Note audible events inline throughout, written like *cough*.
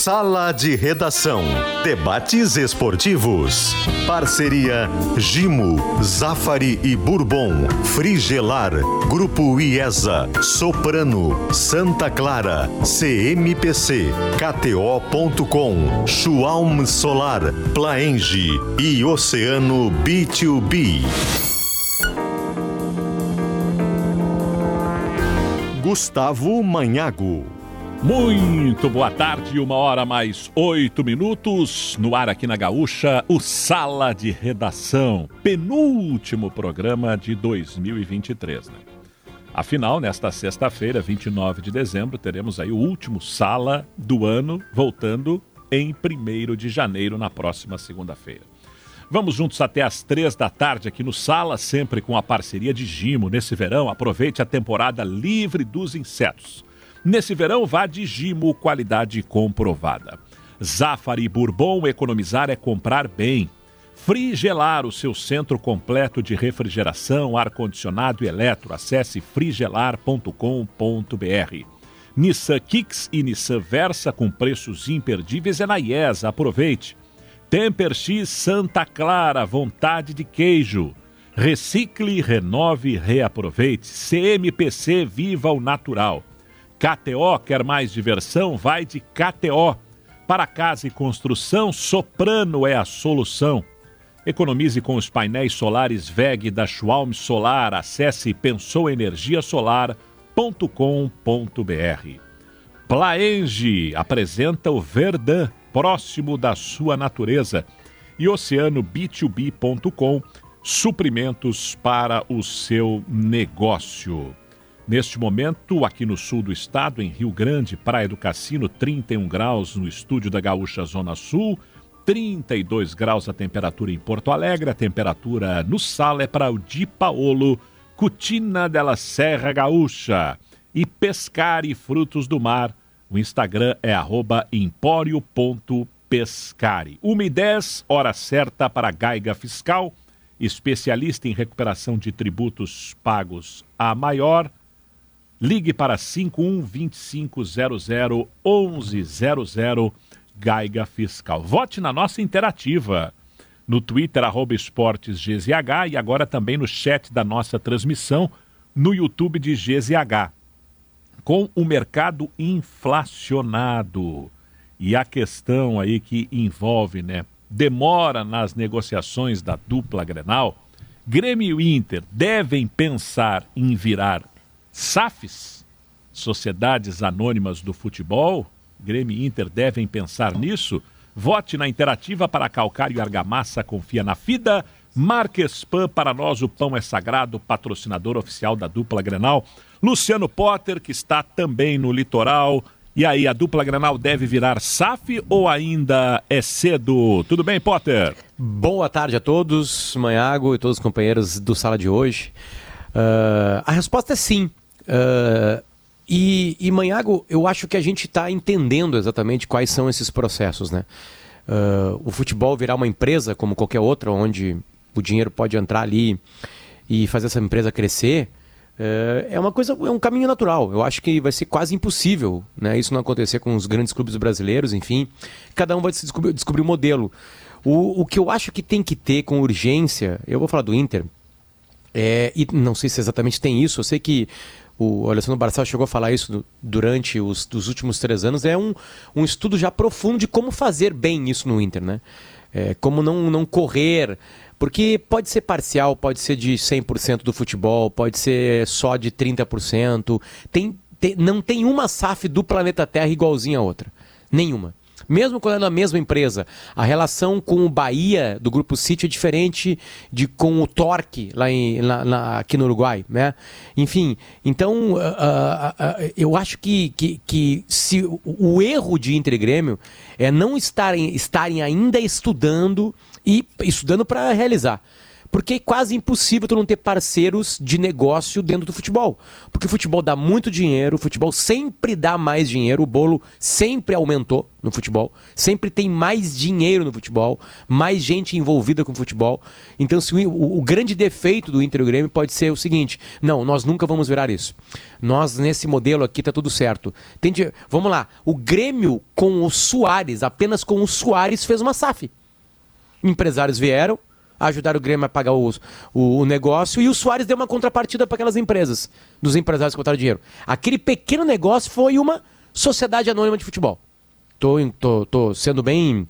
Sala de Redação. Debates esportivos. Parceria Gimo, Zafari e Bourbon. Frigelar. Grupo IESA. Soprano. Santa Clara. CMPC. KTO.com. Schwalm Solar. Plaenge. E Oceano B2B. Gustavo Manhago. Muito boa tarde, uma hora mais oito minutos. No ar aqui na Gaúcha, o Sala de Redação, penúltimo programa de 2023, né? Afinal, nesta sexta-feira, 29 de dezembro, teremos aí o último Sala do ano, voltando em 1 de janeiro, na próxima segunda-feira. Vamos juntos até às três da tarde aqui no Sala, sempre com a parceria de Gimo. Nesse verão, aproveite a temporada livre dos insetos. Nesse verão, vá de Gimo, qualidade comprovada. Zafari Bourbon, economizar é comprar bem. Frigelar, o seu centro completo de refrigeração, ar-condicionado e eletro. Acesse frigelar.com.br. Nissan Kicks e Nissan Versa com preços imperdíveis é na IESA. Aproveite. Temper X Santa Clara, vontade de queijo. Recicle, renove, reaproveite. CMPC, viva o natural. KTO, quer mais diversão? Vai de KTO. Para casa e construção, Soprano é a solução. Economize com os painéis solares VEG da Schwalm Solar. Acesse pensouenergiasolar.com.br. Plaenge apresenta o Verdun, próximo da sua natureza. E oceanob2b.com, suprimentos para o seu negócio. Neste momento, aqui no sul do estado, em Rio Grande, Praia do Cassino, 31 graus no estúdio da Gaúcha Zona Sul, 32 graus a temperatura em Porto Alegre, a temperatura no Sal é para o Di Paolo, Cutina della Serra Gaúcha e Pescar e Frutos do Mar. O Instagram é empório.pescari. 1 e 10, hora certa para a Gaiga Fiscal, especialista em recuperação de tributos pagos a maior Ligue para 51 2500 1100 Gaiga Fiscal. Vote na nossa interativa no Twitter, arroba e agora também no chat da nossa transmissão no YouTube de GZH. Com o mercado inflacionado e a questão aí que envolve, né, demora nas negociações da dupla Grenal, Grêmio e Inter devem pensar em virar SAFs, Sociedades Anônimas do Futebol, Grêmio e Inter devem pensar nisso. Vote na interativa para Calcário e Argamassa, confia na FIDA. Marquespan, para nós o pão é sagrado, patrocinador oficial da dupla Grenal. Luciano Potter, que está também no litoral. E aí, a dupla Grenal deve virar SAF ou ainda é cedo? Tudo bem, Potter? Boa tarde a todos, Manhago e todos os companheiros do Sala de hoje. Uh, a resposta é sim. Uh, e, e Manhago, eu acho que a gente está entendendo exatamente quais são esses processos, né? Uh, o futebol virar uma empresa como qualquer outra, onde o dinheiro pode entrar ali e fazer essa empresa crescer, uh, é uma coisa, é um caminho natural. Eu acho que vai ser quase impossível, né? Isso não acontecer com os grandes clubes brasileiros, enfim, cada um vai descobrir, descobrir o modelo. O, o que eu acho que tem que ter com urgência, eu vou falar do Inter, é, e não sei se exatamente tem isso, eu sei que o Alessandro Barçal chegou a falar isso durante os dos últimos três anos, é um, um estudo já profundo de como fazer bem isso no Inter, né? É, como não, não correr, porque pode ser parcial, pode ser de 100% do futebol, pode ser só de 30%, tem, tem, não tem uma SAF do planeta Terra igualzinha a outra, nenhuma mesmo quando é na mesma empresa. A relação com o Bahia do Grupo City é diferente de com o Torque lá, em, aqui no Uruguai, né? Enfim, então uh, uh, uh, eu acho que, que, que se o, o erro de Inter e Grêmio é não estarem, estarem ainda estudando e estudando para realizar. Porque é quase impossível tu não ter parceiros de negócio dentro do futebol. Porque o futebol dá muito dinheiro, o futebol sempre dá mais dinheiro, o bolo sempre aumentou no futebol, sempre tem mais dinheiro no futebol, mais gente envolvida com o futebol. Então, se o, o, o grande defeito do Inter e Grêmio pode ser o seguinte: não, nós nunca vamos virar isso. Nós, nesse modelo aqui, tá tudo certo. Vamos lá, o Grêmio com o Soares, apenas com o Soares, fez uma SAF. Empresários vieram, ajudaram o Grêmio a pagar o, o, negócio e o Soares deu uma contrapartida para aquelas empresas, dos empresários que botaram dinheiro. Aquele pequeno negócio foi uma sociedade anônima de futebol. Tô, tô, tô sendo bem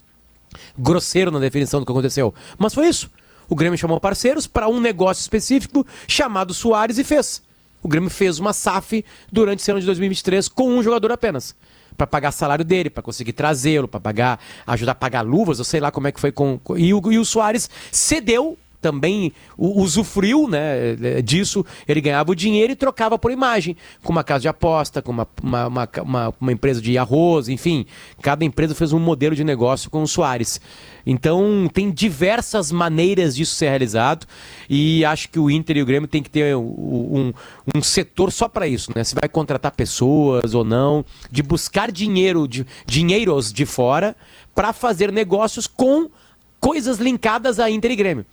grosseiro na definição do que aconteceu. Mas foi isso. O Grêmio chamou parceiros para um negócio específico chamado Soares e fez. O Grêmio fez uma SAF durante esse ano de 2023 com um jogador apenas para pagar salário dele, para conseguir trazê-lo, para pagar, ajudar a pagar luvas, eu sei lá como é que foi com. E o, e o Soares cedeu também usufruiu né, disso. Ele ganhava o dinheiro e trocava por imagem, com uma casa de aposta, com uma, uma, uma, uma, empresa de arroz, enfim. Cada empresa fez um modelo de negócio com o Soares. Então, tem diversas maneiras disso ser realizado e acho que o Inter e o Grêmio tem que ter um, um setor só para isso, né? Se vai contratar pessoas ou não, de buscar dinheiro, de, dinheiros de fora para fazer negócios com coisas linkadas a Inter e Grêmio.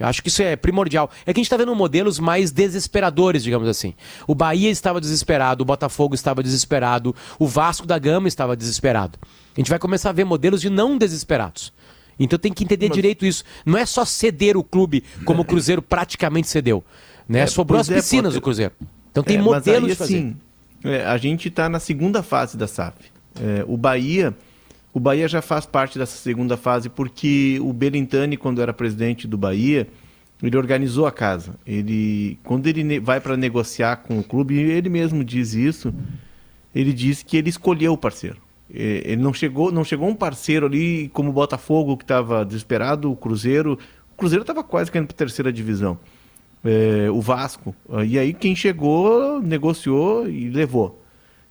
Eu acho que isso é primordial. É que a gente está vendo modelos mais desesperadores, digamos assim. O Bahia estava desesperado, o Botafogo estava desesperado, o Vasco da Gama estava desesperado. A gente vai começar a ver modelos de não desesperados. Então tem que entender Mas... direito isso. Não é só ceder o clube como o Cruzeiro praticamente cedeu. Né? É, Sobrou as é, piscinas do Cruzeiro. Então tem é, modelos de fazer. Assim, é, a gente está na segunda fase da SAF. É, o Bahia o Bahia já faz parte dessa segunda fase porque o Belintani, quando era presidente do Bahia, ele organizou a casa. Ele, quando ele vai para negociar com o clube, ele mesmo diz isso. Ele diz que ele escolheu o parceiro. Ele não chegou, não chegou um parceiro ali como o Botafogo que estava desesperado, o Cruzeiro. O Cruzeiro estava quase caindo para terceira divisão. É, o Vasco. E aí quem chegou negociou e levou.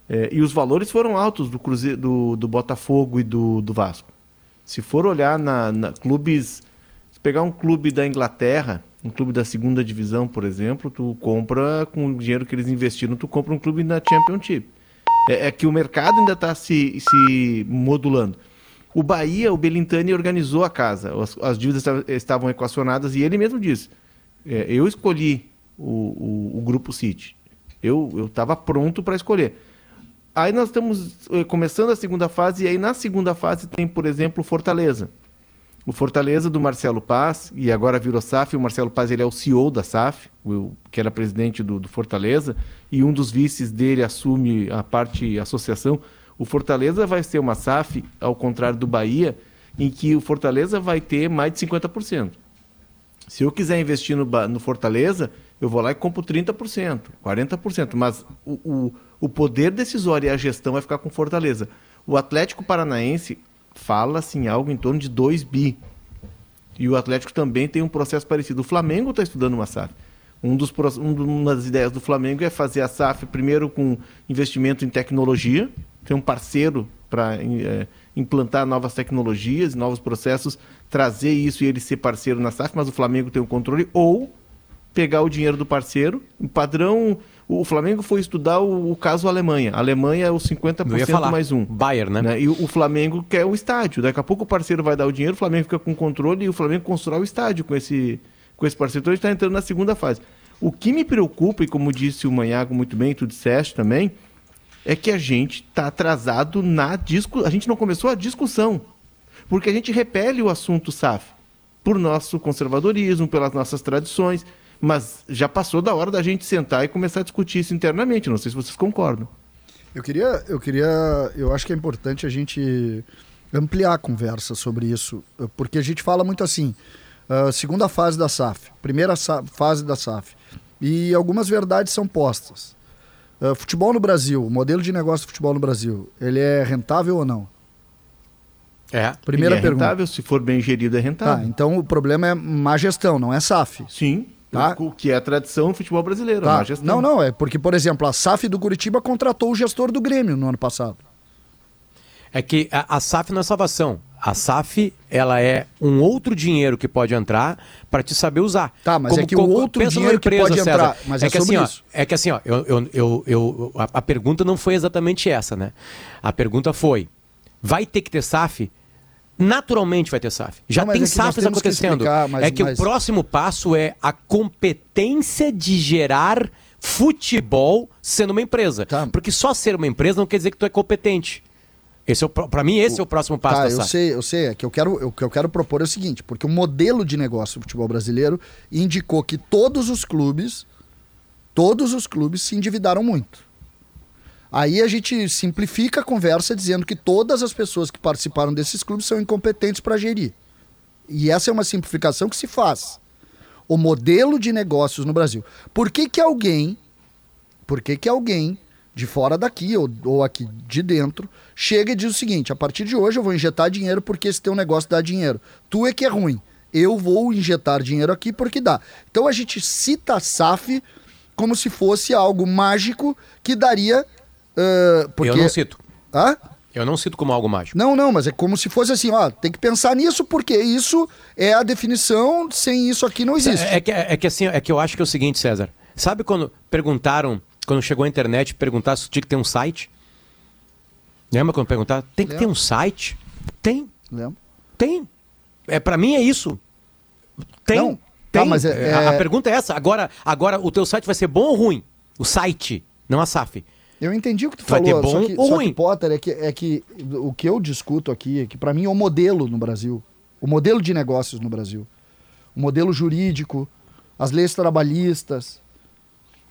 É, e os valores foram altos do, Cruzeiro, do, do Botafogo e do, do Vasco. Se for olhar na, na clubes, se pegar um clube da Inglaterra, um clube da segunda divisão, por exemplo, tu compra com o dinheiro que eles investiram, tu compra um clube na Championship. É, é que o mercado ainda está se, se modulando. O Bahia, o Belintani organizou a casa, as, as dívidas estavam equacionadas e ele mesmo disse: é, eu escolhi o, o, o grupo City. Eu estava pronto para escolher. Aí nós estamos eh, começando a segunda fase, e aí na segunda fase tem, por exemplo, Fortaleza. O Fortaleza do Marcelo Paz, e agora virou SAF, o Marcelo Paz ele é o CEO da SAF, o, que era presidente do, do, Fortaleza, e um dos vices dele assume a parte associação. O Fortaleza vai ser uma SAF, ao contrário do Bahia, em que o Fortaleza vai ter mais de 50%. Se eu quiser investir no, no Fortaleza, eu vou lá e compro 30%, 40%, mas o, o o poder decisório e a gestão vai ficar com Fortaleza. O Atlético Paranaense fala-se em algo em torno de 2 bi. E o Atlético também tem um processo parecido. O Flamengo está estudando uma SAF. Um dos, uma das ideias do Flamengo é fazer a SAF primeiro com investimento em tecnologia, ter um parceiro para é, implantar novas tecnologias, novos processos, trazer isso e ele ser parceiro na SAF, mas o Flamengo tem o controle, ou pegar o dinheiro do parceiro, o padrão o Flamengo foi estudar o, o caso Alemanha. A Alemanha é o 50% mais um. Bayern, né? né? E o, o, Flamengo quer o estádio. Daqui a pouco o parceiro vai dar o dinheiro, o Flamengo fica com controle e o Flamengo constrói o estádio com esse, com esse parceiro. Então a gente está entrando na segunda fase. O que me preocupa, e como disse o Manhago muito bem, tu disseste também, é que a gente está atrasado na discussão. A gente não começou a discussão. Porque a gente repele o assunto SAF por nosso conservadorismo, pelas nossas tradições. Mas já passou da hora da gente sentar e começar a discutir isso internamente. Não sei se vocês concordam. Eu queria, eu queria, eu acho que é importante a gente ampliar a conversa sobre isso, porque a gente fala muito assim, uh, segunda fase da SAF, primeira fase da SAF, e algumas verdades são postas. Uh, futebol no Brasil, o modelo de negócio do futebol no Brasil, ele é rentável ou não? É. Primeira é pergunta. rentável, se for bem gerido é rentável. Tá, então o problema é má gestão, não é SAF. Sim. Tá? O que é a tradição do futebol brasileiro, tá. Não, não, é porque, por exemplo, a SAF do Curitiba contratou o gestor do Grêmio no ano passado. É que a, a SAF não é salvação. A SAF, ela é um outro dinheiro que pode entrar para te saber usar. Tá, mas é que o outro dinheiro que pode César, entrar, mas é, é que sobre assim, ó, isso. é que assim, ó, eu, eu, eu, eu- a, a pergunta não foi exatamente essa, né? A pergunta foi: vai ter que ter SAF? Naturalmente vai ter SAF. Já Não, tem é SAFs temos que acontecendo. explicar, mas- é que mas- o próximo passo é a competência de gerar futebol sendo uma empresa. Tá. Porque só ser uma empresa não quer dizer que tu é competente. Esse é o, pra mim, esse é o próximo passo Tá, da eu sei, eu sei. É que eu quero, o que eu quero propor é o seguinte, porque o modelo de negócio do futebol brasileiro indicou que todos os clubes, todos os clubes se endividaram muito. Aí a gente simplifica a conversa dizendo que todas as pessoas que participaram desses clubes são incompetentes para gerir. E essa é uma simplificação que se faz. O modelo de negócios no Brasil. Por que que alguém, por que que alguém de fora daqui ou, ou aqui de dentro chega e diz o seguinte: a partir de hoje eu vou injetar dinheiro porque esse teu negócio dá dinheiro. Tu é que é ruim. Eu vou injetar dinheiro aqui porque dá. Então a gente cita a SAF como se fosse algo mágico que daria. Ah, porque... Eu não cito. Hã? Eu não cito como algo mágico. Não, não, mas é como se fosse assim, ó, tem que pensar nisso porque isso é a definição, sem isso aqui não existe. É, é que, é que assim, é que eu acho que é o seguinte, César. Sabe quando perguntaram, quando chegou a internet, perguntar se tinha que ter um site? Lembra quando perguntaram? Tem que ter Lembro. um site? Tem, Lembra? tem. É, para mim é isso. Tem. Não, tem. tá, mas é- A, a é- pergunta é essa. Agora, agora, o teu site vai ser bom ou ruim? O site, não a SAF. Eu entendi o que tu Vai falou, ter bom só que, ou só ruim? que, Potter, é que, é que o que eu discuto aqui é que para mim é o modelo no Brasil, o modelo de negócios no Brasil, o modelo jurídico, as leis trabalhistas,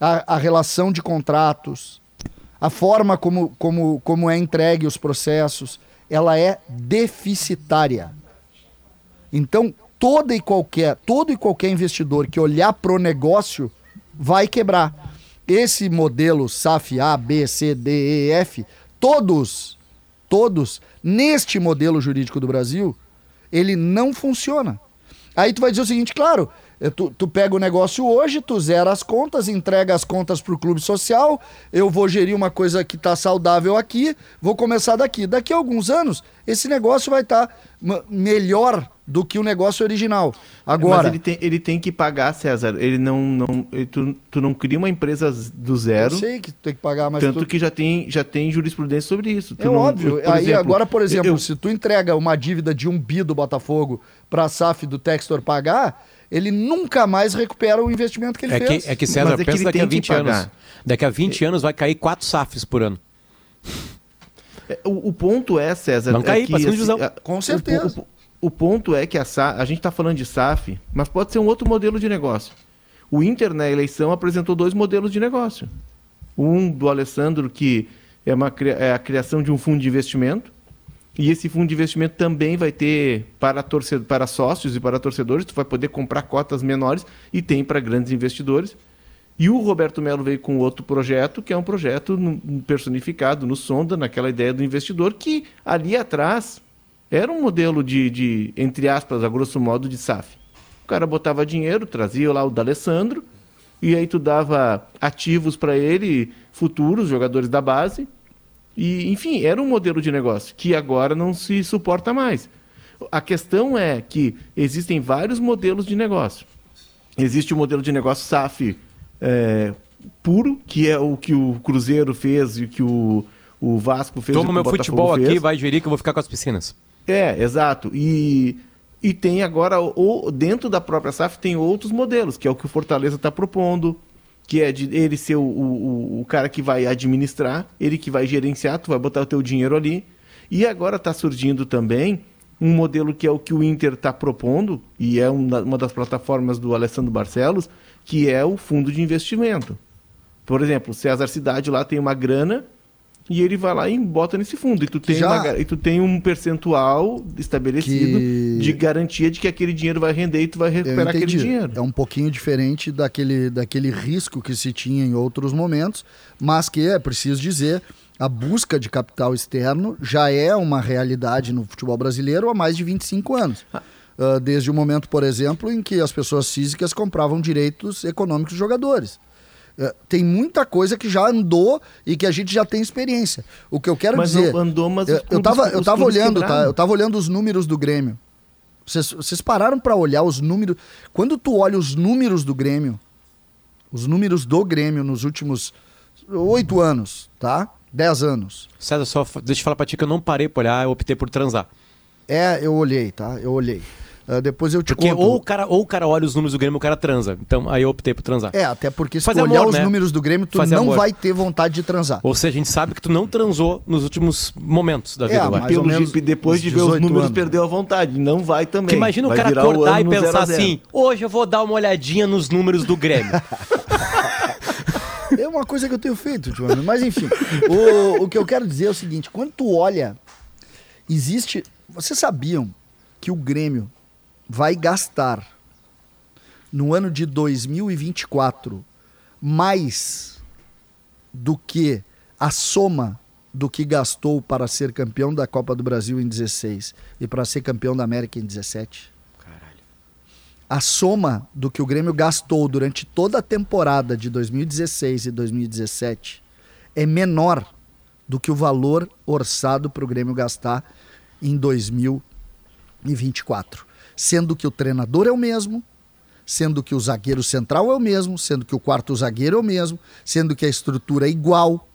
a, a relação de contratos, a forma como, como, como é entregue os processos, ela é deficitária. Então, toda e qualquer, todo e qualquer investidor que olhar pro negócio vai quebrar. Esse modelo SAF A, B, C, D, E, F, todos, todos, neste modelo jurídico do Brasil, ele não funciona. Aí tu vai dizer o seguinte, claro, eh, tu, tu pega o negócio hoje, tu zera as contas, entrega as contas pro clube social, eu vou gerir uma coisa que tá saudável aqui, vou começar daqui. Daqui a alguns anos, esse negócio vai estar melhor do que o negócio original. Agora, Mas ele tem, ele tem que pagar, César. Ele não. não ele- tu, tu não cria uma empresa do eu zero. sei que tu tem que pagar, mas Tanto tu... que já tem, já tem jurisprudência sobre isso. Tu É não- óbvio. Aí exemplo, agora, por exemplo, eu- se tu entrega uma dívida de um bi do Botafogo para a SAF do Textor pagar, ele nunca mais recupera o investimento que ele É fez. que, é que César, Mas é que pensa daqui a tem que 20 anos. Daqui a 20 anos vai cair 4 SAFs por ano. É, O, o ponto é, César. Não é cair que, pra segunda divisão. a- Com o- certeza. O, o ponto é que a, SA a gente está falando de SAF, mas pode ser um outro modelo de negócio. O Inter, na eleição, apresentou dois modelos de negócio. Um do Alessandro, que é, uma, é a criação de um fundo de investimento. E esse fundo de investimento também vai ter para, torce- para sócios e para torcedores. Tu vai poder comprar cotas menores e tem para grandes investidores. E o Roberto Melo veio com outro projeto, que é um projeto personificado no Sonda, naquela ideia do investidor, que ali atrás era um modelo de, de, entre aspas, a grosso modo, de SAF. O cara botava dinheiro, trazia lá o D'Alessandro, e aí tu dava ativos para ele, futuros jogadores da base. E, enfim, era um modelo de negócio que agora não se suporta mais. A questão é que existem vários modelos de negócio. Existe o modelo de negócio SAF é, puro, que é o que o Cruzeiro fez e o que o, o Vasco fez. o Toma que meu o Botafogo futebol fez. aqui, vai gerir que eu vou ficar com as piscinas. É, exato. E, e tem agora, o, dentro da própria SAF, tem outros modelos, que é o que o Fortaleza está propondo, que é de ele ser o, o, o cara que vai administrar, ele que vai gerenciar, tu vai botar o teu dinheiro ali. E agora está surgindo também um modelo que é o que o Inter está propondo, e é uma das plataformas do Alessandro Barcelos, que é o fundo de investimento. Por exemplo, César Cidade lá tem uma grana e ele vai lá e bota nesse fundo. E tu tem, Já- uma e tu tem um percentual estabelecido Que- de garantia de que aquele dinheiro vai render e tu vai recuperar aquele dinheiro. É um pouquinho diferente daquele, daquele risco que se tinha em outros momentos, mas que é preciso dizer, a busca de capital externo já é uma realidade no futebol brasileiro há mais de 25 anos. Ah, desde o momento, por exemplo, em que as pessoas físicas compravam direitos econômicos dos jogadores. É, tem muita coisa que já andou e que a gente já tem experiência. O que eu quero Mas dizer. andou, mas eu, eu tava, os eu tava olhando, tá? Eu tava olhando os números do Grêmio. Vocês, vocês pararam pra olhar os números. Quando tu olha os números do Grêmio, os números do Grêmio nos últimos oito anos, tá? Dez anos. César, só deixa eu falar pra ti que eu não parei pra olhar, eu optei por transar. É, eu olhei, tá? Eu olhei. Ah, depois eu te Porque conto. ou o, cara, ou o cara olha os números do Grêmio o cara transa. Então aí eu optei por transar. É, até porque se Fazer tu olhar amor, os né? números do Grêmio, tu Fazer não amor. vai ter vontade de transar. Ou seja, a gente sabe que tu não transou nos últimos momentos da É, vida. acho. mais Pelo menos Jeep, depois de ver os 18 números, anos. perdeu a vontade. Não vai também. Porque imagina o Vai cara o acordar ano e pensar assim: hoje eu vou dar uma olhadinha nos números do Grêmio. *laughs* É uma coisa que eu tenho feito ultimamente. Mas enfim, o, o que eu quero dizer é o seguinte: quando tu olha, existe. Vocês sabiam que o Grêmio vai gastar no ano de 2024 mais do que a soma do que gastou para ser campeão da Copa do Brasil em 16 e para ser campeão da América em 17? a soma do que o Grêmio gastou durante toda a temporada de 2016 e 2017 é menor do que o valor orçado para o Grêmio gastar em 2024. Sendo que o treinador é o mesmo, sendo que o zagueiro central é o mesmo, sendo que o quarto zagueiro é o mesmo, sendo que a estrutura é igual.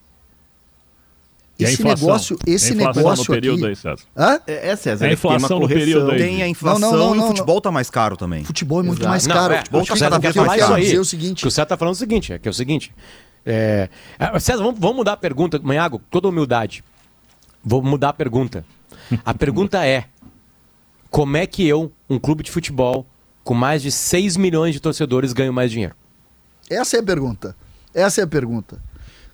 E Esse inflação? negócio, esse a inflação negócio no período aqui. aí, César. Hã? É, é César. A é inflação no período aí. Tem a inflação Não, não, não, e o não, futebol tá mais caro também. Futebol é muito Exato. mais Não, caro. é, futebol o tá César cada vez mais caro. Dizer o O seguinte, que o César tá falando é o seguinte, é que é o seguinte. É, ah, César, vamos, vamos mudar a pergunta. Manhago, toda humildade. Vou mudar a pergunta. A pergunta é: como é que eu, um clube de futebol com mais de 6 milhões de torcedores, ganho mais dinheiro? Essa é a pergunta. Essa é a pergunta.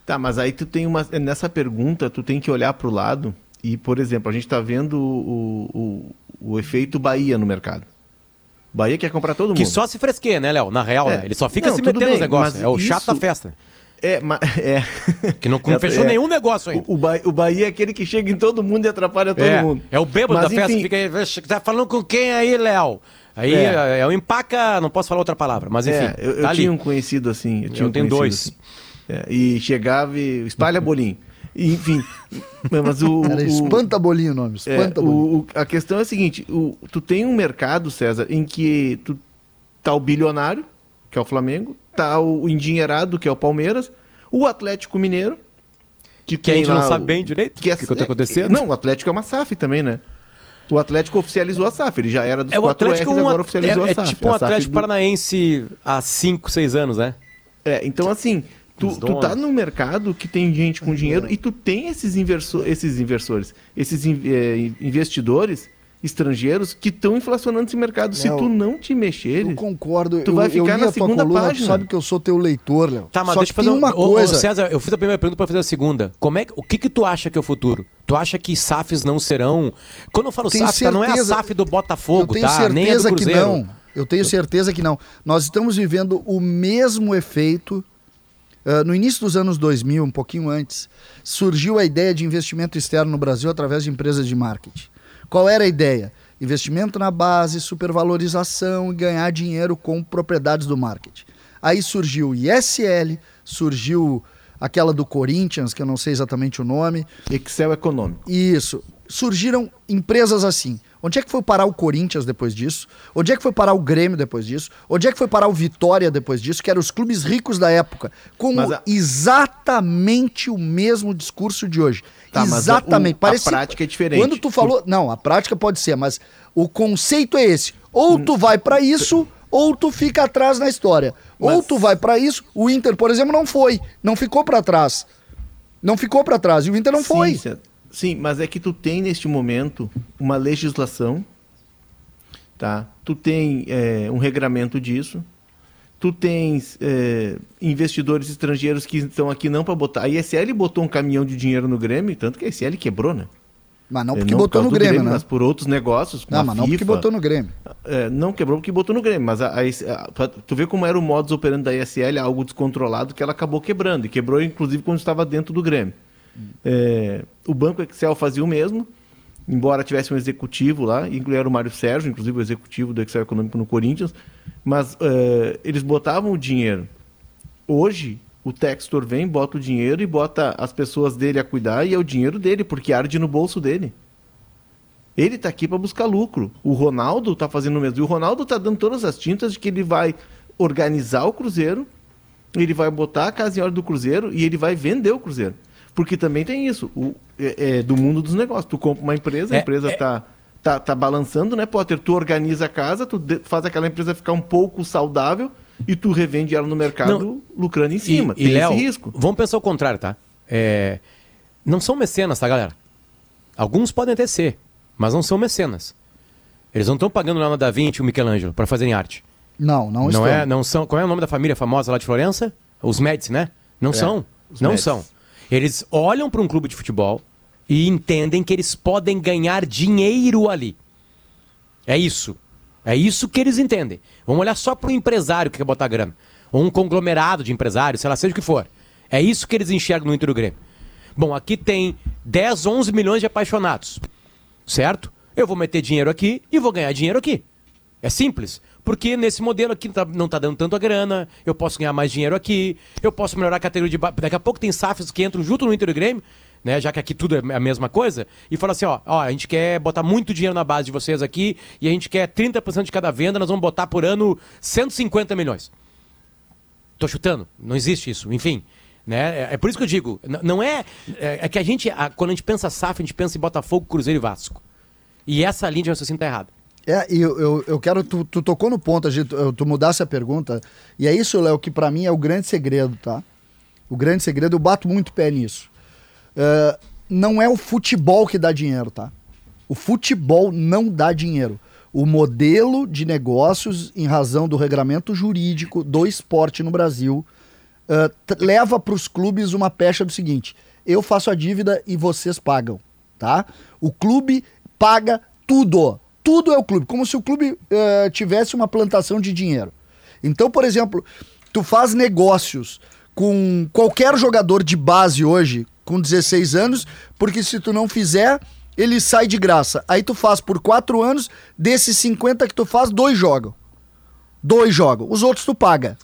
Tá, mas aí tu tem uma. Nessa pergunta, tu tem que olhar pro lado e, por exemplo, a gente tá vendo o, o, o efeito Bahia no mercado. Bahia quer comprar todo mundo. Que só se fresqueia, né, Léo? Na real, É. né? Ele só fica Não, se metendo nos bem, negócios. mas É o chato isso- da festa. É, mas. *laughs* É. Que não, não fechou é. nenhum negócio ainda. O, o, Bahia, o Bahia é aquele que chega em todo mundo e atrapalha todo é, mundo. é o bêbado Mas, da festa, enfim, fica aí, "Vixe, tá falando com quem aí, Léo? Aí é. É. o empaca, não posso falar outra palavra, mas enfim, É, eu, eu tá ali. tinha um conhecido assim. Eu, tinha um tenho dois. assim. É, e chegava e espalha bolinho. E, enfim. *laughs* mas o. Era o- espanta bolinho o nome, é, espanta bolinho. o- o- a questão é a seguinte: o- tu tem um mercado, César, em que tu tá o bilionário, que é o Flamengo, tá o, o endinheirado, que é o Palmeiras, o Atlético Mineiro, Que a tem gente não sabe o- bem direito que é, o que, que tá é, acontecendo. Não, o Atlético é uma SAF também, né? O Atlético oficializou a SAF, ele já era dos é quatro Atlético R's, um, agora oficializou é, a é SAF. tipo um a Atlético do- Paranaense há 5, 6 anos, né? É, então assim, tu, tu tá num mercado que tem gente com dinheiro e tu tem esses, inverso esses inversores, esses in- eh, investidores estrangeiros que estão inflacionando esse mercado. Se Léo, tu não te mexer, Eu concordo. tu eu, vai eu ficar na segunda coluna, tu página. sabe que eu sou teu leitor, Léo. Tá, mas Só deixa eu fazer uma Ô, ô, coisa. César, eu fiz a primeira pergunta para fazer a segunda. Como é, que- o que que tu acha que é o futuro? Tu acha que SAFs não serão... Quando eu falo Tenho SAF, tá, não é a certeza- SAF do eu Botafogo, tenho tá? Nem a do certeza que Cruzeiro. não. Eu tenho certeza que não. Nós estamos vivendo o mesmo efeito. ah, no início dos anos 2000, um pouquinho antes, surgiu a ideia de investimento externo no Brasil através de empresas de marketing. Qual era a ideia? Investimento na base, supervalorização e ganhar dinheiro com propriedades do marketing. Aí surgiu o ISL, surgiu aquela do Corinthians, que eu não sei exatamente o nome, Excel econômico. isso. Surgiram empresas assim. Onde é que foi parar o Corinthians depois disso? Onde é que foi parar o Grêmio depois disso? Onde é que foi parar o Vitória depois disso? Que eram os clubes ricos da época. Com Mas a- exatamente o mesmo discurso de hoje. Tá, mas exatamente. o- a Parece- prática é diferente. Quando tu falou. Não, a prática pode ser, mas o conceito é esse. Ou tu vai pra isso, ou tu fica atrás na história. Ou Mas- tu vai pra isso. O Inter, por exemplo, não foi. Não ficou pra trás. Não ficou pra trás. E o Inter não sim, foi. César. Sim, mas é que tu tem neste momento uma legislação, tá? Tu tem é, um regramento disso. Tu tens é, investidores estrangeiros que estão aqui não para botar. A ISL botou um caminhão de dinheiro no Grêmio, tanto que a ISL quebrou, né? Mas não É, porque por botou causa no do Grêmio, né? Mas por outros negócios, Não, mas não porque FIFA. botou no Grêmio. É, não quebrou porque botou no Grêmio, mas a, a- a- tu vê como era o modus operandi da ISL, algo descontrolado, que ela acabou quebrando. E quebrou, inclusive, quando estava dentro do Grêmio. É, o Banco Excel fazia o mesmo, embora tivesse um executivo lá, incluía o Mário Sérgio, inclusive o executivo do Excel Econômico no Corinthians, mas é, eles botavam o dinheiro. Hoje, O Textor vem, bota o dinheiro e bota as pessoas dele a cuidar e é o dinheiro dele, porque arde no bolso dele. Ele está aqui para buscar lucro. O Ronaldo está fazendo o mesmo. E o Ronaldo está dando todas as tintas de que ele vai organizar o Cruzeiro, ele vai botar a casa em ordem do Cruzeiro e ele vai vender o Cruzeiro. Porque também tem isso, o, é, é do mundo dos negócios. Tu compra uma empresa, a É, empresa é- tá, tá, tá balançando, né, Potter? Tu organiza a casa, tu de- faz aquela empresa ficar um pouco saudável e tu revende ela no mercado Não. lucrando em cima. E, e tem Léo, esse risco. vamos pensar o contrário, tá? É, não são mecenas, tá, galera? Alguns podem até ser, mas não são mecenas. Eles não estão pagando o Leonardo da Vinci e o Michelangelo para fazerem arte. Não, não, Não, estão. é, não são. Qual é o nome da família famosa lá de Florença? Os Médici, né? Não são. os Não Médici. são. Eles olham para um clube de futebol e entendem que eles podem ganhar dinheiro ali. É isso. É isso que eles entendem. Vamos olhar só para o empresário que quer botar grana. Ou um conglomerado de empresários, sei lá, seja o que for. É isso que eles enxergam no Inter do Grêmio. Bom, aqui tem 10, 11 milhões de apaixonados. Certo? Eu vou meter dinheiro aqui e vou ganhar dinheiro aqui. É simples. Porque nesse modelo aqui tá- não tá dando tanto a grana, eu posso ganhar mais dinheiro aqui, eu posso melhorar a categoria de. Daqui a pouco tem SAFs que entram junto no Inter do Grêmio, né? Já que aqui tudo é a mesma coisa, e fala assim: ó, ó, a gente quer botar muito dinheiro na base de vocês aqui, e a gente quer 30% de cada venda, nós vamos botar por ano 150 milhões. Tô chutando, não existe isso, enfim. Né? É, é por isso que eu digo, não é. É, é que a gente, quando a gente pensa SAF, a gente pensa em Botafogo, Cruzeiro e Vasco. E essa linha de raciocínio tá errada. É, e eu, eu, eu quero, tu, tu tocou no ponto, eu- tu mudasse a pergunta, e é isso, Léo, que pra mim é o grande segredo, tá? O grande segredo, eu bato muito pé nisso. É, não é o futebol que dá dinheiro, tá? O futebol não dá dinheiro. O modelo de negócios, em razão do regramento jurídico do esporte no Brasil, t- leva para os clubes uma pecha do seguinte: eu faço a dívida e vocês pagam, tá? O clube paga tudo. Tudo é o clube, como se o clube eh, tivesse uma plantação de dinheiro. Então, por exemplo, tu faz negócios com qualquer jogador de base hoje, com 16 anos, porque se tu não fizer, ele sai de graça. Aí tu faz por 4 anos, desses 50 que tu faz, dois jogam. Dois jogam. Os outros tu paga.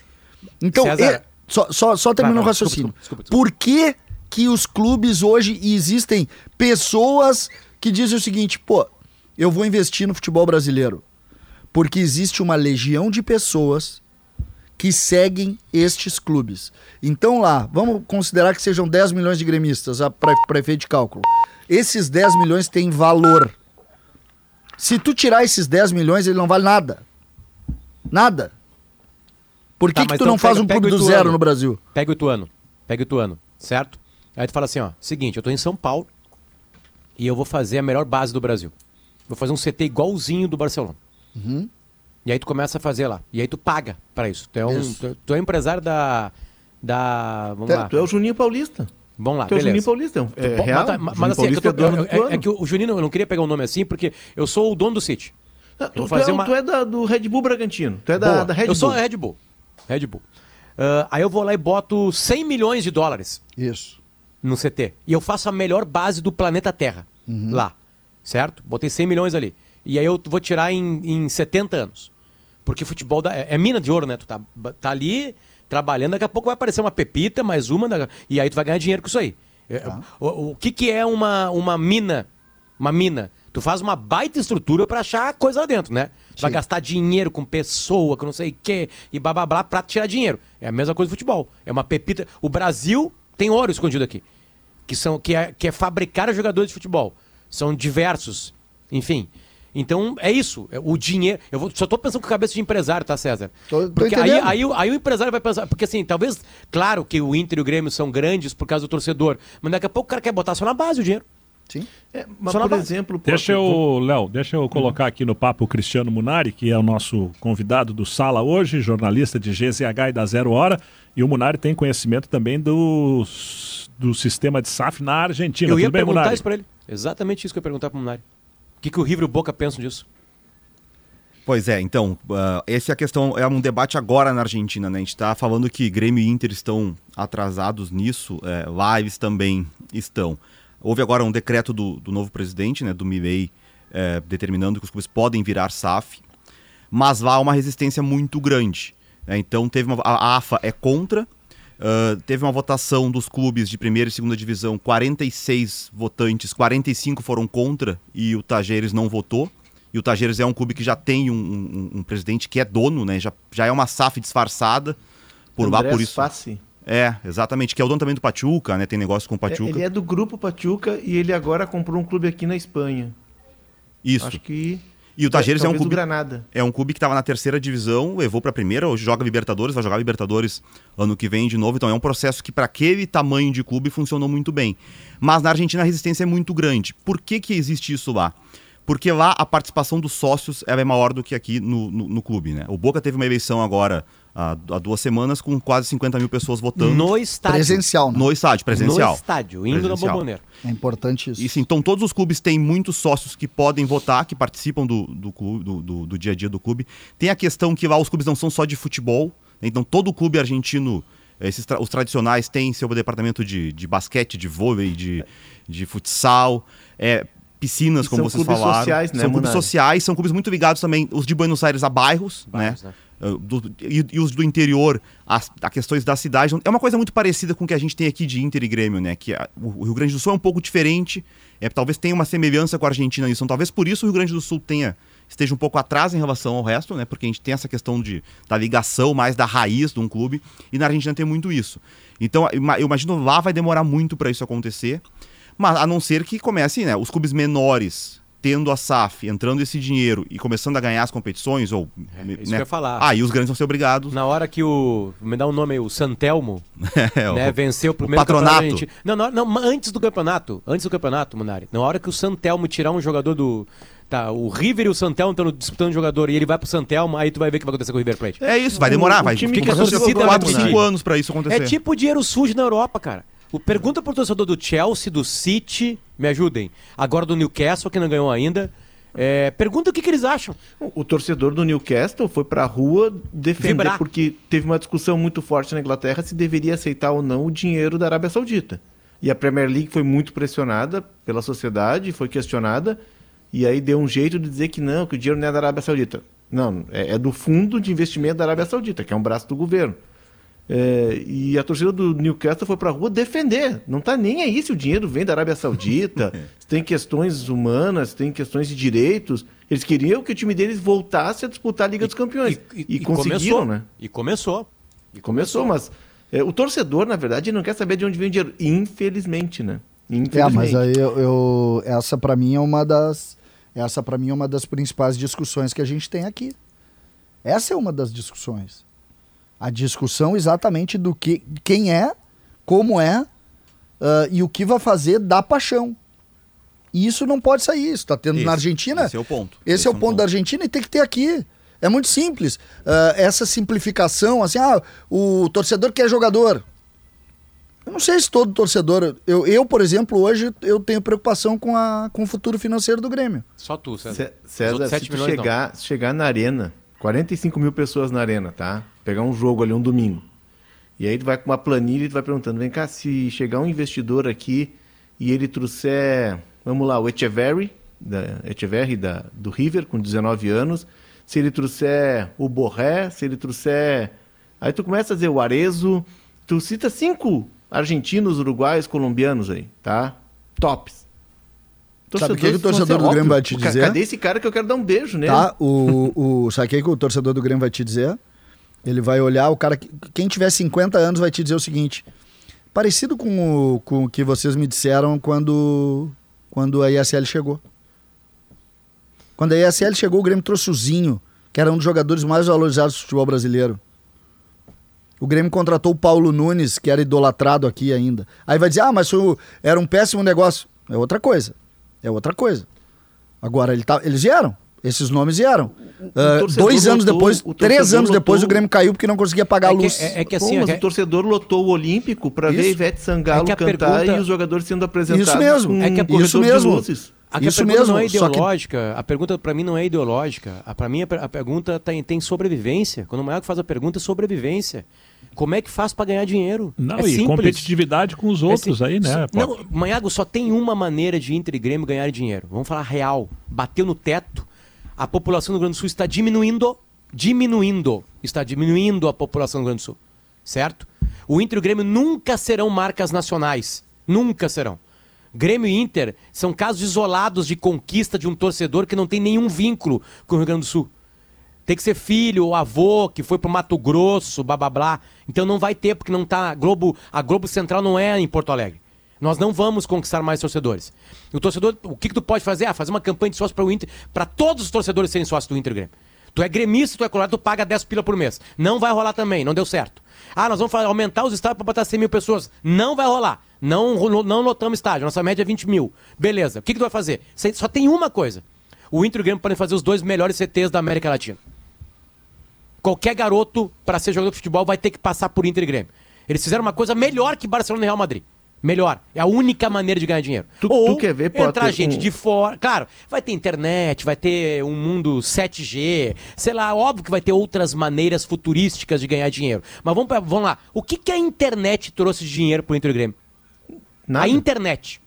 Então, e- só, só, só termina o raciocínio. desculpa, desculpa, desculpa. Por que, que os clubes hoje existem pessoas que dizem o seguinte, pô, eu vou investir no futebol brasileiro? Porque existe uma legião de pessoas que seguem estes clubes. Então lá, vamos considerar que sejam 10 milhões de gremistas para efeito de cálculo. Esses 10 milhões têm valor. Se tu tirar esses 10 milhões, ele não vale nada. Nada. Por que, Tá, que tu então não faz pega- um pega clube do zero no Brasil? Pega o Ituano. Pega o Ituano, certo? Aí tu fala assim, ó, seguinte, eu tô em São Paulo e eu vou fazer a melhor base do Brasil. Vou fazer um CT igualzinho do Barcelona. Uhum. E aí tu começa a fazer lá. E aí tu paga pra isso. Tu é, um, Isso. tu, tu é empresário da... da vamos Tu, lá. tu é o Juninho Paulista. Vamos lá, tu é o Juninho beleza. Paulista. É, é real. mas, tá- O mas Juninho assim, é que, eu Paulista tô- é eu- é- é que o Juninho, eu não queria pegar o nome assim, porque eu sou o dono do City. Ah, eu Tu, tu é, uma- tu é da, do Red Bull Bragantino. Tu é da, da Red eu Bull. sou Red Bull. Red Bull. Ah, aí eu vou lá e boto 100 milhões de dólares Isso. no CT. E eu faço a melhor base do planeta Terra lá. Certo? Botei 100 milhões ali. E aí eu vou tirar em, em 70 anos. Porque futebol dá- é, é mina de ouro, né? Tu tá, tá ali trabalhando, daqui a pouco vai aparecer uma pepita, mais uma, da- e aí tu vai ganhar dinheiro com isso aí. É, O, o que, que é uma, uma mina? Uma mina. Tu faz uma baita estrutura pra achar coisa lá dentro, né? Tu vai gastar dinheiro com pessoa, com não sei o quê, e blá blá blá pra tirar dinheiro. É a mesma coisa do futebol. É uma pepita. O Brasil tem ouro escondido aqui. Que, são, que, é, que é fabricar jogadores de futebol. São diversos. Enfim. Então, é isso. É O dinheiro. Eu vou- só tô pensando com cabeça de empresário, tá, César? Tô- tô porque aí, aí, o- aí o empresário vai pensar. Porque assim, talvez. Claro que o Inter e o Grêmio são grandes por causa do torcedor. Mas daqui a pouco o cara quer botar só na base o dinheiro. Sim. É, mas, Só por exemplo... Deixa eu, Léo, deixa eu colocar aqui no papo o Cristiano Munari, que é o nosso convidado do Sala hoje, jornalista de GZH e da Zero Hora. E o Munari tem conhecimento também do, do sistema de SAF na Argentina. eu ia Tudo bem, perguntar Munari? isso pra ele. Exatamente isso que eu ia perguntar pro Munari. O que, que o River e o Boca pensam disso? Pois é, então, uh, essa é a questão, é um debate agora na Argentina, né? A gente está falando que Grêmio e Inter estão atrasados nisso, é, lives também estão. Houve agora um decreto do, do novo presidente, né, do Milei, é, determinando que os clubes podem virar SAF, mas lá há uma resistência muito grande. né? Então, teve uma, a AFA é contra, Uh, teve uma votação dos clubes de primeira e segunda divisão, 46 votantes, 45 foram contra e o Tajeres não votou. E o Tajeres é um clube que já tem um, um, um presidente que é dono, né? Já, já é uma SAF disfarçada por lá por isso. Fassi. É, exatamente, que é o dono também do Pachuca, né? Tem negócio com o É, Pachuca. ele é do grupo Pachuca e ele agora comprou um clube aqui na Espanha. Isso. Acho que. E o Tajeres é um talvez clube Granada. É um clube que estava na terceira divisão, levou para a primeira, hoje joga Libertadores, vai jogar Libertadores ano que vem de novo. Então é um processo que, para aquele tamanho de clube, funcionou muito bem. Mas na Argentina a resistência é muito grande. Por que, que existe isso lá? Porque lá a participação dos sócios é maior do que aqui no, no, no clube. Né? O Boca teve uma eleição agora há, há duas semanas com quase 50 mil pessoas votando No estádio. Presencial, né? no estádio presencial. No estádio, indo na bomboneira. É importante isso. Isso, então todos os clubes têm muitos sócios que podem votar, que participam do, do, clube- do, do- do dia a dia do clube. Tem a questão que lá os clubes não são só de futebol, né? então todo clube argentino, esses tra- os tradicionais, tem seu departamento de, de basquete, de vôlei, de, de futsal, é, piscinas, E como são vocês clubes falaram. sociais, né, são clubes Munari? sociais, são clubes muito ligados também, os de Buenos Aires a bairros, Bairros, né? né? Uh, do- e, e os do interior a, a questões da cidade. É uma coisa muito parecida com o que a gente tem aqui de Inter e Grêmio, né? Que a- o Rio Grande do Sul é um pouco diferente, é, talvez tenha uma semelhança com a Argentina nisso. Então, talvez por isso o Rio Grande do Sul tenha esteja um pouco atrás em relação ao resto, né? Porque a gente tem essa questão de, da ligação mais da raiz de um clube e na Argentina tem muito isso. Então, eu imagino lá vai demorar muito para isso acontecer, mas a não ser que comece, né? Os clubes menores tendo a SAF, entrando esse dinheiro e começando a ganhar as competições, ou. É, né? isso que eu ia falar. Ah, e os grandes vão ser obrigados. Na hora que o. Me dá um nome aí, o Santelmo, *laughs* É, né, o- venceu o primeiro patronato. campeonato argentino. Não, não, não, antes do campeonato. Antes do campeonato, Munari. Na hora que o Santelmo tirar um jogador do. Tá, o River e o Santelmo estão disputando jogador e ele vai pro Santelmo, aí tu vai ver o que vai acontecer com o River Plate. É isso, vai demorar, o vai. time Tem que que torcida vai 4, pedir. 5 anos pra isso acontecer. É tipo dinheiro sujo na Europa, cara. O, pergunta pro torcedor do Chelsea, do City, me ajudem. Agora do Newcastle, que não ganhou ainda. É, pergunta o que, que eles acham. O torcedor do Newcastle foi pra rua defender, Vibrar. porque teve uma discussão muito forte na Inglaterra se deveria aceitar ou não o dinheiro da Arábia Saudita. E a Premier League foi muito pressionada pela sociedade, foi questionada, e aí deu um jeito de dizer que não, que o dinheiro não é da Arábia Saudita. Não, é, é do fundo de investimento da Arábia Saudita, que é um braço do governo. É, e a torcida do Newcastle foi pra rua defender. Não tá nem aí se o dinheiro vem da Arábia Saudita, *laughs* se tem questões humanas, se tem questões de direitos. Eles queriam que o time deles voltasse a disputar a Liga dos Campeões. E, conseguiram, começou, né? E começou. E começou, mas é, o torcedor, na verdade, não quer saber de onde vem o dinheiro. Infelizmente, né? É, Infelizmente. mas aí eu, eu- essa para mim é uma das essa para mim é uma das principais discussões que a gente tem aqui. Essa é uma das discussões. A discussão exatamente do que quem é, como é ah, e o que vai fazer da paixão. E isso não pode sair. Isso está tendo Esse- na Argentina. esse é o ponto. Esse, Esse é é o ponto ponto. da Argentina e tem que ter aqui. É muito simples. Ah, essa simplificação, assim, ah, o torcedor quer jogador. Eu não sei se todo torcedor. Eu, eu, por exemplo, hoje eu tenho preocupação com, a, com o futuro financeiro do Grêmio. Só tu, César. César, se tu milhões, chegar, se chegar na arena, 45 mil pessoas na arena, tá? Pegar um jogo ali um domingo. E aí tu vai com uma planilha e tu vai perguntando, vem cá, se chegar um investidor aqui e ele trouxer, vamos lá, o Echeverry, da, Echeverry da, do River, com 19 anos, se ele trouxer o Borré, se ele trouxer... Aí tu começa a dizer o Arezo, tu cita cinco argentinos, uruguaios, colombianos aí, tá? Tops. Sabe o que que o torcedor do Grêmio vai te dizer? Cadê esse cara que eu quero dar um beijo nele? Tá? O, o, sabe o que que o torcedor do Grêmio vai te dizer? Ele vai olhar, o cara. que- Quem tiver 50 anos vai te dizer o seguinte: parecido com o, com o que vocês me disseram quando, quando a ISL chegou. Quando a ISL chegou, o Grêmio trouxe o Zinho, que era um dos jogadores mais valorizados do futebol brasileiro. O Grêmio contratou o Paulo Nunes, que era idolatrado aqui ainda. Aí vai dizer, ah, mas era um péssimo negócio. É outra coisa. É outra coisa. Agora, ele tá, eles vieram. Esses nomes vieram. Torcedor dois anos lotou- depois, três anos depois, lotou- o Grêmio caiu porque não conseguia pagar a É que- luz. é- é que Pô, assim, mas é- o torcedor lotou o Olímpico para ver Isso. Ivete Sangalo É que a cantar pergunta- e os jogadores sendo apresentados Isso mesmo. com É que a- isso mesmo. luzes. A, que a Isso pergunta mesmo, não é só que- ideológica. A pergunta para mim não é ideológica. A, pra mim a, per- a pergunta tem, tem sobrevivência. Quando o Maiago faz a pergunta, é sobrevivência. Como é que faz para ganhar dinheiro? Não, é e simples. competitividade com os É outros sim- aí, né? Não, Maiago, só tem uma maneira de Inter e Grêmio ganhar dinheiro. Vamos falar real. Bateu no teto. A população do Rio Grande do Sul está diminuindo. Diminuindo. Está diminuindo a população do Rio Grande do Sul. Certo? O Inter e o Grêmio nunca serão marcas nacionais. Nunca serão. Grêmio e Inter são casos isolados de conquista de um torcedor que não tem nenhum vínculo com o Rio Grande do Sul. Tem que ser filho ou avô que foi pro Mato Grosso, blá blá blá. Então não vai ter, porque não tá. Globo, a Globo Central não é em Porto Alegre. Nós não vamos conquistar mais torcedores. O torcedor, o que, que tu pode fazer? Ah, fazer uma campanha de sócio para o Inter, para todos os torcedores serem sócios do Inter Grêmio. Tu é gremista, tu é colorado, tu paga 10 pila por mês. Não vai rolar também, não deu certo. Ah, nós vamos aumentar os estádios para botar 100 mil pessoas. Não vai rolar. Não, não lotamos estádio, nossa média é 20 mil. Beleza, o que, que tu vai fazer? Só tem uma coisa. O Inter e o Grêmio podem fazer os dois melhores CTs da América Latina. Qualquer garoto, para ser jogador de futebol, vai ter que passar por Inter e Grêmio. Eles fizeram uma coisa melhor que Barcelona e Real Madrid. Melhor. É a única maneira de ganhar dinheiro. Tu, Ou tu quer ver, Potter, entrar gente um- de fora. Claro, vai ter internet, vai ter um mundo 7G, sei lá, óbvio que vai ter outras maneiras futurísticas de ganhar dinheiro. Mas vamos, pra- vamos lá. O que, que a internet trouxe de dinheiro pro Inter e Grêmio? Nada. A internet.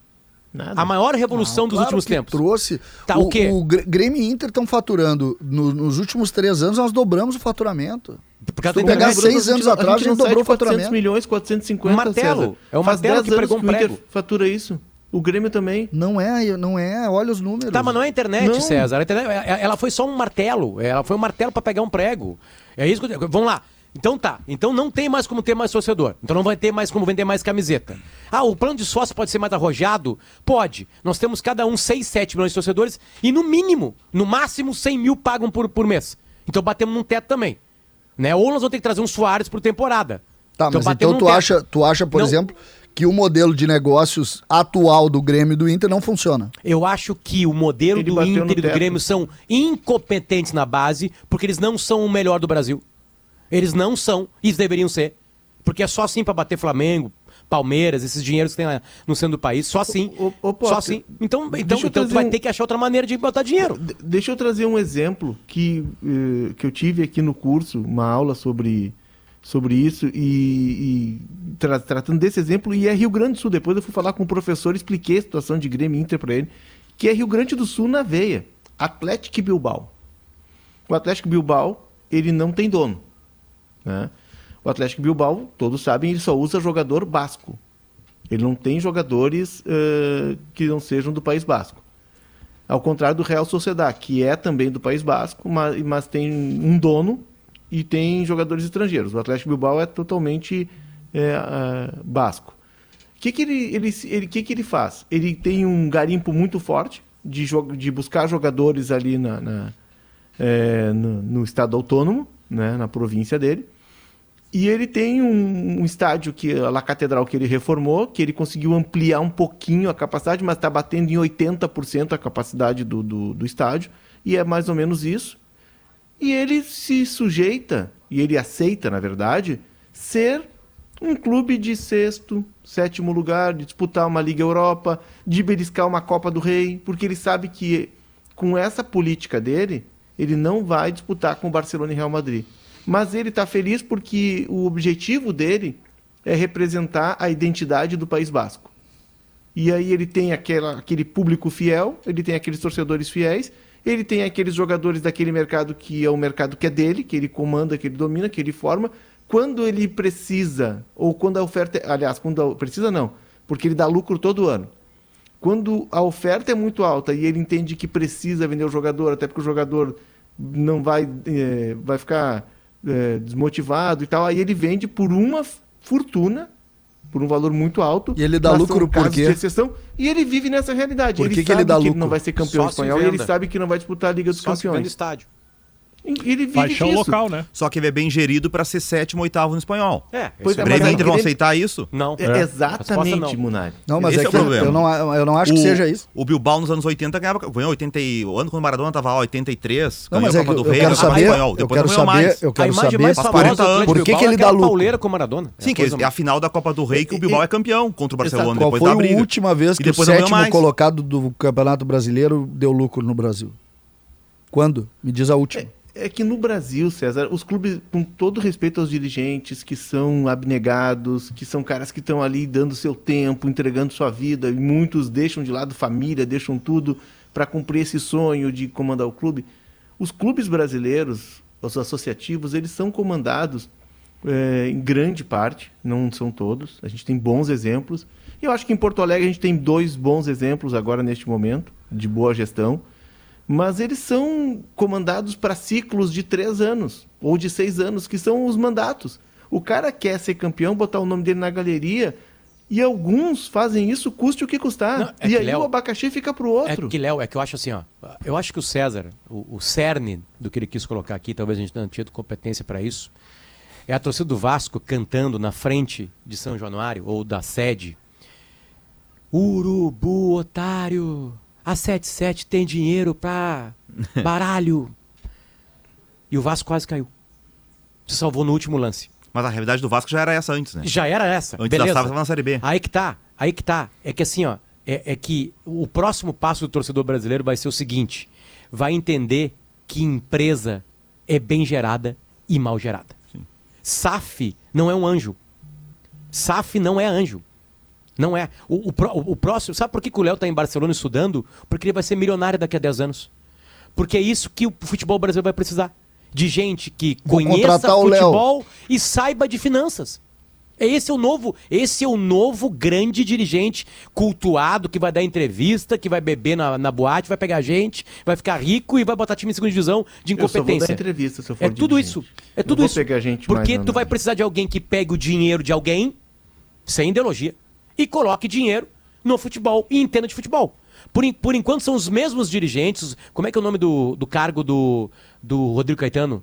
Nada. A maior revolução dos Claro últimos tempos. Trouxe. Tá, o o Gr- Grêmio e Inter estão faturando. no- nos últimos três anos, nós dobramos o faturamento. Por causa Se tu pegar seis anos atrás, a gente não dobrou o faturamento. 400 milhões, 450, Um martelo. César. É o Faz martelo 10 que pregou um que o Inter prego. fatura isso. O Grêmio também. Não é, não é. Olha os números. Tá, mas não é a internet, Não. César. A internet, é- ela foi só um martelo. Ela foi um martelo pra pegar um prego. É isso que eu digo. Vamos lá. Então tá. Então não tem mais como ter mais torcedor. Então não vai ter mais como vender mais camiseta. Ah, o plano de sócio pode ser mais arrojado? Pode. Nós temos cada um 6, 7 milhões de torcedores e no mínimo, no máximo 100 mil pagam por, por mês. Então batemos num teto também. Né? Ou nós vamos ter que trazer um Soares por temporada. Tá, mas batemos então tu acha, tu acha, por Não. exemplo, que o modelo de negócios atual do Grêmio e do Inter não funciona. Eu acho que o modelo Ele do Inter e do. Grêmio são incompetentes na base, porque eles não são o melhor do Brasil. Eles não são, e eles deveriam ser. Porque é só assim pra bater Flamengo, Palmeiras, esses dinheiros que tem lá no centro do país, só assim. Ô, ô, só assim. Então, então, então tu vai um- ter que achar outra maneira de botar dinheiro. De- Deixa eu trazer um exemplo que, eh, que eu tive aqui no curso, uma aula sobre, sobre isso, e, e tra- tratando desse exemplo, e é Rio Grande do Sul. Depois eu fui falar com o professor, expliquei a situação de Grêmio Inter para ele, que é Rio Grande do Sul na veia. Atlético Bilbao. O Atlético Bilbao, ele não tem dono. Né? O Atlético Bilbao, todos sabem, ele só usa jogador basco. Ele não tem jogadores eh, que não sejam do País Basco. Ao contrário do Real Sociedad, que é também do País Basco, mas, mas tem um dono e tem jogadores estrangeiros. O Atlético Bilbao é totalmente ah, basco. O que, que, ele, ele, ele, que, que ele faz? Ele tem um garimpo muito forte de, de buscar jogadores ali na, na- é, no, no estado autônomo, né, na província dele. E ele tem um, um estádio que a Catedral que ele reformou, que ele conseguiu ampliar um pouquinho a capacidade, mas está batendo em 80% a capacidade do, do, do estádio, e é mais ou menos isso. E ele se sujeita, e ele aceita, na verdade, ser um clube de sexto, sétimo lugar, de disputar uma Liga Europa, de beliscar uma Copa do Rei, porque ele sabe que com essa política dele, ele não vai disputar com o Barcelona e Real Madrid. Mas ele está feliz porque o objetivo dele é representar a identidade do País Basco. E aí ele tem aquela, aquele público fiel, ele tem aqueles torcedores fiéis, ele tem aqueles jogadores daquele mercado que é o mercado que é dele, que ele comanda, que ele domina, que ele forma. Quando ele precisa, ou quando a oferta. Aliás, quando a- precisa não, porque ele dá lucro todo ano. Quando a oferta é muito alta e ele entende que precisa vender o jogador, até porque o jogador não vai, eh, vai ficar eh, desmotivado e tal, aí ele vende por uma fortuna, por um valor muito alto. E ele dá lucro por quê? de exceção, e ele vive nessa realidade. Por ele que que sabe ele dá que ele lucro? não vai ser campeão Só se espanhol e ele sabe que não vai disputar a Liga dos Só se vende Campeões. estádio. Ele vive Paixão disso. local, né? Só que ele é bem gerido para ser sétimo, oitavo no espanhol. É, Pois é, é Grêmio e Inter vão aceitar isso? Não. É, Resposta Exatamente, não. Munari. Não, mas Esse é, é o que eu, problema. eu não, eu não acho que O- seja isso. O Bilbao nos anos 80 ganhava, ganhou 80 e, o ano quando o Maradona tava lá, 83, Não, ganhou mas a é que Copa eu, do eu Rei, quero saber, espanhol, eu depois quero não ganhou saber, mais. eu A quero imagem saber mais por, famosa Atlético por que, que é ele dá lucro. pauleira com o Maradona. Sim, que é a final da Copa do Rei que o Bilbao é campeão contra o Barcelona, Exato. Qual depois foi da a briga. última vez E que o depois sétimo colocado do Campeonato Brasileiro deu lucro no Brasil? Quando? Me diz a última. É que no Brasil, César, os clubes, com todo respeito aos dirigentes, que são abnegados, que são caras que estão ali dando seu tempo, entregando sua vida, e muitos deixam de lado família, deixam tudo para cumprir esse sonho de comandar o clube. Os clubes brasileiros, os associativos, eles são comandados é, em grande parte, não são todos. A gente tem bons exemplos. E eu acho que em Porto Alegre a gente tem dois bons exemplos agora neste momento, de boa gestão. Mas eles são comandados para ciclos de três anos ou de seis anos, que são os mandatos. O cara quer ser campeão, botar o nome dele na galeria, e alguns fazem isso, custe o que custar. Não, é e que, aí Léo, o abacaxi fica pro É outro. que, Léo, é que eu acho assim, ó. Eu acho que o César, o, o cerne do que ele quis colocar aqui, talvez a gente não tenha tido competência para isso, é a torcida do Vasco cantando na frente de São Januário, ou da sede. Urubu, otário! A 77 tem dinheiro pra *laughs* baralho. e o Vasco quase caiu. Se salvou no último lance. Mas a realidade do Vasco já era essa antes, né? Já era essa. Antes beleza. da estava na Série B. Aí que tá, aí que tá. É que assim, ó, é, é que o próximo passo do torcedor brasileiro vai ser o seguinte: vai entender que empresa é bem gerada e mal gerada. SAF não é um anjo. SAF não é anjo. Não é. O, o, o próximo. Sabe por que, que o Léo tá em Barcelona estudando? Porque ele vai ser milionário daqui a 10 anos. Porque é isso que o futebol brasileiro vai precisar. De gente que Vou conheça o Léo. futebol e saiba de finanças. É Esse é o novo, esse é o novo grande dirigente cultuado que vai dar entrevista, que vai beber na, na boate, vai pegar gente, vai ficar rico e vai botar time em segunda divisão de Eu só vou dar incompetência. entrevista se eu for É tudo dirigente. isso. É tudo vou isso. pegar gente Porque mais tu vai precisar de alguém que pegue o dinheiro de alguém, sem ideologia, e coloque dinheiro no futebol e entenda de futebol. Por, por enquanto são os mesmos dirigentes. Como é que é o nome do, do cargo do, do Rodrigo Caetano?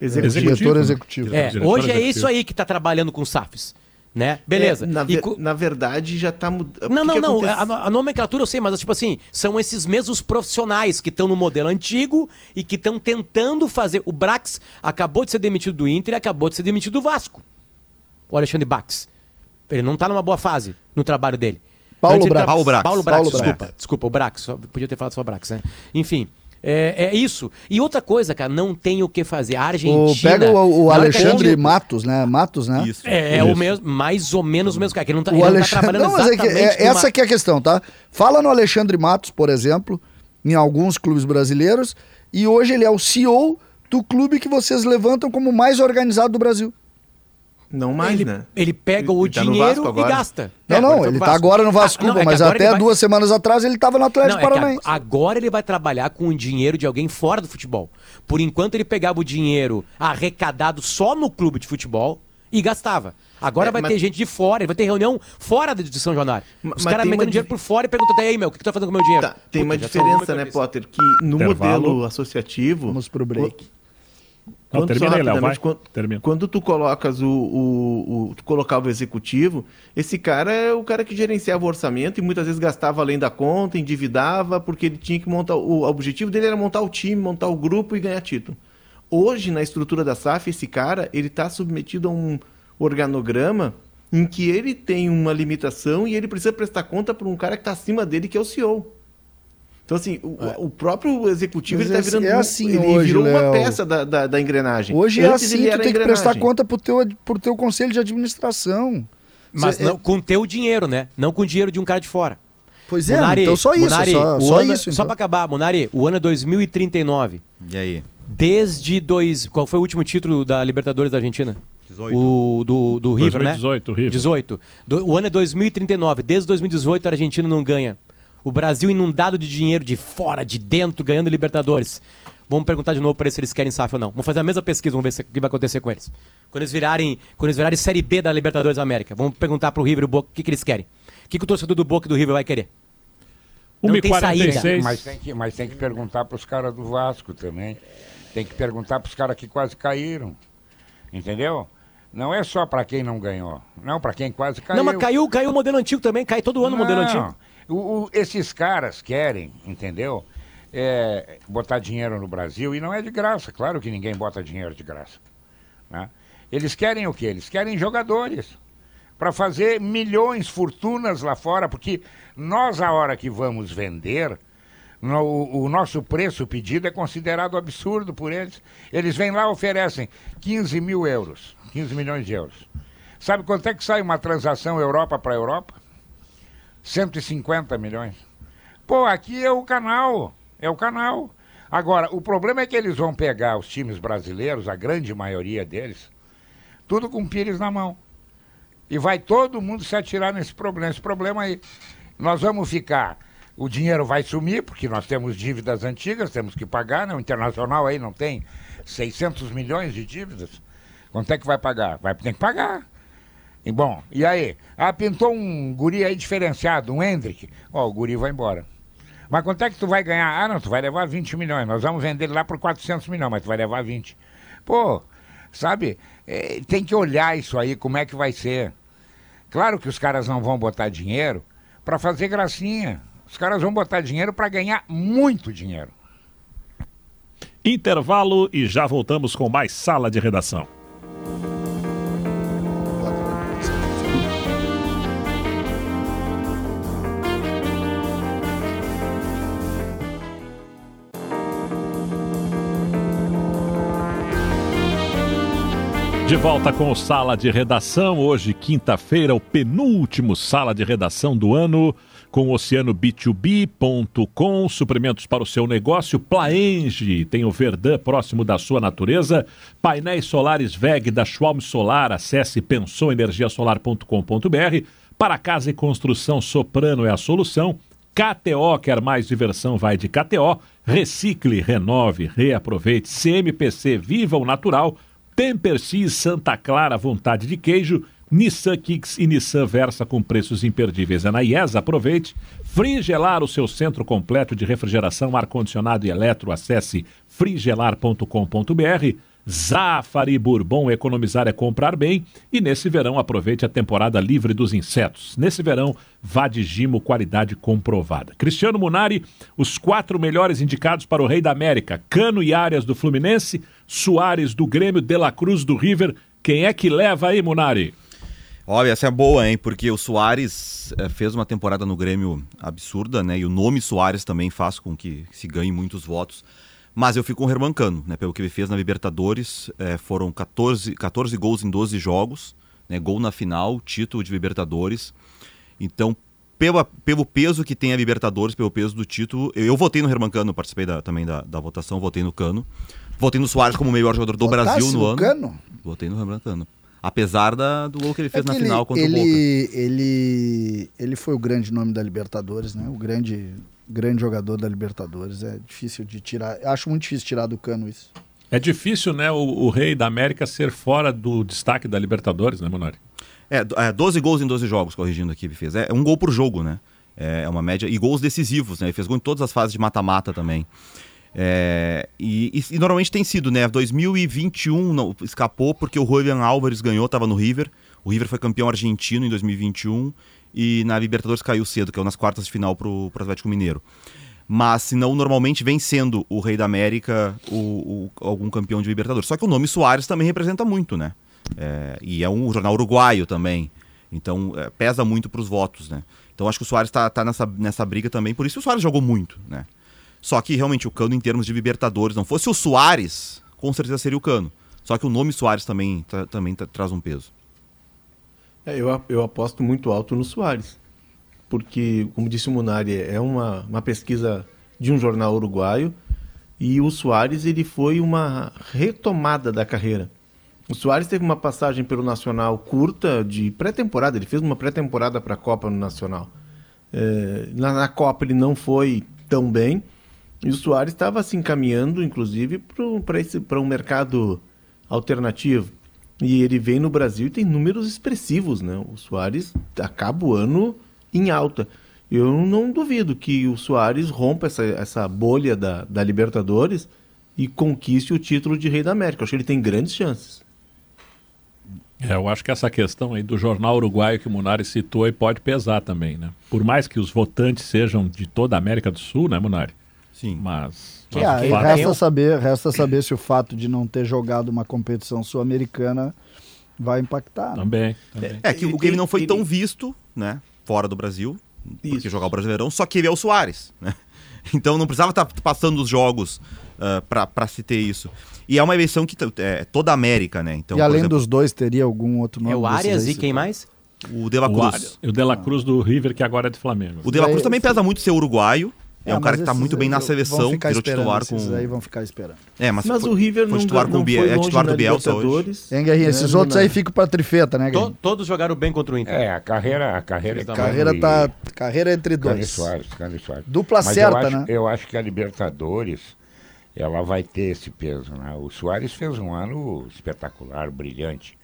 Executivo. Diretor executivo. É, Diretor hoje é executivo. isso aí que tá trabalhando com SAFs. Né? Beleza. É, na, ve- co- na verdade, já tá mudando. Não, não, não. A, a nomenclatura eu sei, mas tipo assim, são esses mesmos profissionais que estão no modelo antigo e que estão tentando fazer. O Brax acabou de ser demitido do Inter e acabou de ser demitido do Vasco. O Alexandre Bax. Ele não tá numa boa fase no trabalho dele. Paulo Brax. tra- Paulo Brax. Paulo Brax, Paulo Brax. desculpa. Desculpa, o Brax. Só- podia ter falado só Brax, né? Enfim. É, é isso. E outra coisa, cara, não tem o que fazer. A Argentina. O, pega o, o Alexandre Matos, né? Matos, né? Isso. É, é Isso. o mesmo, mais ou menos o mesmo cara. Que ele não tá, O ele não tá Alexandre... trabalhando Não, mas é que, é, numa- essa que é a questão, tá? Fala no Alexandre Matos, por exemplo, em alguns clubes brasileiros, e hoje ele é o CEO do clube que vocês levantam como o mais organizado do Brasil. Não mais, ele, né? ele pega o Ele tá dinheiro e gasta. Não, É, não, agora ele tá agora no Vasco, Ah, não, é mas até ele vai- duas semanas atrás ele tava no Atlético Não, é Paranaense. a- agora ele vai trabalhar com o dinheiro de alguém fora do futebol. Por enquanto ele pegava o dinheiro arrecadado só no clube de futebol e gastava. Agora É, vai mas- ter gente de fora, ele vai ter reunião fora de São Januário. Ma- Os caras metendo uma dinheiro por fora e perguntando, e aí, meu, o que tu tá fazendo com o meu dinheiro? Tá, tem Puta, uma alguma diferença, né. Potter? Que no Intervalo. modelo associativo. Vamos pro break. Não, Quando, termina aí, Léo, vai. quando, Termina. quando tu colocas o, o, o- Tu colocava o executivo, esse cara é o cara que gerenciava o orçamento e muitas vezes gastava além da conta, endividava, porque ele tinha que montar. O objetivo dele era montar o time, montar o grupo e ganhar título. Hoje, na estrutura da SAF, esse cara ele está submetido a um organograma em que ele tem uma limitação e ele precisa prestar conta para um cara que está acima dele, que é o CEO. Então, assim, o, o próprio executivo tá esse- virando. é um- assim ele hoje, virou uma peça da, da, da engrenagem. Hoje é Antes assim, ele tu tem que prestar conta pro teu, pro teu conselho de administração. Mas Cê- não, com teu dinheiro, né? Não com o dinheiro de um cara de fora. Pois é, Munari, então só isso, Munari, só, só ano- isso. Só então. pra acabar, Munari, o ano é 2039. E aí? Desde dois. Qual foi o último título da Libertadores da Argentina? 18. O do, do River, 2018, né? o River. 18. Do- o ano é 2039. Desde 2018 a Argentina não ganha. O Brasil inundado de dinheiro de fora, de dentro, ganhando Libertadores. Vamos perguntar de novo para eles se eles querem SAF ou não. Vamos fazer a mesma pesquisa, vamos ver o que vai acontecer com eles. Quando eles virarem, quando eles virarem Série B da Libertadores da América, vamos perguntar pro River e o Boca o que, que eles querem. O que, que o torcedor do Boca e do River vai querer? Não tem 1h46. Mas tem que, mas tem que perguntar para os caras do Vasco também. Tem que perguntar para os caras que quase caíram. Entendeu? Não é só para quem não ganhou. Não, para quem quase caiu. Não, mas caiu, caiu o modelo antigo também, cai todo ano o modelo Não, antigo. O- o- esses caras querem, entendeu? É, botar dinheiro no Brasil e não é de graça. Claro que ninguém bota dinheiro de graça. né? Eles querem o quê? Eles querem jogadores para fazer milhões, fortunas lá fora, porque nós, a hora que vamos vender, no- o, nosso preço pedido é considerado absurdo por eles. Eles vêm lá oferecem 15 mil euros, 15 milhões de euros. Sabe quanto é que sai uma transação Europa para Europa? 150 milhões. Pô, aqui é o canal. É o canal. Agora, o problema é que eles vão pegar os times brasileiros, a grande maioria deles, Tudo com Pires na mão. E vai todo mundo se atirar nesse problema, esse problema aí. Nós vamos ficar, o dinheiro vai sumir, porque nós temos dívidas antigas, temos que pagar, né? O internacional aí não tem 600 milhões de dívidas. Quanto é que vai pagar? Vai ter que pagar. E bom, e aí? Ah, pintou um guri aí diferenciado, um Hendrick. Ó, o guri vai embora. Mas quanto é que tu vai ganhar? Ah, não, tu vai levar 20 milhões. Nós vamos vender lá por 400 milhões, mas tu vai levar 20. Pô, sabe? É, tem que olhar isso aí, como é que vai ser. Claro que os caras não vão botar dinheiro para fazer gracinha. Os caras vão botar dinheiro para ganhar muito dinheiro. Intervalo e já voltamos com mais sala de redação. De volta com o Sala de Redação. Hoje, quinta-feira, o penúltimo Sala de Redação do ano, com oceanob2b.com, suprimentos para o seu negócio. Plaenge, tem o Verdão próximo da sua natureza. Painéis solares VEG da Schwalm Solar. Acesse pensouenergiasolar.com.br. Para casa e construção, Soprano é a solução. KTO, quer mais diversão, vai de KTO. Recicle, renove, reaproveite. CMPC, viva o natural. Temper X Santa Clara, vontade de queijo. Nissan Kicks e Nissan Versa com preços imperdíveis. É na aproveite. Frigelar, o seu centro completo de refrigeração, ar-condicionado e eletro. Acesse frigelar.com.br. Zafari Bourbon, economizar é comprar bem. E nesse verão, aproveite a temporada livre dos insetos. Nesse verão, vá de Gimo, qualidade comprovada. Cristiano Munari, os quatro melhores indicados para o Rei da América: Cano e Áreas do Fluminense, Soares do Grêmio, De La Cruz do River. Quem é que leva aí, Munari? Olha, essa é boa, hein? Porque o Soares é, fez uma temporada no Grêmio absurda, né? E o nome Soares também faz com que se ganhe muitos votos. Mas eu fico com o Herman Cano, né? Pelo que ele fez na Libertadores, é, foram 14, 14 gols em 12 jogos, né? Gol na final, título de Libertadores. Então, pelo, pelo peso que tem a Libertadores, pelo peso do título, eu, eu votei no Herman Cano, participei da, também da, da votação, votei no Cano. Votei no Soares como o melhor jogador do Votasse Brasil no no ano. Cano? Votei no Herman Cano. Apesar da, do gol que ele fez É na que final contra ele, o Boca. ele, ele foi o grande nome da Libertadores, né? O grande, grande jogador da Libertadores. É difícil de tirar. Acho muito difícil tirar do cano isso. É difícil, né, o, o Rei da América ser fora do destaque da Libertadores, né, Munari? É, é, 12 gols em 12 jogos, corrigindo aqui, ele fez. É um gol por jogo, né? É uma média. E gols decisivos, né? Ele fez gol em todas as fases de mata-mata também. É, e, e- e normalmente tem sido, né? 2021 não, escapou porque o Julian Álvares ganhou, estava no River. O River foi campeão argentino em 2021 e na Libertadores caiu cedo, caiu nas quartas de final pro, pro Atlético Mineiro. Mas se não, normalmente vem sendo o Rei da América o, o- algum campeão de Libertadores. Só que o nome Soares também representa muito, né? É, e é um jornal uruguaio também. Então é, pesa muito para os votos, né? Então acho que o Soares está tá nessa, nessa briga também. Por isso o Soares jogou muito, né? Só que realmente o Cano, em termos de Libertadores, não fosse o Soares, com certeza seria o Cano. Só que o nome Soares também, tra- também tra- traz um peso. É, eu, eu aposto muito alto no Soares. Porque, como disse o Munari, é uma, uma pesquisa de um jornal uruguaio. E o Soares ele foi uma retomada da carreira. O Soares teve uma passagem pelo Nacional curta de pré-temporada. Ele fez uma pré-temporada para a Copa no Nacional. É, na, na Copa ele não foi tão bem. E o Soares estava se encaminhando, inclusive, para um mercado alternativo. E ele vem no Brasil e tem números expressivos, né? O Soares acaba o ano em alta. Eu não duvido que o Soares rompa essa, essa bolha da, da Libertadores e conquiste o título de Rei da América. Eu acho que ele tem grandes chances. É, eu acho que essa questão aí do jornal uruguaio que o Munari citou aí pode pesar também, né? Por mais que os votantes sejam de toda a América do Sul, né, Munari? Sim. Mas. Que mas o fato- resta saber, resta saber se o fato de não ter jogado uma competição sul-americana vai impactar. né? Também, também. É que o Ele- game não foi ele- tão visto, né? Fora do Brasil, porque Isso. jogar o Brasileirão, só que ele é o Soares, né? *laughs* Então não precisava estar passando os jogos ah, pra para se ter isso. E é uma eleição que t- é toda a América, né? Então, e além exemplo, dos dois, teria algum outro nome? É o Arias e quem mais? o De La O, Cruz. Ar- o De La Cruz do River, que agora é de Flamengo. O De La Cruz também pesa muito ser uruguaio, É, um cara que tá muito esses bem na seleção, ficar virou titular esses com. aí vão ficar esperando. É, mas, Mas foi, o River foi não, titular não com o Biel, é titular do Bielsa hoje. Hein, Guerrinha? Esses É, outros não- aí ficam pra trifeta, né, To- todos jogaram bem contra o Inter. É, a carreira, a carreira. A A carreira e- tá. Carreira entre dois. Soares, Cani Soares. Dupla Mas certa, eu acho, né? Eu acho que a Libertadores, ela vai ter esse peso, né? O Soares fez um ano espetacular, brilhante.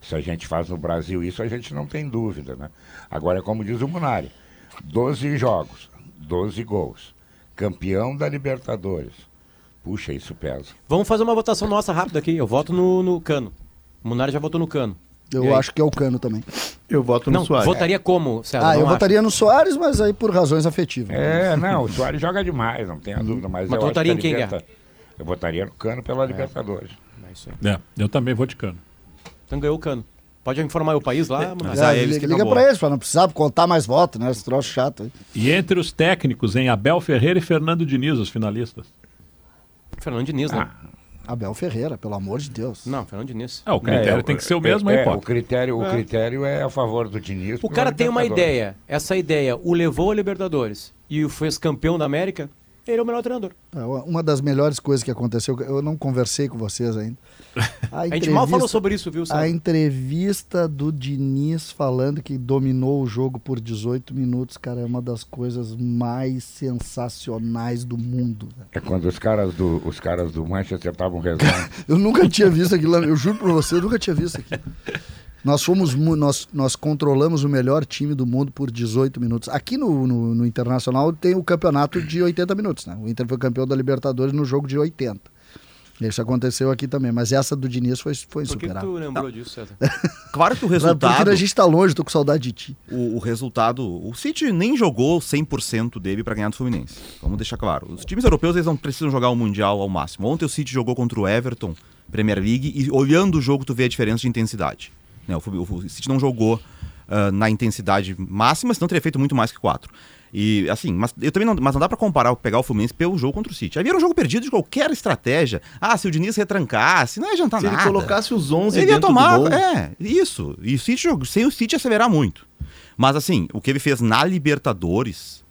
Se a gente faz no Brasil isso, a gente não tem dúvida, né? Agora, como diz o Munari, 12 jogos, 12 gols. Campeão da Libertadores. Puxa, isso pesa. Vamos fazer uma votação nossa rápida aqui. Eu voto no, no Cano. O Munari já votou no Cano. Eu acho que é o Cano também. Eu voto no Não, Soares. votaria como, César? Ah, Não eu acho. votaria no Soares, mas aí por razões afetivas. É, não, o Soares joga demais, não tenha dúvida. Mas, Mas eu votaria em quem, Liberta- Eu votaria no Cano pela Libertadores. É isso aí. É, eu também vou de cano. Então ganhou o Cano. Pode informar o país lá, Munari? Mas É, aí eles liga que liga pra eles, pra não precisar contar mais votos, né? Esse troço chato aí. E entre os técnicos, em Abel Ferreira e Fernando Diniz, os finalistas. Fernando Diniz, né? Ah, Abel Ferreira, pelo amor de Deus. Não, Fernando Diniz. É, o critério É, tem que ser o é, mesmo é, aí, O Potter. critério, o critério é a favor do Diniz. O cara tem uma ideia. Essa ideia o levou a Libertadores e o fez campeão da América. Ele é o melhor treinador. É, Uma das melhores coisas que aconteceu, eu não conversei com vocês ainda. *laughs* A, A gente mal falou entrevista- sobre isso, viu, A César? entrevista do Diniz falando que dominou o jogo por 18 minutos, cara, é uma das coisas mais sensacionais do mundo. né? É quando os caras do, os caras do Manchester estavam rezando. *laughs* Eu nunca tinha visto aquilo, eu juro pra você, eu nunca tinha visto aquilo. *laughs* Nós fomos, nós, nós controlamos o melhor time do mundo por 18 minutos. Aqui no, no, no Internacional tem o campeonato de 80 minutos, né? O Inter foi campeão da Libertadores no jogo de 80. Isso aconteceu aqui também, mas essa do Diniz foi, foi Por que, que insuperável. tu lembrou disso, César? *laughs* Claro que o resultado. Porque a gente tá longe, tô com saudade de ti. o, o resultado. O City nem jogou 100% dele para ganhar do Fluminense. Vamos deixar claro. Os times europeus eles não precisam jogar o Mundial ao máximo. Ontem o City jogou contra o Everton, Premier League, e olhando o jogo tu vê a diferença de intensidade. Né, o, Fu- o City não jogou ah, na intensidade máxima, senão teria feito muito mais que quatro. E assim, mas eu também não, mas não dá para comparar, pegar o Fluminense pelo jogo contra o City. Aí era um jogo perdido de qualquer estratégia. Ah, se o Diniz retrancasse, não ia adiantar Se ele nada. colocasse os 11 Ele ia tomar. do gol, É, isso. E o City, sem o City acelerar muito. Mas assim, o que ele fez na Libertadores,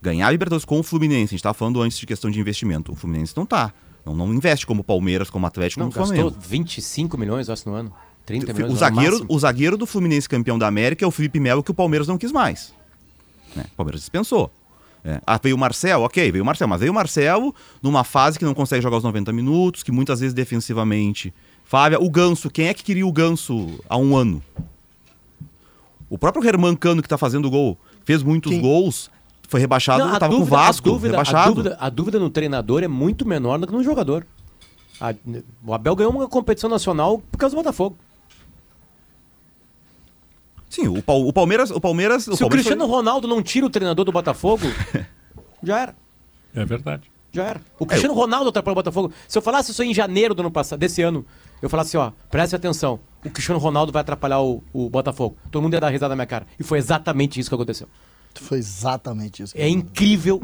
ganhar a Libertadores com o Fluminense, a gente tava falando antes de questão de investimento. O Fluminense não tá. Não, não investe como o Palmeiras, como o Atlético, Não, como o gastou Flamengo. 25 milhões, eu acho, no ano. 30 milhões O zagueiro, o zagueiro do Fluminense campeão da América é o Felipe Melo, que o Palmeiras não quis mais. Né? O Palmeiras dispensou. É. Ah, veio o Marcel, ok, veio o Marcel, mas veio o Marcelo numa fase que não consegue jogar os 90 minutos, que muitas vezes defensivamente falha. O Ganso, quem é que queria o Ganso há um ano? O próprio Herman Cano, que tá fazendo gol, fez muitos Quem? gols, foi rebaixado, Não, a tava com o dúvida- a Vasco, dúvida- a rebaixado. dúvida- a dúvida no treinador é muito menor do que no jogador. A- o Abel ganhou uma competição nacional por causa do Botafogo. Sim, o, o Palmeiras. O Palmeiras, Se o Palmeiras Cristiano foi- Ronaldo não tira o treinador do Botafogo, *laughs* já era. É verdade. Já era. O Cristiano Ronaldo atrapalhou o Botafogo. Se eu falasse isso em janeiro do ano passado, desse ano, eu falasse assim, ó, preste atenção, o Cristiano Ronaldo vai atrapalhar o, o Botafogo. Todo mundo ia dar risada na minha cara. E foi exatamente isso que aconteceu. Foi exatamente isso. É incrível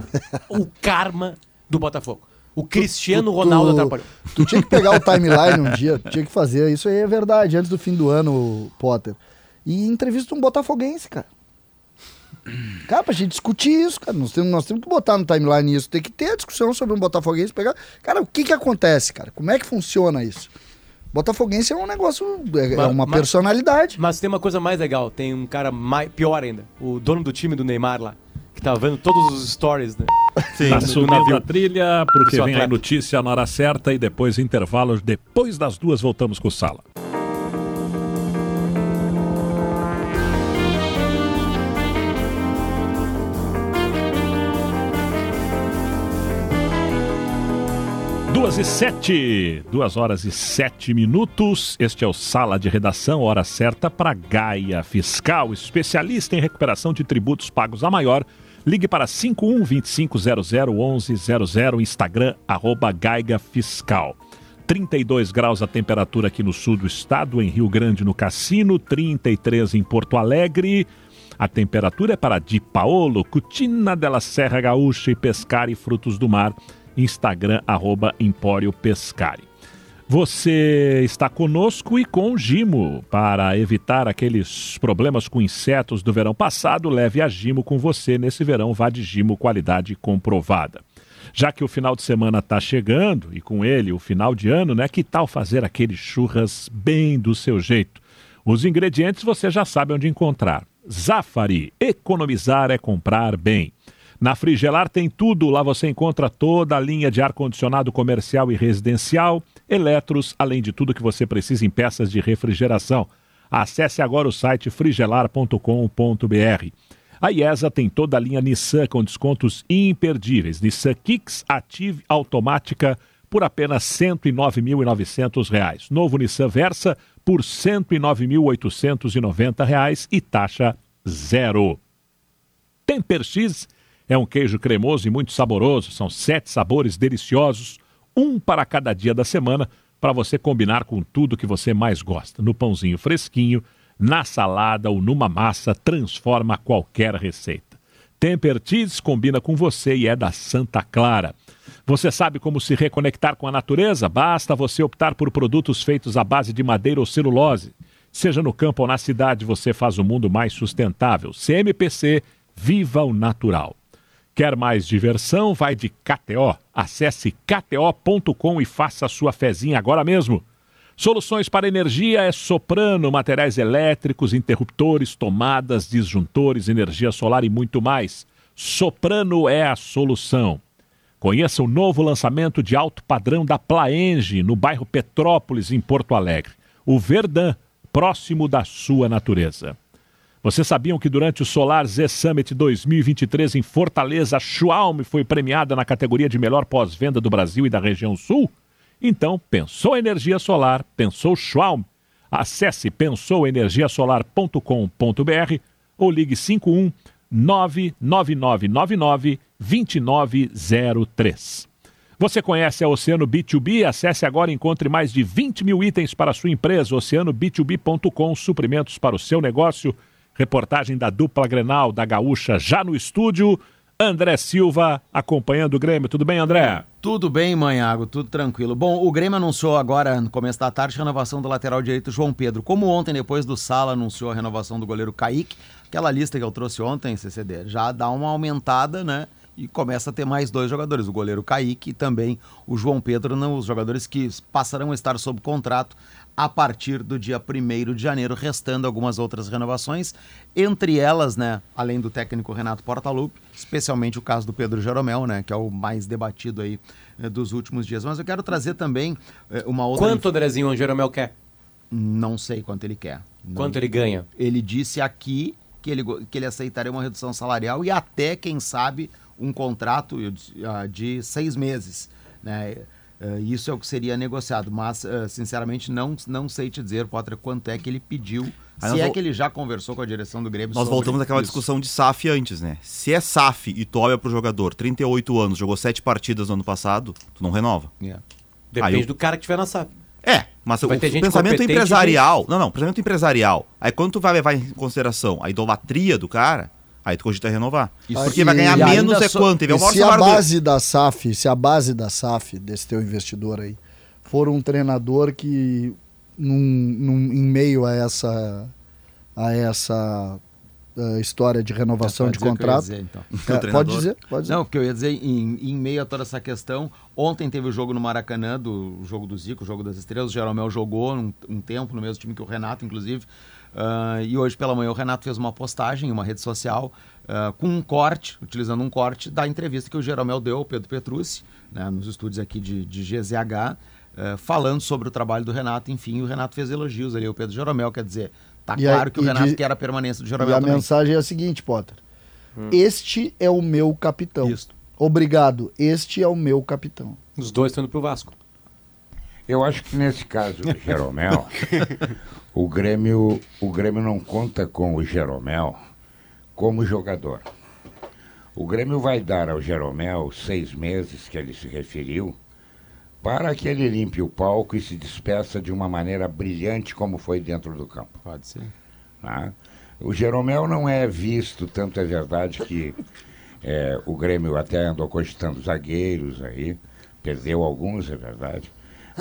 o *laughs* karma do Botafogo. O Cristiano Tu- Ronaldo tu- atrapalhou. Tu tinha que pegar o *laughs* timeline um dia, tu tinha que fazer. Isso aí é verdade, antes do fim do ano, Potter. E entrevista um botafoguense, cara. Cara, pra gente discutir isso, cara. Nós temos, nós temos que botar no timeline isso. Tem que ter a discussão sobre um botafoguense. Pegar. Cara, o que que acontece, cara? Como é que funciona isso? Botafoguense é um negócio, é, é Mas- uma mas- personalidade. Mas tem uma coisa mais legal, tem um cara mais, pior ainda, o dono do time do Neymar lá, que tá vendo todos os stories, né? Tá do subindo navio. a trilha, porque vem a atleta. notícia na hora certa e depois intervalos. Depois das duas, voltamos com o Sala. Duas e sete, duas horas e sete minutos. Este é o Sala de Redação, hora certa para Gaia Fiscal, especialista em recuperação de tributos pagos a maior. Ligue para 51 2500 1100, Instagram, arroba Gaiga Fiscal. 32 graus a temperatura aqui no sul do estado, em Rio Grande, no Cassino, 33 em Porto Alegre. A temperatura é para Di Paolo, Cutina della Serra Gaúcha e Pescari Frutos do Mar. Instagram, arroba Empório Pescari. Você está conosco e com o Gimo. Para evitar aqueles problemas com insetos do verão passado, leve a Gimo com você nesse verão. Vá de Gimo, qualidade comprovada. Já que o final de semana está chegando e com ele o final de ano, né? Que tal fazer aqueles churras bem do seu jeito? Os ingredientes você já sabe onde encontrar. Zafari, economizar é comprar bem. Na Frigelar tem tudo, lá você encontra toda a linha de ar-condicionado comercial e residencial, eletros, além de tudo que você precisa em peças de refrigeração. Acesse agora o site frigelar.com.br. A IESA tem toda a linha Nissan com descontos imperdíveis. Nissan Kicks Ative Automática por apenas R$ 109.900. Novo Nissan Versa por R$ 109.890 e taxa zero. Temper X é um queijo cremoso e muito saboroso. São sete sabores deliciosos, um para cada dia da semana, para você combinar com tudo que você mais gosta. No pãozinho fresquinho, na salada ou numa massa, transforma qualquer receita. Temper Cheese combina com você e é da Santa Clara. Você sabe como se reconectar com a natureza? Basta você optar por produtos feitos à base de madeira ou celulose. Seja no campo ou na cidade, você faz o mundo mais sustentável. CMPC, viva o natural. Quer mais diversão? Vai de KTO. Acesse kto.com e faça sua fezinha agora mesmo. Soluções para energia é Soprano, materiais elétricos, interruptores, tomadas, disjuntores, energia solar e muito mais. Soprano é a solução. Conheça o novo lançamento de alto padrão da Plaenge, no bairro Petrópolis, em Porto Alegre. O Verdão, próximo da sua natureza. Vocês sabiam que durante o Solar Z Summit 2023 em Fortaleza, a Schwalm foi premiada na categoria de melhor pós-venda do Brasil e da região sul? Então, pensou energia solar, pensou Schwalm. Acesse pensouenergiasolar.com.br ou ligue 51 99999 2903. Você conhece a Oceano B2B? Acesse agora e encontre mais de 20 mil itens para a sua empresa. OceanoB2B.com, suprimentos para o seu negócio. Reportagem da dupla Grenal da Gaúcha já no estúdio. André Silva acompanhando o Grêmio. Tudo bem, André? Tudo bem, Manhago, tudo tranquilo. Bom, o Grêmio anunciou agora, no começo da tarde, a renovação do lateral direito João Pedro. Como ontem, depois do Sala, anunciou a renovação do goleiro Kaique, aquela lista que eu trouxe ontem, CCD, já dá uma aumentada, né? E começa a ter mais dois jogadores, o goleiro Kaique e também o João Pedro, não, os jogadores que passarão a estar sob contrato a partir do dia 1 de janeiro, restando algumas outras renovações, entre elas, né, além do técnico Renato Portaluppi, especialmente o caso do Pedro Jeromel, né, que é o mais debatido aí eh, dos últimos dias. Mas eu quero trazer também eh, uma outra... Quanto, Andrezinho, o Jeromel quer? Não sei quanto ele quer. Não... Quanto ele ganha? Ele disse aqui que ele, que ele aceitaria uma redução salarial e até, quem sabe, um contrato ah, de seis meses, né? Uh, isso é o que seria negociado, mas uh, sinceramente não, não sei te dizer, Potter, quanto é que ele pediu. Aí se é que ele já conversou com a direção do Grêmio Nós voltamos àquela isso. discussão de SAF antes, né? Se é SAF e tu olha pro jogador, 38 anos, jogou 7 partidas no ano passado, tu não renova. Yeah. Depende Aí, do cara que tiver na SAF. É, mas vai o pensamento empresarial. Não, não, pensamento empresarial. Aí quando tu vai levar em consideração a idolatria do cara, Aí tu cogita renovar. Isso. Porque vai ganhar menos é quanto? Teve se a base da SAF, se a base da SAF, desse teu investidor aí, for um treinador que num, num, em meio a essa a essa uh, história de renovação de contrato. Dizer, então. *laughs* é, pode dizer, pode dizer. Não, porque eu ia dizer, em, em, meio a toda essa questão, ontem teve o jogo no Maracanã, do o jogo do Zico, o jogo das estrelas, o Jeromel jogou um, um tempo no mesmo time que o Renato, inclusive. Uh, e hoje pela manhã o Renato fez uma postagem em uma rede social uh, com um corte, utilizando um corte da entrevista que o Jeromel deu ao Pedro Petrucci, né, nos estúdios aqui de, de GZH, uh, falando sobre o trabalho do Renato. Enfim, o Renato fez elogios ali ao Pedro Jeromel, quer dizer, tá e claro a, que o Renato de, quer a permanência do Jeromel E a também. mensagem é a seguinte, Potter. Hum. Este é o meu capitão. Isso. Obrigado, este é o meu capitão. Os dois estão indo pro Vasco. Eu acho que nesse caso *laughs* Jeromel, *laughs* o Grêmio, o Grêmio não conta com o Jeromel como jogador. O Grêmio vai dar ao Jeromel seis meses, que ele se referiu, para que ele limpe o palco e se despeça de uma maneira brilhante como foi dentro do campo. Pode ser. Tá? O Jeromel não é visto, tanto é verdade que é, o Grêmio até andou cogitando zagueiros aí, perdeu alguns, é verdade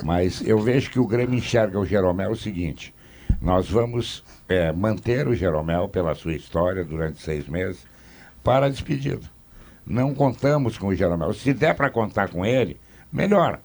Mas eu vejo que o Grêmio enxerga o Jeromel o seguinte: nós vamos é, manter o Jeromel pela sua história durante seis meses para a despedida. Não contamos com o Jeromel. Se der para contar com ele, melhor.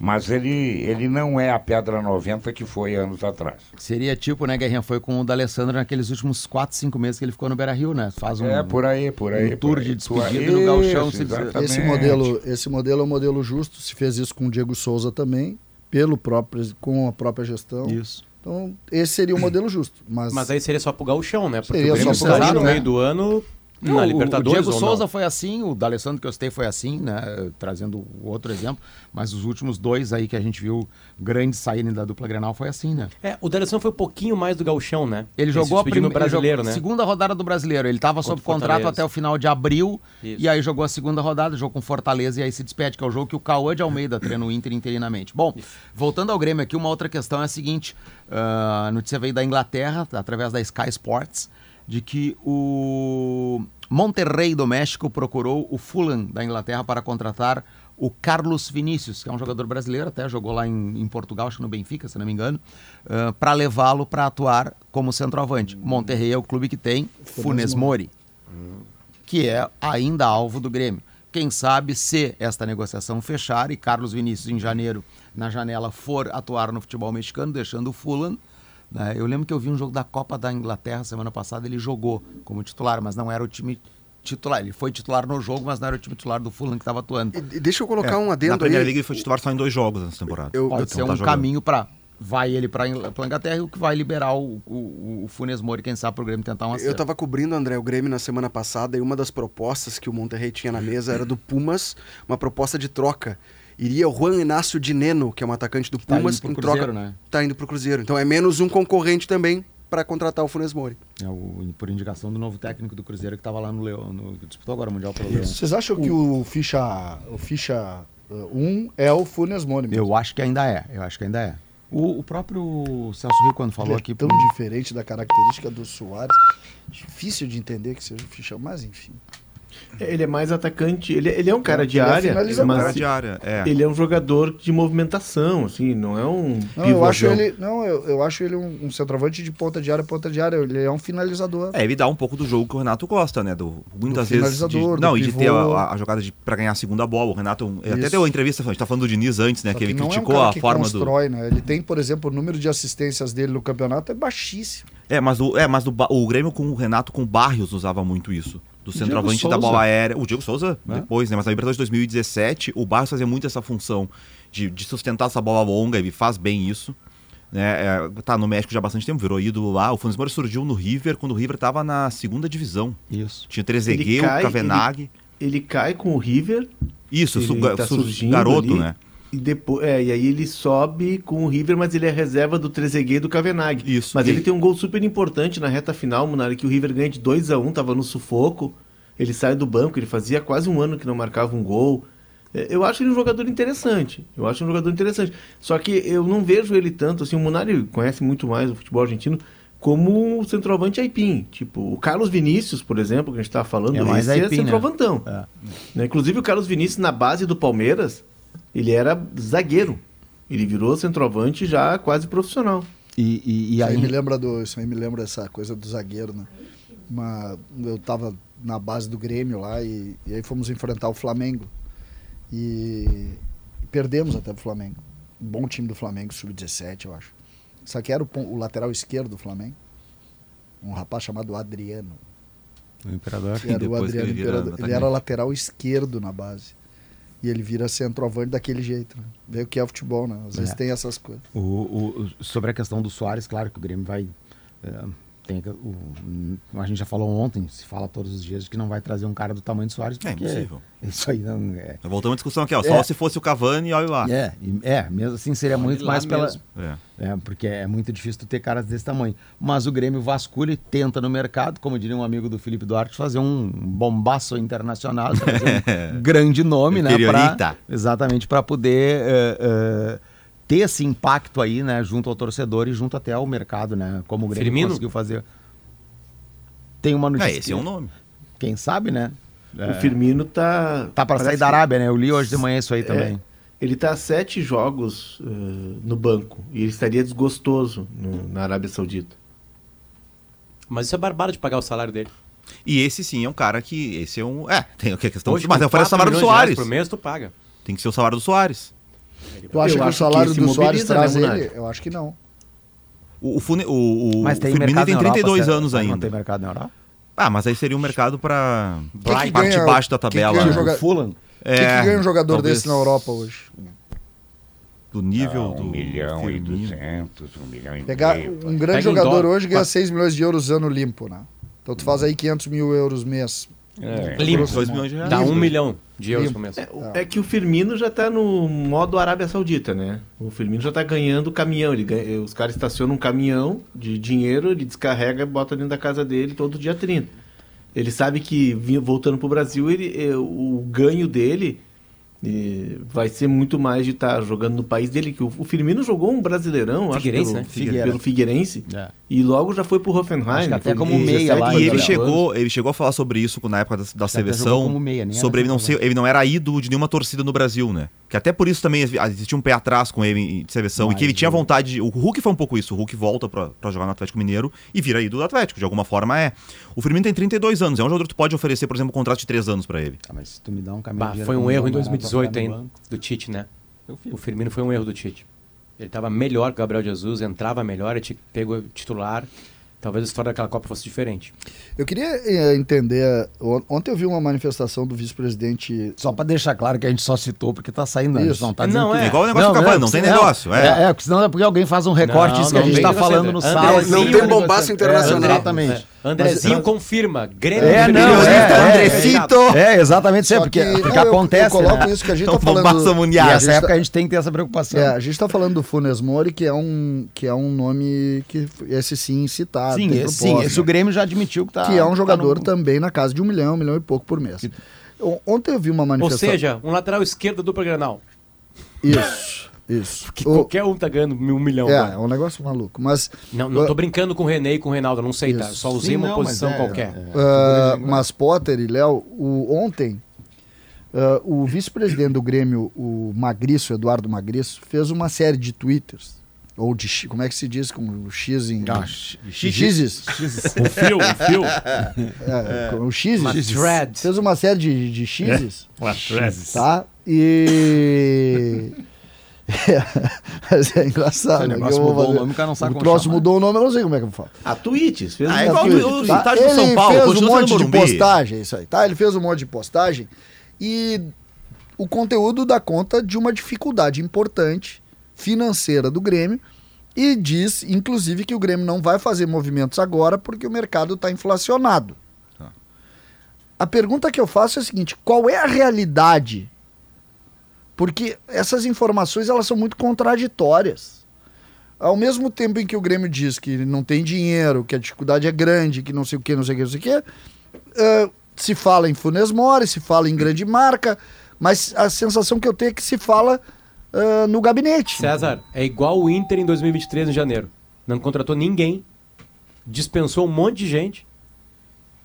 Mas ele, ele não é a pedra 90 que foi anos atrás. Seria tipo, né, Guerrinha? Foi com o D'Alessandro naqueles últimos 4, 5 meses que ele ficou no Beira Rio, né? Faz um, é, por aí, por aí. um tour aí. de despedida no. Isso, exatamente. Esse modelo, esse modelo é um modelo justo. Se fez isso com o Diego Souza também, pelo próprio, com a própria gestão. Isso. Então, esse seria o modelo justo. Mas, Mas aí seria só pro gauchão, né? Porque Seria o Grêmio só pro no Gauchão, meio né? do ano Não, na o- Libertadores O Diego ou Souza não. foi assim, o D'Alessandro que eu citei foi assim, né? Trazendo outro exemplo. Mas os últimos dois aí que a gente viu grandes saírem da dupla Grenal foi assim, né? É, o D'Alessandro foi um pouquinho mais do gauchão, né? Ele se jogou a primeira brasileiro, né? segunda rodada do brasileiro. Ele estava sob contrato Fortaleza. até o final de abril Isso. e aí jogou a segunda rodada, jogou com Fortaleza e aí se despede, que é o jogo que o Cauã de Almeida treina o Inter interinamente. Bom, voltando ao Grêmio aqui, uma outra questão é a seguinte: ah, a notícia veio da Inglaterra, através da Sky Sports, de que o Monterrey do México procurou o Fulham da Inglaterra para contratar o Carlos Vinícius, que é um jogador brasileiro, até jogou lá em, em Portugal, acho que no Benfica, se não me engano, para levá-lo para atuar como centroavante. Monterrey é o clube que tem Funes Mori, que é ainda alvo do Grêmio. Quem sabe se esta negociação fechar e Carlos Vinícius em janeiro, na janela, for atuar no futebol mexicano, deixando o Fulham. Né? Eu lembro que eu vi um jogo da Copa da Inglaterra semana passada, ele jogou como titular, mas não era o time titular. Ele foi titular no jogo, mas não era o time titular do Fulham que estava atuando. E- deixa eu colocar É, um Na adendo Premier aí. League ele foi titular só em dois jogos nessa temporada. Eu- Pode eu- ser não um tá jogando. caminho para vai ele para Inglaterra e o que vai liberar o, o, o Funes Mori, quem sabe, para o Grêmio tentar um Eu estava cobrindo, André, o Grêmio na semana passada e uma das propostas que o Monterrey tinha na mesa era do Pumas, uma proposta de troca. Iria o Juan Inácio Dineno, que é um atacante do Tá Pumas, indo pro em Cruzeiro, troca. né? Tá indo pro Cruzeiro. Então é menos um concorrente também para contratar o Funes Mori. É o, por indicação do novo técnico do Cruzeiro que estava lá no Leão, no, disputou agora o Mundial pelo Leão. vocês acham que o ficha 1 o ficha 1 é o Funes Mori? mesmo? Eu acho que ainda é, eu acho que ainda é. O, o próprio Celso Rio, quando falou é aqui... tão diferente da característica do Soares. Difícil de entender que seja o ficha, mas enfim. Ele é mais atacante, ele, ele é um cara de Ele é área, finalizador. mas Cara de área, é. ele é um jogador de movimentação, assim, não é um Não, eu acho ele, não, eu, eu acho ele um, um centroavante de ponta de área, ponta de área. Ele é um finalizador. É, ele dá um pouco do jogo que o Renato gosta, né? Do, muitas Do vezes. De, finalizador, do não, e de ter a, a jogada de, pra ganhar a segunda bola. O Renato até deu a entrevista, a gente tá falando do Diniz antes, né? Só Que ele não criticou é um cara a que forma do. constrói, né? Ele tem, por exemplo, o número de assistências dele no campeonato é baixíssimo. É, mas, o, é, mas o, o Grêmio com o Renato com o Barrios usava muito isso. Do centroavante da bola aérea. O Diego Souza, É. depois, né? Mas na Libertadores de 2017, o Barrios fazia muito essa função de, de sustentar essa bola longa, ele faz bem isso. Né? É, tá no México já há bastante tempo, virou ídolo lá. O Funes Mori surgiu no River quando o River tava na segunda divisão. Isso. Tinha Trezeguet, o Kavenag. Ele cai com o River, Isso, ele su- tá su- surgindo garoto, ali, né? E, depois, é, e aí ele sobe com o River, mas ele é reserva do Trezeguet e do Kavenag. Isso. Mas E- ele tem um gol super importante na reta final, Munari, que o River ganha de 2 a 1 tava no sufoco. Ele sai do banco, ele fazia quase um ano que não marcava um gol. É, Eu acho ele um jogador interessante. Eu acho um jogador interessante. Só que eu não vejo ele tanto assim. O Munari conhece muito mais o futebol argentino como o centroavante Aipim. Tipo, o Carlos Vinícius, por exemplo, que a gente estava falando, É mais esse Aipim, é né? centroavantão. É. Né? Inclusive o Carlos Vinícius, na base do Palmeiras, ele era zagueiro. Ele virou centroavante já quase profissional. E, e, e Isso aí aí... me lembra do, isso aí me lembra essa coisa do zagueiro, né? Uma, eu tava na base do Grêmio lá e, e aí fomos enfrentar o Flamengo. E, e perdemos até o Flamengo. Um bom time do Flamengo, sub-17, eu acho. Só que era o, o lateral esquerdo do Flamengo. Um rapaz chamado Adriano. O Imperador. Que era o Adriano Imperador. Ele era lateral esquerdo na base. E ele vira centroavante daquele jeito. Né? Vê o que é o futebol, né? Às vezes É. tem essas coisas. O- o- sobre a questão do Soares, claro que o Grêmio vai. é, tem, o, a gente já falou ontem, se fala todos os dias que não vai trazer um cara do tamanho do Soares, É impossível. isso aí não é. Voltamos à discussão aqui, ó. Só É. se fosse o Cavani, olha lá. É, é, mesmo assim seria Olha muito mais pela. É. É, porque é muito difícil tu ter caras desse tamanho. Mas o Grêmio vasculha e tenta no mercado, como diria um amigo do Felipe Duarte, fazer um bombaço internacional, *laughs* fazer um grande nome, *laughs* né? Pra, exatamente, para poder eh, eh, ter esse impacto aí, né? Junto ao torcedor e junto até ao mercado, né? Como o Grêmio Firmino? conseguiu fazer. Tem uma notícia. É, esse é um nome. Quem sabe, né? O Firmino tá. Tá para sair da Arábia, né? Eu li hoje de manhã isso aí também. Ele está sete jogos uh, no banco e ele estaria desgostoso no, na Arábia Saudita. Mas isso é barbado de pagar o salário dele. E esse sim é um cara que. Esse é um. É, tem aqui a questão. Hoje, mas com é o salário do de Soares. por mêo, tu paga. Tem que ser o salário do Soares. Tu acha Eu que o salário que do Soares mobiliza, né, traz ele? Eu acho que não. O, o, Fune- o, o, Mas o tem Firmino mercado tem na Europa, 32 será? anos Não tem ainda. mercado na Europa? Ah, mas aí seria um mercado que parte ganha- baixo da que tabela. ganha né? joga- Fulham. O que, que ganha um jogador talvez desse na Europa hoje? Do nível Ah, do um milhão e Firmino. duzentos, um milhão e Pegar meio. um grande jogador dólar. hoje ganha Pa- 6 milhões de euros ano limpo, né? Então tu faz aí 500 mil euros mês. É. Limpo. 2 milhões de reais. Dá um milhão de euros Limpo. por mês. É, é que o Firmino já está no modo Arábia Saudita, né? O Firmino já está ganhando caminhão. Ele ganha- os caras estacionam um caminhão de dinheiro, ele descarrega e bota dentro da casa dele todo dia 30. Ele sabe que voltando para o Brasil, ele, eh, o ganho dele eh, vai ser muito mais de estar jogando no país dele. Que o, Firmino jogou um brasileirão, acho, pelo, né? Pelo Figueirense. É. E logo já foi pro Hoffenheim. Acho que até como 17, meia lá, E ele 18 chegou, ele chegou a falar sobre isso na época da, da seleção. como meia, nem era sobre ele não, centroavante. ser, ele não era ídolo de nenhuma torcida no Brasil, né? Que até por isso também existia um pé atrás com ele de seleção. e que ele Mas tinha vontade. de- O Hulk foi um pouco isso. O Hulk volta pra, pra jogar no Atlético Mineiro e vira ídolo do Atlético. De alguma forma é. O Firmino tem 32 anos. É um jogador que tu pode oferecer, por exemplo, um contrato de 3 anos pra ele. Ah, mas se tu me dá um caminho Bah, foi um erro em milhão, vai lá pra 2018 ficar no ainda, banco. do Tite, né? O Firmino foi um erro do Tite. Ele estava melhor que o Gabriel Jesus, entrava melhor, ele pegou titular. Talvez a história daquela Copa fosse diferente. Eu queria eh, entender. on- Ontem eu vi uma manifestação do vice-presidente. Só pra deixar claro que a gente só citou porque tá saindo? A gente Isso. não tá Não, que- é. É igual o negócio do Cavani, não tem negócio. É. É, é, porque senão é porque alguém faz um recorte Não, disso que a não gente tá falando no sala. Não tem bombaço internacional. É, exatamente. Andrezinho Mas- confirma. Grêmio É, não, é, tá é. É, exatamente isso, porque, que- porque eu- acontece, Eu, coloco né? isso que a gente Então, tá falando. mundial. E a nessa gente época tá- a gente tem que ter essa preocupação. É, a gente está falando do Funes Mori, que é um, que é um nome que esse sim citado. sim, esse, sim, esse o Grêmio já admitiu que tá. que é um tá jogador no- também na casa de um milhão, um milhão e pouco por mês. Ontem eu vi uma Ou manifestação. seja, um lateral esquerdo dupla Granal. Isso, isso. Que O- qualquer um tá ganhando um milhão. é, agora. é um negócio maluco. Mas, Não, não tô brincando com o René e com o Reinaldo, eu não sei, tá? Só usei Sim, uma não, posição mas é, qualquer. é. ah, mas Potter e Léo, o- ontem, ah, o vice-presidente do Grêmio, o Magriço, Eduardo Magriço, fez uma série de twitters. Ou de. X- Como é que se diz com o X em. Ah, X's? *laughs* O fio, o fio. É, com o X. Uma thread. Fez uma série de, de X's. Uma threads. Tá? E. *laughs* Mas é engraçado. Esse né? negócio mudou o nome, o cara não sabe O como troço chamar. mudou o nome, eu não sei como é que eu falo. A tweets. Fez Ah, um é igual tweet. o Tá? estádio do Ele São Paulo. fez um monte de postagem, isso aí, tá? Ele fez um monte de postagem e o conteúdo dá conta de uma dificuldade importante financeira do Grêmio e diz, inclusive, que o Grêmio não vai fazer movimentos agora porque o mercado está inflacionado. Tá. A pergunta que eu faço é a seguinte: qual é a realidade? Porque essas informações elas são muito contraditórias. Ao mesmo tempo em que o Grêmio diz que não tem dinheiro, que a dificuldade é grande, que não sei o que, não sei o que, não sei o que, ah, se fala em Funes Mori, se fala em grande marca, mas a sensação que eu tenho é que se fala ah, no gabinete. César, é igual o Inter em 2023, em janeiro. Não contratou ninguém, dispensou um monte de gente,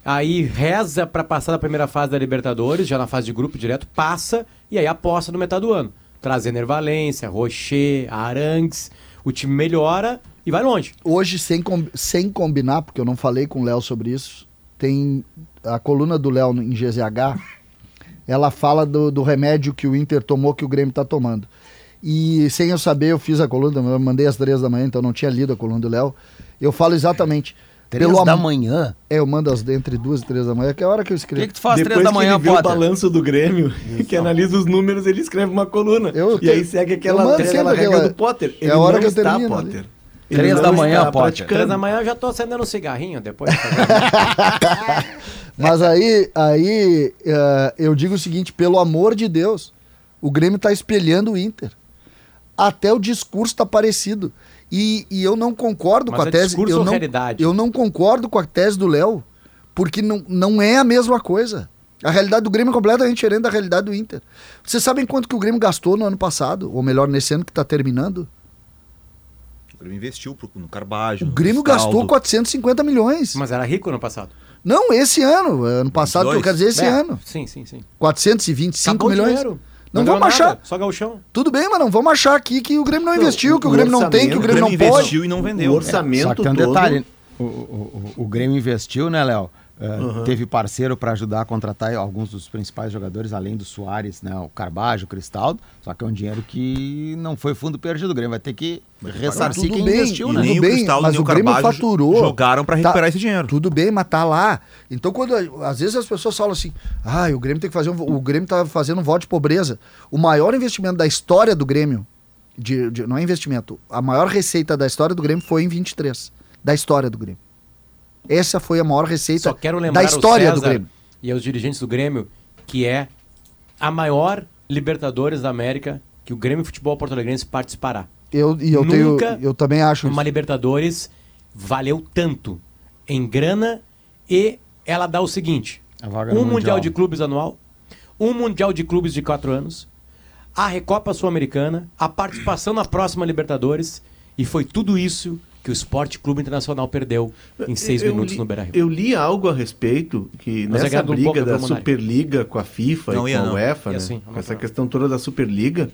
aí reza pra passar da primeira fase da Libertadores, já na fase de grupo direto, passa e aí aposta no metade do ano. Traz Enervalência, Rocher, Arangues, o time melhora e vai longe. Hoje, sem, com- sem combinar, porque eu não falei com o Léo sobre isso, tem a coluna do Léo em GZH, ela fala do, do remédio que o Inter tomou, que o Grêmio está tomando. E sem eu saber, eu fiz a coluna, eu mandei às três da manhã, então não tinha lido a coluna do Léo. Eu falo exatamente. Três pelo da manhã? É, eu mando às, entre duas e três da manhã, que é a hora que eu O escrevo. que, que tu faz Depois três da manhã, ele vê o Potter? balanço do Grêmio, *laughs* que analisa os números, ele escreve uma coluna. Eu e aí segue eu aquela, aquela regra aquela- do Potter. É Ele a hora que eu está, termino ali. Potter. Ele Três da manhã, Potter. praticando. Três da manhã eu já tô acendendo um cigarrinho depois. *laughs* Mas aí, aí eh, eu digo o seguinte, pelo amor de Deus, o Grêmio está espelhando o Inter. Até o discurso está parecido. E, e eu não concordo Mas com a é tese. eu não, realidade? Eu não concordo com a tese do Léo, porque não, não é a mesma coisa. A realidade do Grêmio é completamente diferente da realidade do Inter. Vocês sabem quanto que o Grêmio gastou no ano passado? Ou melhor, nesse ano que está terminando? O Grêmio investiu pro- no Carbajo. O Grêmio gastou 450 milhões. Mas era rico no passado. Não, esse ano. Ano passado, que eu quero dizer esse É, ano. Sim, sim, sim. 425 Acabou milhões. dinheiro. Não, Não vamos achar. nada. Só gauchão. Tudo bem, mas não vamos achar aqui que o Grêmio não Não, investiu, que o o Grêmio não tem, que o orçamento- Grêmio não Grêmio pode. investiu e não vendeu. O orçamento Só que tem um todo... detalhe. O, o, o- o Grêmio investiu, né, Léo? Uh, Teve parceiro para ajudar a contratar alguns dos principais jogadores, além do Soares, né? O Carbajo, o Cristaldo. Só que é um dinheiro que não foi fundo perdido. O Grêmio vai ter que ressarcir quem bem, investiu, né? tudo nem o bem, Cristaldo, mas nem o o Grêmio faturou. jogaram pra recuperar esse dinheiro. Tudo bem, mas tá lá. Então, quando às vezes as pessoas falam assim, ah, o Grêmio tem que fazer um, o Grêmio tá fazendo um voto de pobreza. O maior investimento da história do Grêmio, de, de- não é investimento, a maior receita da história do Grêmio foi em 23, da história do Grêmio. Essa foi a maior receita Só quero lembrar da história do Grêmio. e aos dirigentes do Grêmio que é a maior Libertadores da América que o Grêmio Futebol Porto Alegrense participará. Eu, e eu tenho, Nunca eu também acho Uma isso. Libertadores valeu tanto em grana e ela dá o seguinte: A vaga um no mundial. Mundial. de clubes anual, um mundial de clubes de quatro anos, a Recopa Sul-Americana, a participação na próxima Libertadores e foi tudo isso que o Esporte Clube Internacional perdeu em seis Eu minutos li- no Beira-Rio. Eu li algo a respeito que Mas é nessa um briga da. Superliga com a FIFA Não e com a. UEFA, né? sim, com essa questão toda da Superliga,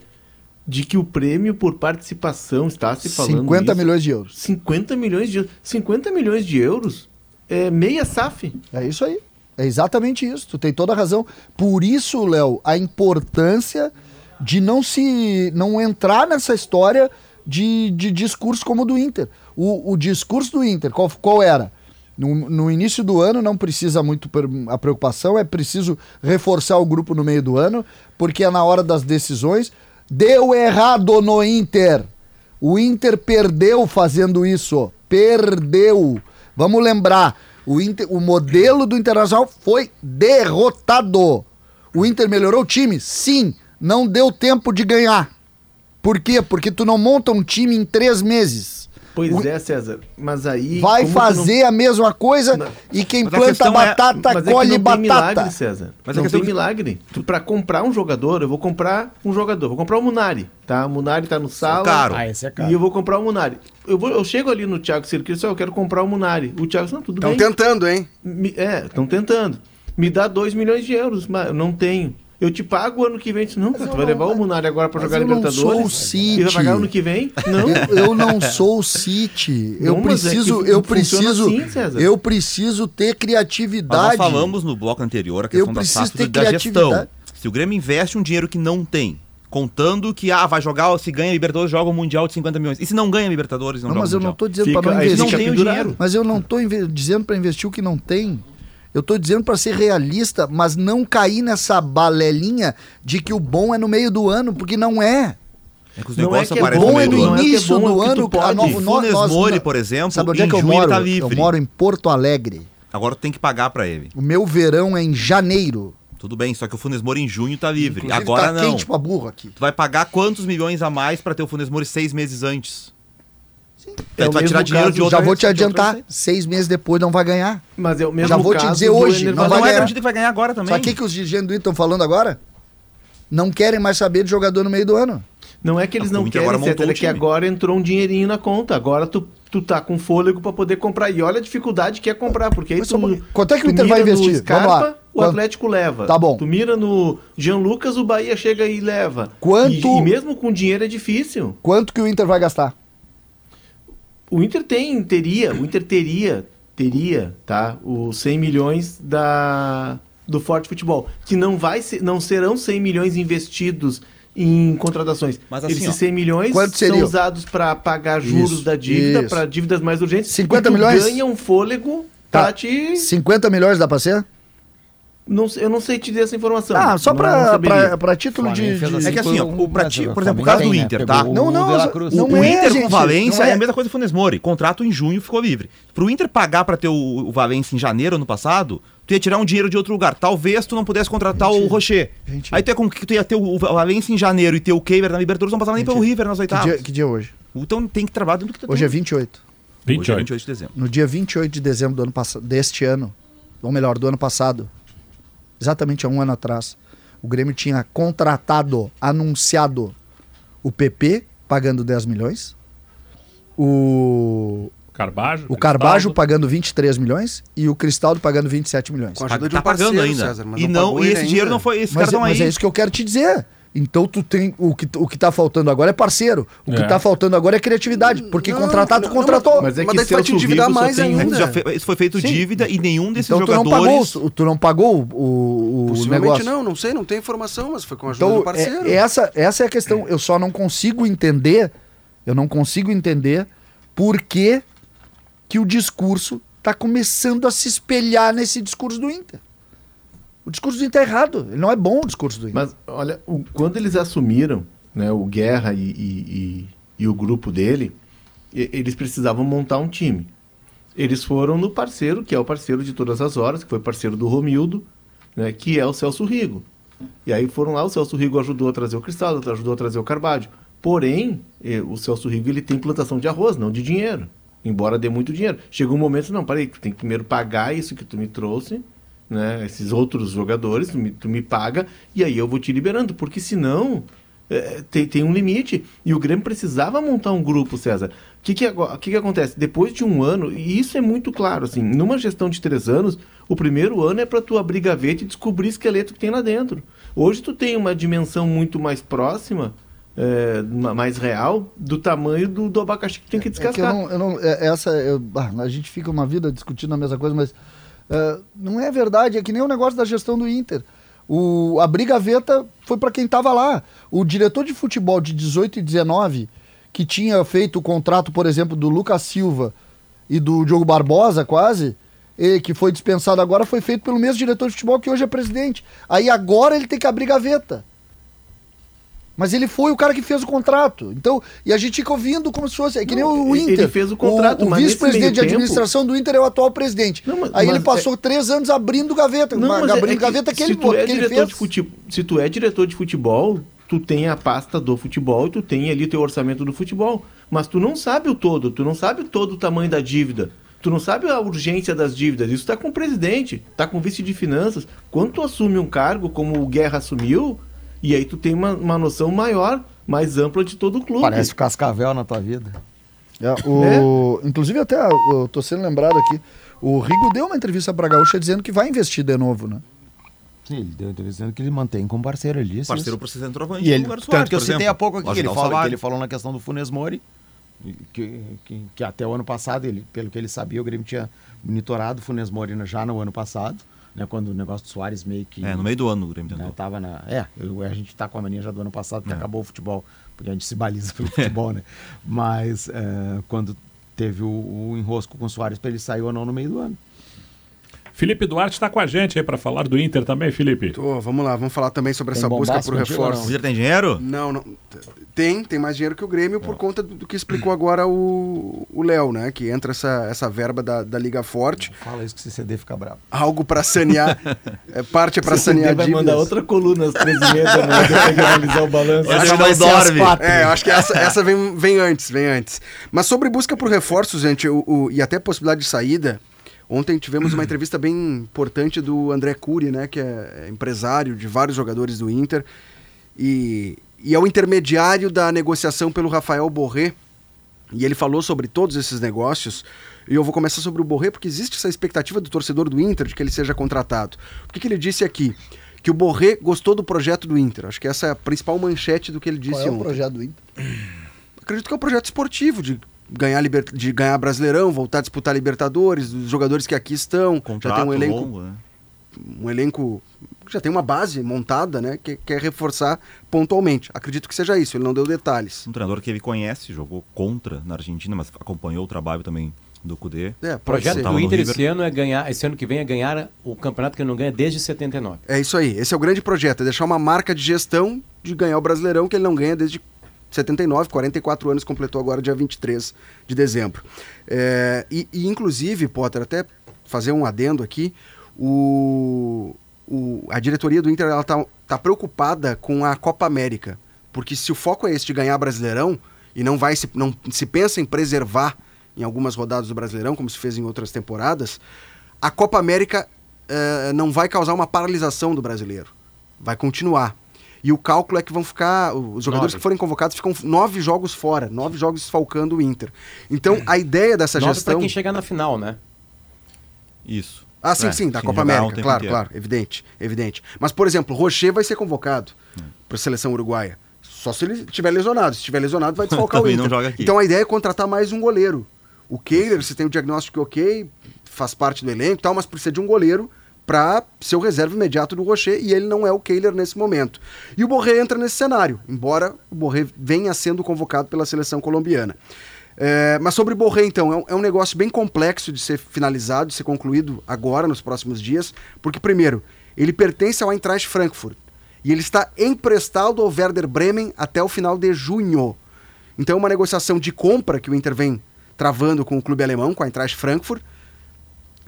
de que o prêmio por participação está se falando 50 isso, milhões de euros. 50 milhões de euros. 50 milhões de euros é meia SAF. É isso aí. É exatamente isso. Tu tem toda a razão. Por isso, Léo, a importância de não se não entrar nessa história de, de discurso como o do Inter. O, o discurso do Inter, qual, qual era? No, no início do ano não precisa muito a preocupação, é preciso reforçar o grupo no meio do ano, porque é na hora das decisões. Deu errado no Inter. O Inter perdeu fazendo isso. Perdeu. Vamos lembrar, o, Inter- o modelo do Internacional foi derrotado. O Inter melhorou o time? Sim. Não deu tempo de ganhar. Por quê? Porque tu não monta um time em três meses. Pois O- é, César. Mas aí. Vai fazer a mesma coisa Não. e quem Mas planta é- batata Mas é colhe não tem batata. milagre, César. Mas não tem que- milagre. Tu, pra comprar um jogador, eu vou comprar um jogador. Vou comprar o Munari, tá? O Munari tá no sala. caro. Ah, esse é caro. E eu vou comprar o Munari. Eu, vou, eu chego ali no Thiago Cirqueiro e só eu quero comprar o Munari. O Thiago não, tudo Estão bem. tentando, hein? Me- é, estão tentando. Me dá 2 milhões de euros, mas eu não tenho. Eu te pago o ano que vem. Eu disse, não, cara, tu vai não- levar o Munari agora pra mas jogar eu não Libertadores? sou o City. E vai pagar ano que vem? *laughs* Não. Eu, eu não sou o City. Eu Não, é preciso, fu- eu preciso, assim, eu preciso ter Mas criatividade. nós falamos no bloco anterior a questão Eu da SAF ter da gestão. Se o Grêmio investe um dinheiro que não tem, contando que ah, vai jogar, se ganha Libertadores, joga um Mundial de 50 milhões. E se não ganha Libertadores, não, Não, joga mas o eu não Mundial? tô dizendo Fica- para não investir. não tem o dinheiro. Mas eu não tô inve- dizendo para investir o que não tem. Eu tô dizendo para ser realista, mas não cair nessa balelinha de que o bom é no meio do ano, porque não é. É que os Não é que é bom no é no do é que é início bom, é do que tu ano. pode. a no- Funes Mori, por exemplo, sabe onde é em que eu junho moro? tá Eu moro em Porto Alegre. Agora tu tem que pagar pra ele. O meu verão é em janeiro. Tudo bem, só que o Funes Mori em junho tá livre. Inclusive, Agora tá não. quente pra burro aqui. Tu vai pagar quantos milhões a mais pra ter o Funes Mori seis meses antes? É o tu vai tirar dinheiro caso, de outra Já vou te adiantar, seis meses depois não vai ganhar. Mas é o mesmo Já vou te dizer hoje, não vai não é ganhar. acredito que vai ganhar agora também. Sabe o que, que os dirigentes do Inter estão falando agora? Não querem mais saber de jogador no meio do ano. Não é que eles não o Inter querem, agora César, o é que agora entrou um dinheirinho na conta. Agora tu, tu tá com fôlego pra poder comprar. E olha a dificuldade que é comprar, porque aí Mas só tu, pouquinho. Quanto é que o Inter vai investir? Vamos lá. Scarpa, o Quanto? Atlético leva. Tá bom. Tu mira no Jean Lucas, o Bahia chega e leva. Quanto- E, e mesmo com dinheiro é difícil. Quanto que o Inter vai gastar? O Inter tem, teria, o Inter teria, teria, tá? Os 100 milhões da, do Forte Futebol. Que não, vai ser, não serão 100 milhões investidos em contratações. Mas assim, Esses ó, 100 milhões são usados para pagar juros Isso, da dívida, para dívidas mais urgentes. 50 e tu milhões? ganha um fôlego Tá. pra te... 50 milhões dá pra ser? Não, eu não sei te dar essa informação. Ah, só pra título de. De- assim É que assim, ó, o pra ti- o por exemplo, o caso do né? Inter, tá? o Não, não, não, o é, Inter gente, com o Valência é... é. a mesma coisa do Funes Mori. Contrato em junho ficou livre. Pro Inter pagar pra ter o, o Valência em janeiro ano passado, tu ia tirar um dinheiro de outro lugar. Talvez tu não pudesse contratar o Rocher. gente. Aí tu ia, com, tu ia ter o Valência em janeiro e ter o Keiber na Libertadores, não passava nem Gente, pelo River nas Que oitavas. dia, que dia é hoje? Então tem que trabalhar dentro do que tu Hoje é tem. 28. Hoje é 28. 28 de dezembro. No dia 28 de dezembro do ano passado, deste ano, ou melhor, do ano passado, exatamente há um ano atrás, o Grêmio tinha contratado, anunciado o PP pagando 10 milhões, o, Carbajo. o Carbajo pagando 23 milhões e o Cristaldo pagando 27 milhões. Com a ajuda de Tá um parceiro, pagando ainda. César, mas e não, pagou e esse ainda. dinheiro não foi. Esses Mas, mas aí. é isso que eu quero te dizer. Então tu tem o que o que tá faltando agora é parceiro. O que É. tá faltando agora é criatividade, porque Não, contratar tu não, contratou. Mas é Mas que daí tu vai te endividar mais tem ainda. Já fe- Isso foi feito Sim. dívida e nenhum desses então tu não pagou, jogadores. o- tu não pagou o, o, Possivelmente negócio. não, não sei, não tem informação, mas foi com a ajuda Então, do parceiro. é- essa, essa é a questão. Eu só não consigo entender, eu não consigo entender por que, que o discurso está começando a se espelhar nesse discurso do Inter. O discurso do Inter é errado. Ele não é bom o discurso do Inter. Mas, olha, o- quando eles assumiram, né, o Guerra e, e- e- e o grupo dele, e- eles precisavam montar um time. Eles foram no parceiro, que é o parceiro de todas as horas, que foi parceiro do Romildo, né, que é o Celso Rigo. E aí foram lá, o Celso Rigo ajudou a trazer o Cristal, ajudou a trazer o Carvalho. Porém, o Celso Rigo ele tem plantação de arroz, não de dinheiro. Embora dê muito dinheiro. Chegou um momento, não, peraí, tu tem que primeiro pagar isso que tu me trouxe, né? Esses outros jogadores, tu me, tu me paga, e aí eu vou te liberando, porque senão eh, tem, tem um limite. E o Grêmio precisava montar um grupo, César. O que, que, que, que acontece? Depois de um ano, e isso é muito claro, assim, numa gestão de três anos, o primeiro ano é para tu abrir gaveta e descobrir esqueleto que tem lá dentro. Hoje tu tem uma dimensão muito mais próxima, ma- mais real, do tamanho do, do abacaxi que tu tem que É que eu descascar. não, eu não- é- essa, eu- a gente fica uma vida discutindo a mesma coisa, mas ah, não é verdade. É que nem o negócio da gestão do Inter. O, abrir gaveta foi para quem estava lá. O diretor de futebol de 18 e 19, que tinha feito o contrato, por exemplo, do Lucas Silva e do Diogo Barbosa, quase, e que foi dispensado agora, foi feito pelo mesmo diretor de futebol que hoje é presidente. Aí agora ele tem que abrir gaveta. Mas ele foi o cara que fez o contrato. Então, e a gente fica ouvindo como se fosse. É que nem Não, o ele Inter. fez o contrato, o, nesse vice-presidente de tempo- administração do Inter é o atual presidente. Não, mas- Aí mas ele passou três anos abrindo gaveta. Não, mas é- abrindo é que gaveta que se ele, tu é que ele fez. futebol, se tu é diretor de futebol, tu tem a pasta do futebol e tu tem ali teu orçamento do futebol, mas tu não sabe o todo, tu não sabe todo o tamanho da dívida. Tu não sabe a urgência das dívidas. Isso está com o presidente, está com o vice de finanças. Quando tu assume um cargo como o Guerra assumiu, e aí tu tem uma, uma noção maior, mais ampla de todo o clube. Parece o Cascavel na tua vida. É, o, Inclusive, até eu tô sendo lembrado aqui. O Rigo deu uma entrevista pra Gaúcha dizendo que vai investir de novo, né? Sim, ele deu entrevista dizendo que ele mantém como parceiro, ele disse Parceiro para ser centroavante E ele, do tanto Soares, que eu citei exemplo. há pouco aqui, que ele, fala, que ele falou na questão do Funes Mori, que, que, que até o ano passado, ele, pelo que ele sabia, o Grêmio tinha monitorado o Funes Mori já no ano passado, né, quando o negócio do Soares meio que... É, no meio do ano o Grêmio né, tava na, é, eu- a gente tá com a mania já do ano passado, que É. acabou o futebol, porque a gente se baliza *laughs* pelo futebol, né? Mas é, quando teve o, o enrosco com o Soares ele sair ou não no meio do ano. Felipe Duarte está com a gente aí para falar do Inter também, Felipe. Tô, vamos lá, vamos falar também sobre Tem essa busca por reforço. O Inter tem dinheiro? Não, não. Tem, tem mais dinheiro que o Grêmio por conta do, do que explicou agora o o Léo, né? Que entra essa, essa verba da, da Liga Forte. Fala isso que o CCD fica bravo. Algo para sanear. *laughs* é, parte é para sanear vai dívidas. mandar outra coluna às 13 h da manhã pra analisar o balanço. Essa Acho que não vai às dorme. É, eu acho que essa, essa vem, vem antes, vem antes. Mas sobre busca por reforços, gente, o, o- e até possibilidade de saída, ontem tivemos uma entrevista bem importante do André Cury, né, que é empresário de vários jogadores do Inter, e, e é o intermediário da negociação pelo Rafael Borré, e ele falou sobre todos esses negócios, e eu vou começar sobre o Borré, porque existe essa expectativa do torcedor do Inter de que ele seja contratado. O que, que ele disse aqui? Que o Borré gostou do projeto do Inter. Acho que essa é a principal manchete do que ele disse Qual é o ontem. projeto do Inter? Acredito que é um projeto esportivo, de ganhar, liber... de ganhar Brasileirão, voltar a disputar Libertadores, os jogadores que aqui estão. Contrato já tem um elenco, longo, né? um elenco. Já tem uma base montada, né? Que quer reforçar pontualmente. Acredito que seja isso, ele não deu detalhes. Um treinador que ele conhece, jogou contra na Argentina, mas acompanhou o trabalho também do Cudê. É, O pode projeto do Inter esse ano é ganhar, esse ano que vem é ganhar o campeonato que ele não ganha desde 79. É isso aí. Esse é o grande projeto, é deixar uma marca de gestão de ganhar o Brasileirão que ele não ganha desde 79, 44 anos, completou agora dia 23 de dezembro. É, e, e, inclusive, Potter, até fazer um adendo aqui, o, o- a diretoria do Inter ela tá, preocupada com a Copa América, porque se o foco é esse de ganhar Brasileirão e não vai se, não se pensa em preservar em algumas rodadas do Brasileirão, como se fez em outras temporadas, a Copa América eh, não vai causar uma paralisação do brasileiro. Vai continuar. E o cálculo é que vão ficar. Os jogadores Nove. que forem convocados ficam nove jogos fora, nove jogos desfalcando o Inter. Então, a ideia dessa Nove gestão. para quem chegar na final, né? Isso. Ah, sim, É, sim, da Copa América, claro, inteiro. claro, evidente, evidente. Mas, por exemplo, o Rocher vai ser convocado para a seleção uruguaia. Só se ele estiver lesionado. Se estiver lesionado, vai *laughs* desfalcar o Inter. não joga aqui. Então a ideia é contratar mais um goleiro. O Kehler, se tem o diagnóstico ok, faz parte do elenco e tal, mas precisa de um goleiro para ser o reserva imediato do Rocher e ele não é o Kehler nesse momento. E o Borré entra nesse cenário, embora o Borré venha sendo convocado pela seleção colombiana. É, mas sobre Borré, então, é um, é um negócio bem complexo de ser finalizado, de ser concluído agora, nos próximos dias, porque, primeiro, ele pertence ao Eintracht Frankfurt e ele está emprestado ao Werder Bremen até o final de junho. Então, é uma negociação de compra que o Inter vem travando com o clube alemão, com a Eintracht Frankfurt.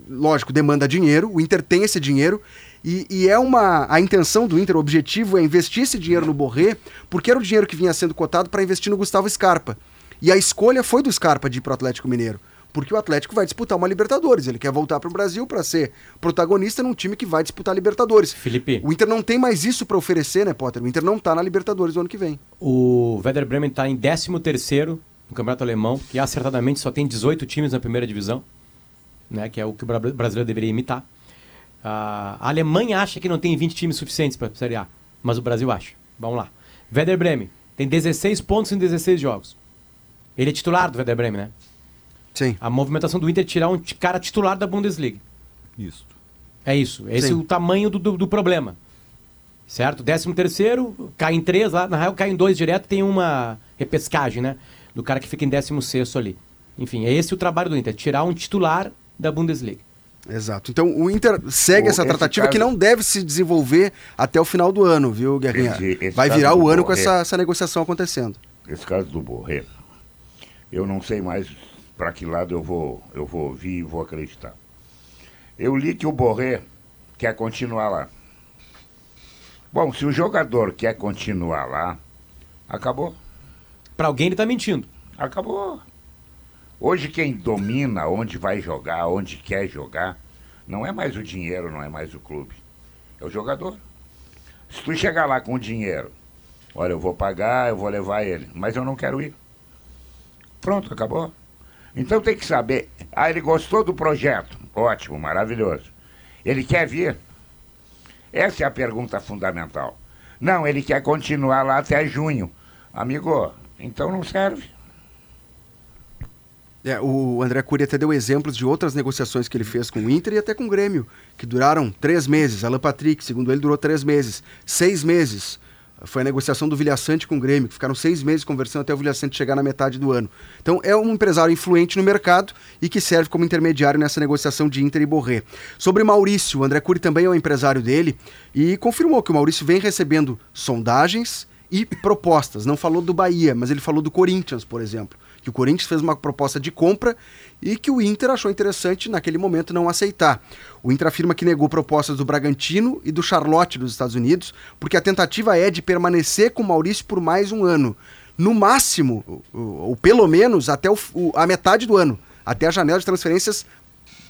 Lógico, demanda dinheiro, o Inter tem esse dinheiro e, e é uma a intenção do Inter, o objetivo é investir esse dinheiro no Borré, porque era o dinheiro que vinha sendo cotado para investir no Gustavo Scarpa. E a escolha foi do Scarpa de ir para o Atlético Mineiro, porque o Atlético vai disputar uma Libertadores, ele quer voltar para o Brasil para ser protagonista num time que vai disputar Libertadores. Felipe, O Inter não tem mais isso para oferecer, né, Potter? O Inter não tá na Libertadores do ano que vem. o Werder Bremen está em 13º no Campeonato Alemão, que acertadamente só tem 18 times na primeira divisão, né, que é o que o bra- brasileiro deveria imitar. Ah, a Alemanha acha que não tem 20 times suficientes para a Série A, mas o Brasil acha. Vamos lá. Werder Bremen tem 16 pontos em 16 jogos. Ele é titular do Werder Bremen, né? Sim. A movimentação do Inter é tirar um cara titular da Bundesliga. Isso. É isso. Esse Sim. é o tamanho do, do, do problema. Certo? 13 terceiro, cai em três lá, na real cai em dois direto, tem uma repescagem, né? Do cara que fica em 16 ali. Enfim, é esse o trabalho do Inter, tirar um titular da Bundesliga. Exato. Então o Inter segue O- essa tratativa que caso- não deve se desenvolver até o final do ano, viu, Guerrinha? Esse- esse Vai virar o ano com Borré- essa, essa negociação acontecendo. Esse caso do Borré, eu não sei mais para que lado eu vou, eu vou ouvir e vou acreditar. Eu li que o Borré quer continuar lá. Bom, se o jogador quer continuar lá, acabou. Pra alguém ele tá mentindo. Acabou. Hoje quem domina onde vai jogar, onde quer jogar, não é mais o dinheiro, não é mais o clube. É o jogador. Se tu chegar lá com o dinheiro, olha, eu vou pagar, eu vou levar ele, mas eu não quero ir. Pronto, acabou. Então tem que saber. Ah, ele gostou do projeto. Ótimo, maravilhoso. Ele quer vir? Essa é a pergunta fundamental. Não, ele quer continuar lá até junho. Amigo, então não serve. É, o André Cury até deu exemplos de outras negociações que ele fez com o Inter e até com o Grêmio, que duraram três meses. Alan Patrick, segundo ele, durou três meses. Seis meses. Foi a negociação do Vilhaçante com o Grêmio, que ficaram seis meses conversando até o Vilhaçante chegar na metade do ano. Então é um empresário influente no mercado e que serve como intermediário nessa negociação de Inter e Borré. Sobre Maurício, o André Cury também é um empresário dele e confirmou que o Maurício vem recebendo sondagens e propostas. Não falou do Bahia, mas ele falou do Corinthians, por exemplo. Que o Corinthians fez uma proposta de compra e que o Inter achou interessante naquele momento não aceitar. O Inter afirma que negou propostas do Bragantino e do Charlotte dos Estados Unidos, porque a tentativa é de permanecer com o Maurício por mais um ano. No máximo, ou, ou- pelo menos até o- a metade do ano, até a janela de transferências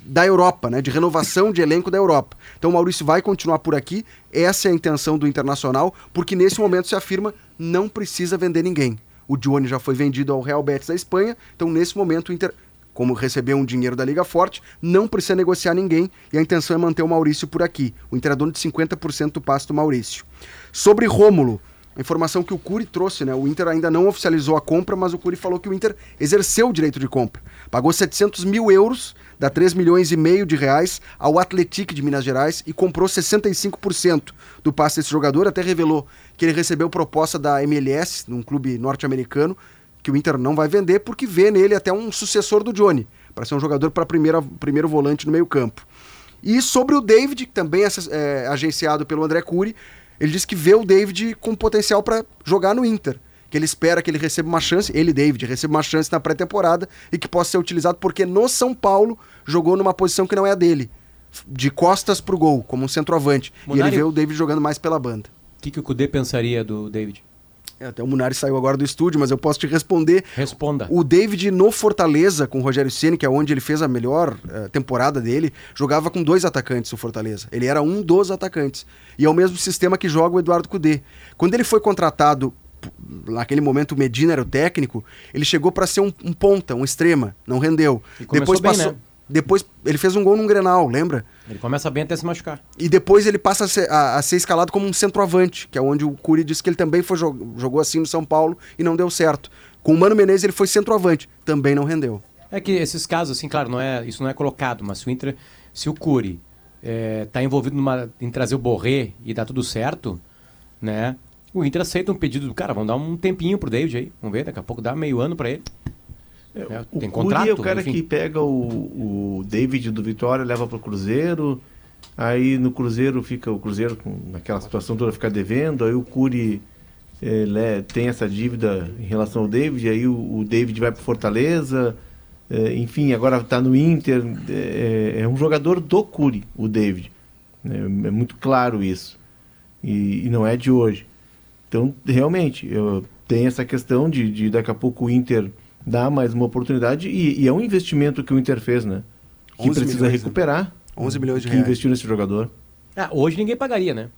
da Europa, né, de renovação de elenco da Europa. Então o Maurício vai continuar por aqui, essa é a intenção do Internacional, porque nesse momento se afirma não precisa vender ninguém. O Johnny já foi vendido ao Real Betis da Espanha, então nesse momento o Inter, como recebeu um dinheiro da Liga Forte, não precisa negociar ninguém e a intenção é manter o Maurício por aqui. O Inter é dono de 50% do passe do Maurício. Sobre Rômulo, a informação que o Curi trouxe, né? O Inter ainda não oficializou a compra, mas o Curi falou que o Inter exerceu o direito de compra. Pagou 700 mil euros, dá 3 milhões e meio de reais, ao Atletic de Minas Gerais e comprou 65% do passe desse jogador. Até revelou que ele recebeu proposta da MLS, num clube norte-americano, que o Inter não vai vender porque vê nele até um sucessor do Johnny, para ser um jogador para primeiro volante no meio-campo. E sobre o David, que também é, é agenciado pelo André Cury, ele disse que vê o David com potencial para jogar no Inter. Que ele espera que ele receba uma chance, ele, David, receba uma chance na pré-temporada e que possa ser utilizado porque no São Paulo jogou numa posição que não é a dele. De costas pro gol, como um centroavante. Munari- E ele vê o David jogando mais pela banda. O que, que o Cudê pensaria do David? É, até o Munari saiu agora do estúdio, mas eu posso te responder. Responda. O David no Fortaleza, com o Rogério Ceni, que é onde ele fez a melhor uh, temporada dele, jogava com dois atacantes o Fortaleza. Ele era um dos atacantes. E é o mesmo sistema que joga o Eduardo Cudê. Quando ele foi contratado, naquele momento o Medina era o técnico, ele chegou para ser um, um, ponta, um extrema, não rendeu. E Depois bem, passou. né? Depois ele fez um gol num Grenal, lembra? Ele começa bem até se machucar. E depois ele passa a ser, a- a ser escalado como um centroavante, que é onde o Curi disse que ele também foi jo- jogou assim no São Paulo e não deu certo. Com o Mano Menezes ele foi centroavante, também não rendeu. É que esses casos, assim, claro, não é, isso não é colocado, mas se o Inter, se o Cury está envolvido numa, em trazer o Borré e dá tudo certo, né? O Inter aceita um pedido do cara, vamos dar um tempinho pro David aí, vamos ver, daqui a pouco dá meio ano para ele. É, O tem Curi contrato, é o cara enfim. que pega o, o David do Vitória, leva pro Cruzeiro, aí no Cruzeiro fica o Cruzeiro naquela situação toda ficar devendo, aí o Curi le- tem essa dívida em relação ao David, aí o, o David vai pro Fortaleza, eh, enfim, agora tá no Inter, é, é um jogador do Curi, o David. É, é muito claro isso. E, e não é de hoje. Então, realmente, eu, tem essa questão de, de daqui a pouco o Inter dar mais uma oportunidade e, e é um investimento que o Inter fez, né? Que 11 precisa milhões, né? recuperar. 11 milhões de que reais. investiu nesse jogador. Ah, hoje ninguém pagaria, né?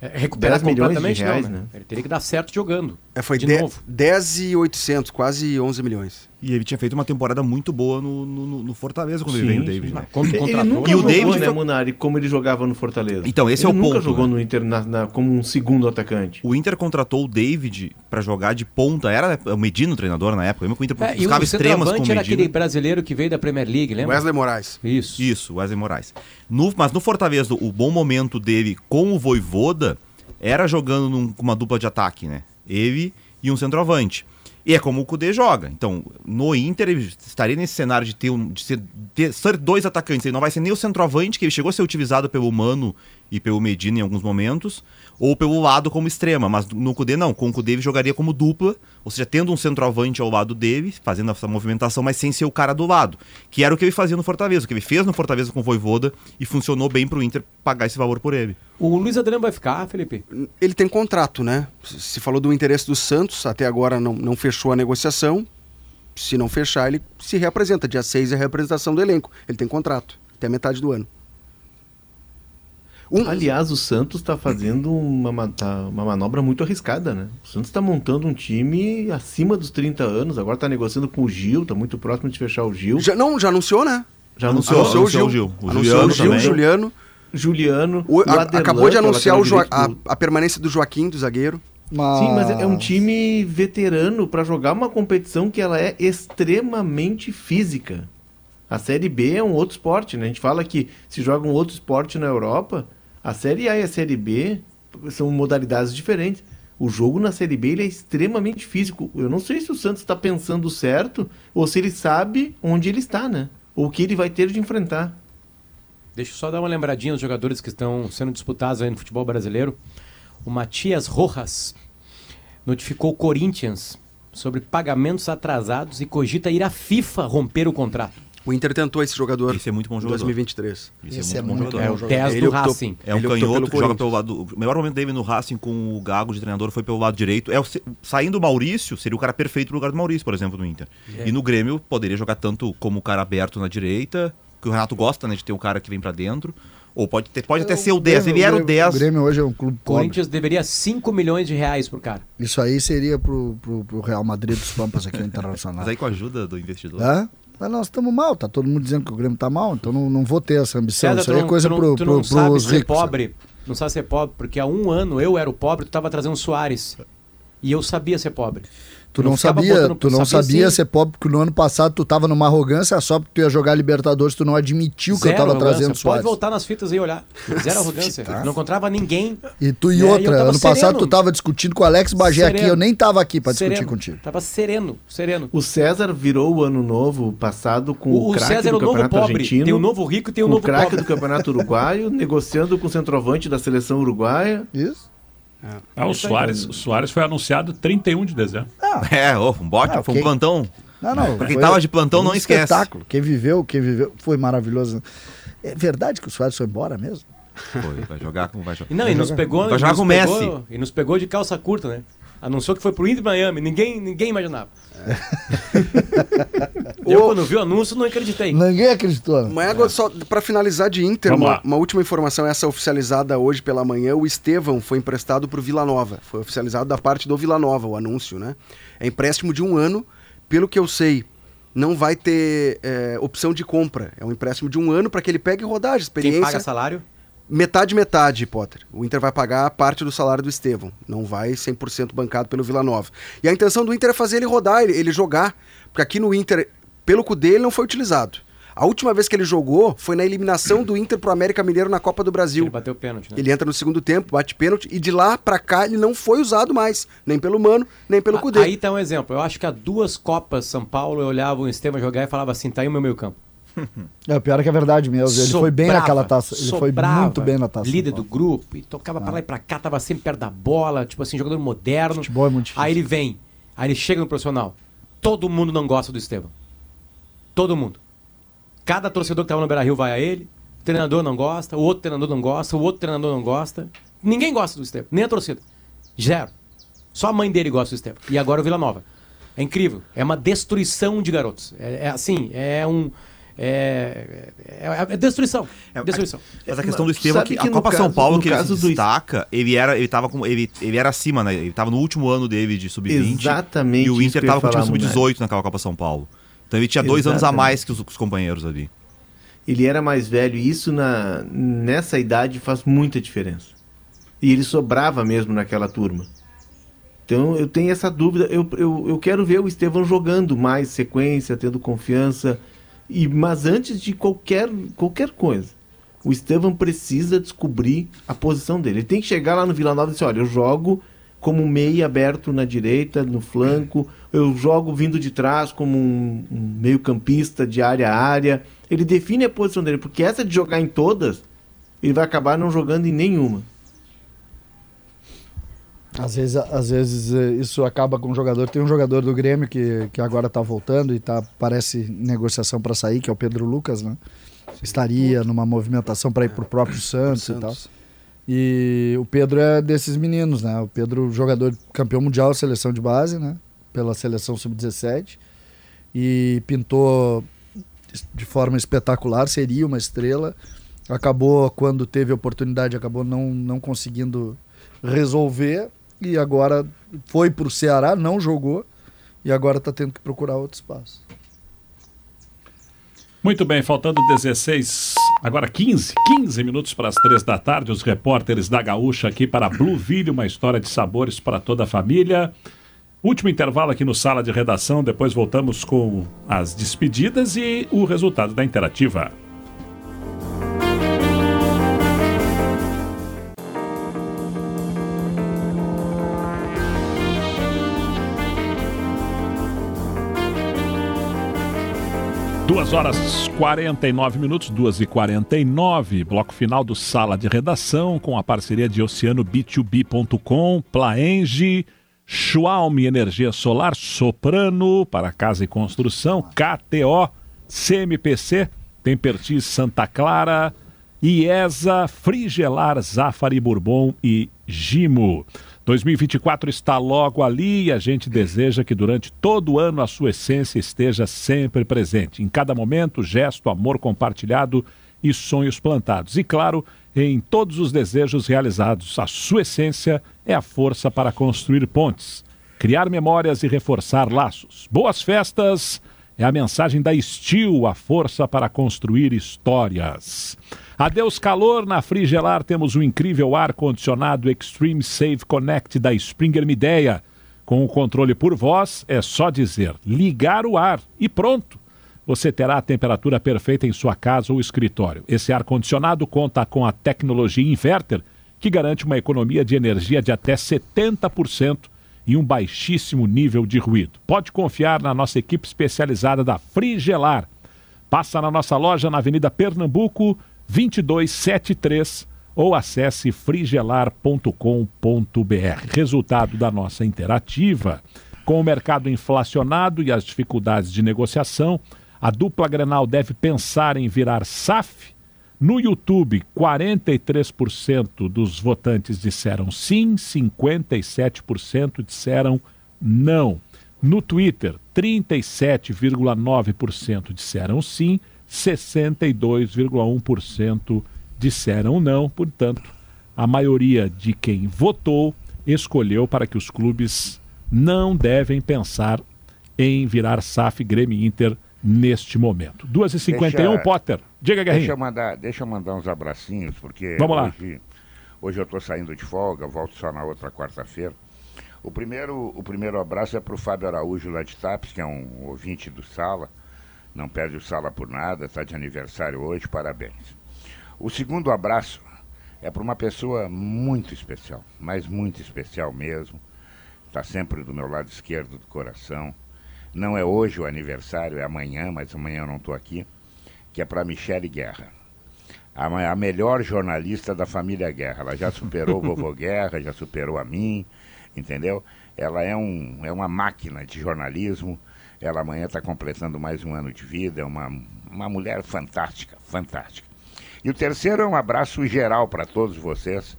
É, Recuperar 10 milhões de completamente reais, não, né? né? Ele teria que dar certo jogando. É, foi de de- novo. 10 e 800, quase 11 milhões. E ele tinha feito uma temporada muito boa no, no, no Fortaleza quando Sim, ele veio, o. David. né? Quando Ele contratou, nunca E o David né, Munari, como ele jogava no Fortaleza. Então, esse ele é o nunca ponto, jogou né? no Inter na- na- como um segundo atacante. O Inter contratou o David pra jogar de ponta. Era o Medina o treinador na época. Lembra que o Inter É, e buscava o extremas com o centroavante era Medina? aquele brasileiro que veio da Premier League, lembra? Wesley Moraes. Isso. Isso, Wesley Moraes. No- mas no Fortaleza, o bom momento dele com o Voivoda era jogando com uma dupla de ataque, né? Ele e um centroavante. E é como o Kudê joga. Então, no Inter, ele estaria nesse cenário de ter, um, de ser, ter- ser dois atacantes. Ele não vai ser nem o centroavante, que ele chegou a ser utilizado pelo Mano e pelo Medina em alguns momentos, ou pelo lado como extrema. Mas no Kudê, não. Com o Kudê, ele jogaria como dupla, ou seja, tendo um centroavante ao lado dele, fazendo essa movimentação, mas sem ser o cara do lado. Que era o que ele fazia no Fortaleza, o que ele fez no Fortaleza com o Voivoda, e funcionou bem pro Inter pagar esse valor por ele. O Luiz Adriano vai ficar, Felipe? Ele tem contrato, né? Se falou do interesse do Santos, até agora não, não fechou a negociação. Se não fechar, ele se reapresenta. Dia 6 é a representação do elenco. Ele tem contrato, até metade do ano. Um- Aliás, o Santos está fazendo uma, ma- tá- uma manobra muito arriscada, né? O Santos está montando um time acima dos 30 anos, agora está negociando com o Gil, está muito próximo de fechar o Gil. Já, não, já anunciou, né? Já anunciou, Anunciou, Anunciou o Gil. O Anunciou Juliano o Gil, também. Juliano. Juliano. O- a- acabou de anunciar o lateral Joa- a, a permanência do Joaquim, do zagueiro. Mas... Sim, mas é um time veterano para jogar uma competição que ela é extremamente física. A Série B é um outro esporte, né? A gente fala que se joga um outro esporte na Europa, a Série A e a Série B são modalidades diferentes. O jogo na Série B é extremamente físico. Eu não sei se o Santos está pensando certo ou se ele sabe onde ele está, né? Ou o que ele vai ter de enfrentar. Deixa eu só dar uma lembradinha aos jogadores que estão sendo disputados aí no futebol brasileiro. O Matias Rojas notificou o Corinthians sobre pagamentos atrasados e cogita ir à FIFA romper o contrato. O Inter tentou esse jogador Esse é muito bom em jogador. 2023. Esse é bom muito jogador. É bom o jogador. 10 Ele do optou- Racing. É um canhoto que joga pelo lado. O melhor momento dele no Racing com o Gago de treinador foi pelo lado direito. É o, saindo o Maurício, seria o cara perfeito no lugar do Maurício, por exemplo, no Inter. É. E no Grêmio poderia jogar tanto como o cara aberto na direita, que o Renato gosta, né, de ter o cara que vem pra dentro. Ou pode, ter, pode até ser o 10. Ele era o 10. O Grêmio hoje é um clube O pobre. Corinthians deveria 5 milhões de reais pro cara. Isso aí seria pro, pro, pro Real Madrid dos Pampas aqui no *laughs* Internacional. Mas aí com a ajuda do investidor. Hã? Mas nós estamos mal, tá todo mundo dizendo que o Grêmio tá mal, então não, não vou ter essa ambição. César, Isso aí é coisa não, pro, tu pro, não sabe pros ser ricos. pobre. Não sabe ser pobre, porque há um ano eu era o pobre, tu tava trazendo o Soares. E eu sabia ser pobre. Tu não sabia, tu não sabia sabia ser pobre, porque no ano passado tu tava numa arrogância só porque tu ia jogar Libertadores, tu não admitiu que eu Zero tava arrogância. trazendo Pode Soares. voltar nas fitas e olhar. Zero *laughs* arrogância. Não encontrava ninguém. E tu e Né? Eu outra, ano passado sereno. tu tava discutindo com o Alex Bagé aqui, eu nem tava aqui pra discutir contigo. Tava sereno, sereno. O César virou o ano novo passado com o, O, o craque César é do o novo Campeonato pobre. Argentino. Tem o novo rico e tem o com o novo craque do Campeonato Uruguaio, *laughs* negociando com o centroavante da seleção uruguaia. Isso? Ah, o, Soares, o Soares foi anunciado 31 de dezembro. É, ô, um bote, Ah, foi um plantão. Não, não. Pra quem foi tava de plantão, um não esquece. espetáculo. Quem viveu, quem viveu, foi maravilhoso. É verdade que o Soares foi embora mesmo? Foi, vai jogar com. Vai jogar. E não, e nos pegou, Vai e jogar nos com o pegou- Messi. E nos pegou de calça curta, né? Anunciou que foi pro Inter Miami. Ninguém, ninguém imaginava. *laughs* Eu, quando vi o anúncio, não acreditei. Ninguém acreditou. né? Mas agora, só para finalizar de Inter, uma, uma última informação, essa oficializada hoje pela manhã, o Estevão foi emprestado para o Vila Nova. Foi oficializado da parte do Vila Nova, o anúncio, né? É empréstimo de um ano. Pelo que eu sei, não vai ter é, opção de compra. É um empréstimo de um ano para que ele pegue rodagem, experiência. Quem paga salário? Metade, metade, Potter. O Inter vai pagar parte do salário do Estevão. Não vai 100% bancado pelo Vila Nova. E a intenção do Inter é fazer ele rodar, ele, ele jogar. Porque aqui no Inter, pelo CUDE, ele não foi utilizado. A última vez que ele jogou foi na eliminação do Inter pro América Mineiro na Copa do Brasil. Ele bateu pênalti, né? Ele entra no segundo tempo, bate pênalti, e de lá pra cá ele não foi usado mais. Nem pelo Mano, nem pelo Cudê. Aí tá um exemplo. Eu acho que há duas Copas São Paulo eu olhava o Estevam jogar e falava assim: tá aí o meu meio campo. *laughs* É, o pior é que é verdade mesmo. Ele foi bem Sobrava, naquela taça. Ele foi sobrava, muito bem na taça. Líder do grupo, e tocava pra lá e pra cá, tava sempre perto da bola, tipo assim, jogador moderno. Futebol é muito difícil. Aí ele vem, aí ele chega no profissional. Todo mundo não gosta do Estevam. Todo mundo. Cada torcedor que tava no Beira Rio vai a ele, o treinador não gosta, o outro treinador não gosta, o outro treinador não gosta. Ninguém gosta do Estevam, nem a torcida. Zero. Só a mãe dele gosta do Estevam. E agora o Vila Nova. É incrível. É uma destruição de garotos. É, é assim, é um. É, é, é destruição. destruição. Essa questão do Estevam, que, que a Copa São caso- Paulo no que ele se do- destaca, ele era, ele tava com, ele, ele era acima, né? Ele tava no último ano dele de sub-20. Exatamente E o Inter que eu ia tava com o time falar, sub-18 naquela Copa São Paulo. Então ele tinha dois anos a Exatamente. mais que os, os companheiros ali. Ele era mais velho e isso na, nessa idade faz muita diferença. E ele sobrava mesmo naquela turma. Então eu tenho essa dúvida. Eu, eu, eu quero ver o Estevão jogando mais sequência, tendo confiança. E, mas antes de qualquer, qualquer coisa, o Estevão precisa descobrir a posição dele. Ele tem que chegar lá no Vila Nova e dizer: olha, eu jogo como meio aberto na direita, no flanco, eu jogo vindo de trás como um, um meio-campista de área a área. Ele define a posição dele, porque essa de jogar em todas, ele vai acabar não jogando em nenhuma. Às vezes, às vezes eh, isso acaba com o jogador. Tem um jogador do Grêmio que, que agora tá voltando e tá, parece negociação para sair, que é o Pedro Lucas, né? Estaria numa movimentação para ir pro próprio Santos, e tal. E o Pedro é desses meninos, né? O Pedro, jogador campeão mundial, seleção de base, né? Pela seleção sub-17. E pintou de forma espetacular, seria uma estrela. Acabou, quando teve oportunidade, acabou não, não conseguindo resolver. E agora foi pro Ceará, não jogou. E agora tá tendo que procurar outro espaço. Muito bem, faltando 16, agora 15, 15 minutos para as 3 da tarde, os repórteres da Gaúcha aqui para Blueville, uma história de sabores para toda a família. Último intervalo aqui no Sala de Redação, depois voltamos com as despedidas e o resultado da interativa. Duas horas 49 minutos, 2 e 49 bloco final do Sala de Redação, com a parceria de OceanoB2B.com, Plaenge, Xiaomi Energia Solar, Soprano, para casa e construção, KTO, CMPC, Tempertis Santa Clara, IESA, Frigelar, Zafari Bourbon e Gimo. 2024 está logo ali e a gente deseja que durante todo o ano a sua essência esteja sempre presente. Em cada momento, gesto, amor compartilhado e sonhos plantados. E claro, em todos os desejos realizados, a sua essência é a força para construir pontes, criar memórias e reforçar laços. Boas festas! É a mensagem da Steel, a força para construir histórias. Adeus calor, na Frigelar temos o incrível ar-condicionado Extreme Save Connect da Springer Mideia. Com o controle por voz, é só dizer ligar o ar e pronto. Você terá a temperatura perfeita em sua casa ou escritório. Esse ar-condicionado conta com a tecnologia inverter, que garante uma economia de energia de até 70% e um baixíssimo nível de ruído. Pode confiar na nossa equipe especializada da Frigelar. Passa na nossa loja na Avenida Pernambuco, 2273 ou acesse frigelar.com.br. Resultado da nossa interativa. Com o mercado inflacionado e as dificuldades de negociação, a dupla Grenal deve pensar em virar SAF? No YouTube, 43% dos votantes disseram sim, 57% disseram não. No Twitter, 37,9% disseram sim, 62,1% disseram não. Portanto, a maioria de quem votou escolheu para que os clubes não devem pensar em virar SAF Grêmio Inter neste momento. 2h51, Deixa- Potter. Diga, Deixa eu, mandar, deixa eu mandar uns abracinhos, porque Vamos lá. hoje, hoje eu estou saindo de folga, volto só na outra quarta-feira. O primeiro, o primeiro abraço é para o Fábio Araújo lá de Tapes, que é um ouvinte do Sala. Não perde o Sala por nada, está de aniversário hoje, parabéns. O segundo abraço é para uma pessoa muito especial, mas muito especial mesmo. Está sempre do meu lado esquerdo do coração. Não é hoje o aniversário, é amanhã, mas amanhã eu não estou aqui. Que é para Michele Guerra. A, a melhor jornalista da família Guerra. Ela já superou o *laughs* vovô Guerra, já superou a mim, entendeu? Ela é, um, é uma máquina de jornalismo. Ela amanhã está completando mais um ano de vida. É uma, uma mulher fantástica, fantástica. E o terceiro é um abraço geral para todos vocês,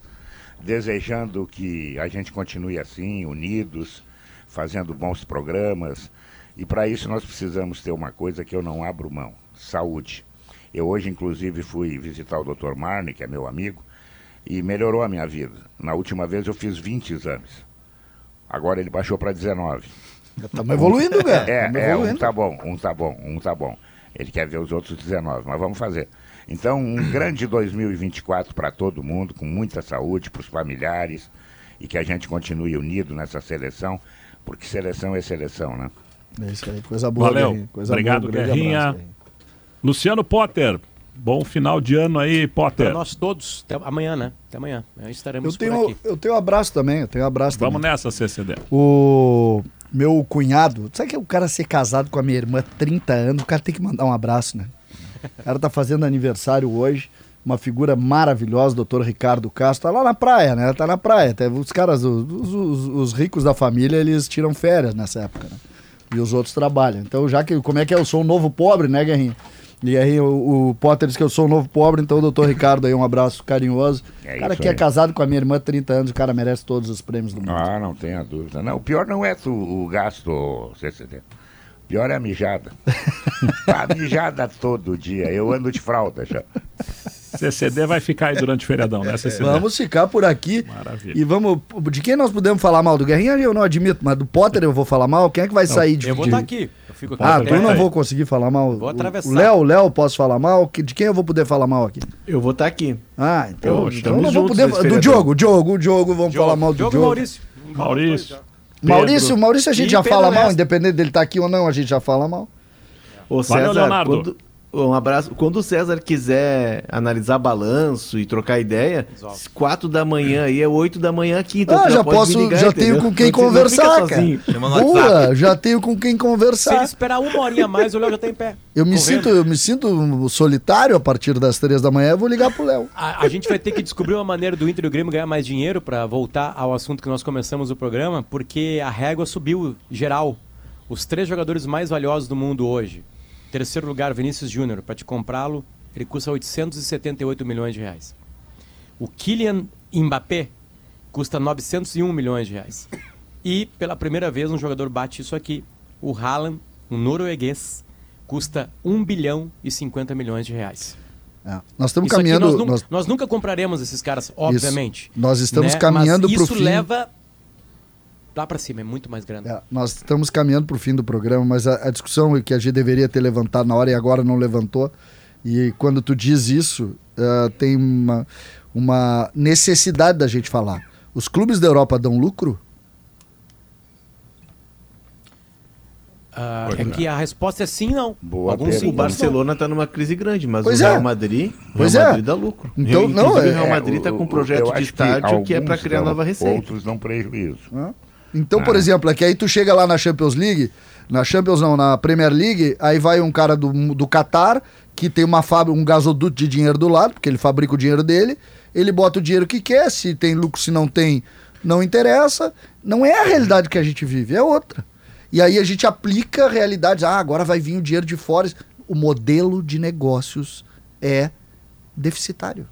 desejando que a gente continue assim, unidos, fazendo bons programas. E para isso nós precisamos ter uma coisa que eu não abro mão: saúde. Eu hoje, inclusive, fui visitar o Dr. Marne, que é meu amigo, e melhorou a minha vida. Na última vez eu fiz 20 exames. Agora ele baixou para 19. Estamos evoluindo, velho. É, é, um evoluindo. tá bom, um tá bom, um tá bom. Ele quer ver os outros 19, mas vamos fazer. Então, um *clears throat* grande 2024 para todo mundo, com muita saúde para os familiares e que a gente continue unido nessa seleção, porque seleção é seleção, né? É isso aí, coisa boa. Valeu. Guerrinha, Coisa Obrigado, boa, Guerrinha. abraço. Luciano Potter. Bom final de ano aí, Para Potter. nós todos, até amanhã, né? Até amanhã. Estaremos Eu por tenho, aqui. eu tenho um abraço também, eu tenho um abraço Vamos também. nessa, CCD. O meu cunhado, sabe que o cara ser casado com a minha irmã 30 anos, o cara tem que mandar um abraço, né? O cara tá fazendo aniversário hoje, uma figura maravilhosa, doutor Ricardo Castro, tá lá na praia, né? Tá na praia. Até os caras, os, os- os ricos da família, eles tiram férias nessa época, né? E os outros trabalham. Então, já que, como é que é? Eu sou um novo pobre, né, Guerrinho? E aí o, o Potter diz que eu sou um novo pobre, então o doutor Ricardo aí, um abraço carinhoso. É o cara que é aí. casado com a minha irmã 30 anos, o cara merece todos os prêmios do mundo. Ah, não tenha dúvida. Não, o pior não é tu- o gasto, CCD. O pior é a mijada. *laughs* a mijada todo dia. Eu ando de fralda já. CCD vai ficar aí durante o feriadão, né, CCD? Vamos ficar por aqui. Maravilha. E vamos. De quem nós podemos falar mal? Do Guerrinha eu não admito, mas do Potter eu vou falar mal. Quem é que vai sair de. Eu vou estar aqui. Eu fico aqui. Ah, Potter tu vai não sair. vou conseguir falar mal. Vou atravessar. O Léo, o Léo, posso falar mal? Que- De quem eu vou poder falar mal aqui? Eu vou estar aqui. Ah, então, Poxa, então eu não vou poder. Do. Diogo, Diogo, Diogo, vamos Diogo, falar mal do Diogo Diogo. e Maurício. Maurício. Maurício, Pedro. Maurício a gente E já Pedro fala mal, independente dele estar aqui ou não, a gente já fala mal. Ô, Valeu, César, Leonardo. quando, um abraço. Quando o César quiser analisar balanço e trocar ideia, quatro da manhã aí é oito da manhã aqui. Então ah, já posso, ligar, já entendeu? tenho com quem Não conversar, cara. Boa, *laughs* já tenho com quem Se ele conversar. esperar uma horinha a mais, o Léo já tá em pé. Eu me, Correndo. sinto, eu me sinto solitário a partir das três da manhã, eu vou ligar pro Léo. A, a gente vai ter que descobrir uma maneira do Inter e o Grêmio ganhar mais dinheiro para voltar ao assunto que nós começamos o programa, porque a régua subiu geral. Os três jogadores mais valiosos do mundo hoje. Terceiro lugar, Vinícius Júnior. Para te comprá-lo, ele custa 878 milhões de reais. O Kylian Mbappé custa 901 milhões de reais. E pela primeira vez um jogador bate isso aqui. O Haaland, um norueguês, custa 1 bilhão e 50 milhões de reais. É, Nós estamos Isso caminhando. nós, nu- nós- nós nunca compraremos esses caras, obviamente. Nós estamos né? caminhando pro isso fim. leva lá pra cima, é muito mais grande. É, nós estamos caminhando para o fim do programa, mas a, a discussão que a gente deveria ter levantado na hora e agora não levantou. E quando tu diz isso, eh, tem uma, uma necessidade da gente falar. Os clubes da Europa dão lucro? Ah, é que a resposta é sim não. Boa Alguns sim, pergunta. O não. Barcelona tá numa crise grande, mas Pois o Real é. Madrid, o Pois Real é. Madrid dá lucro. Então, não, é- o Real É, Madrid tá o- com um projeto de estádio que, é para criar nova receita. Outros dão prejuízo. Hã? Então, Ah. por exemplo, é que aí tu chega lá na Champions League, na Champions não, na Premier League, aí vai um cara do, do Qatar, que tem uma fábrica, um gasoduto de dinheiro do lado, porque ele fabrica o dinheiro dele, ele bota o dinheiro que quer, se tem lucro, se não tem, não interessa. Não é a realidade que a gente vive, é outra. E aí a gente aplica a realidade, ah, agora vai vir o dinheiro de fora. O modelo de negócios é deficitário.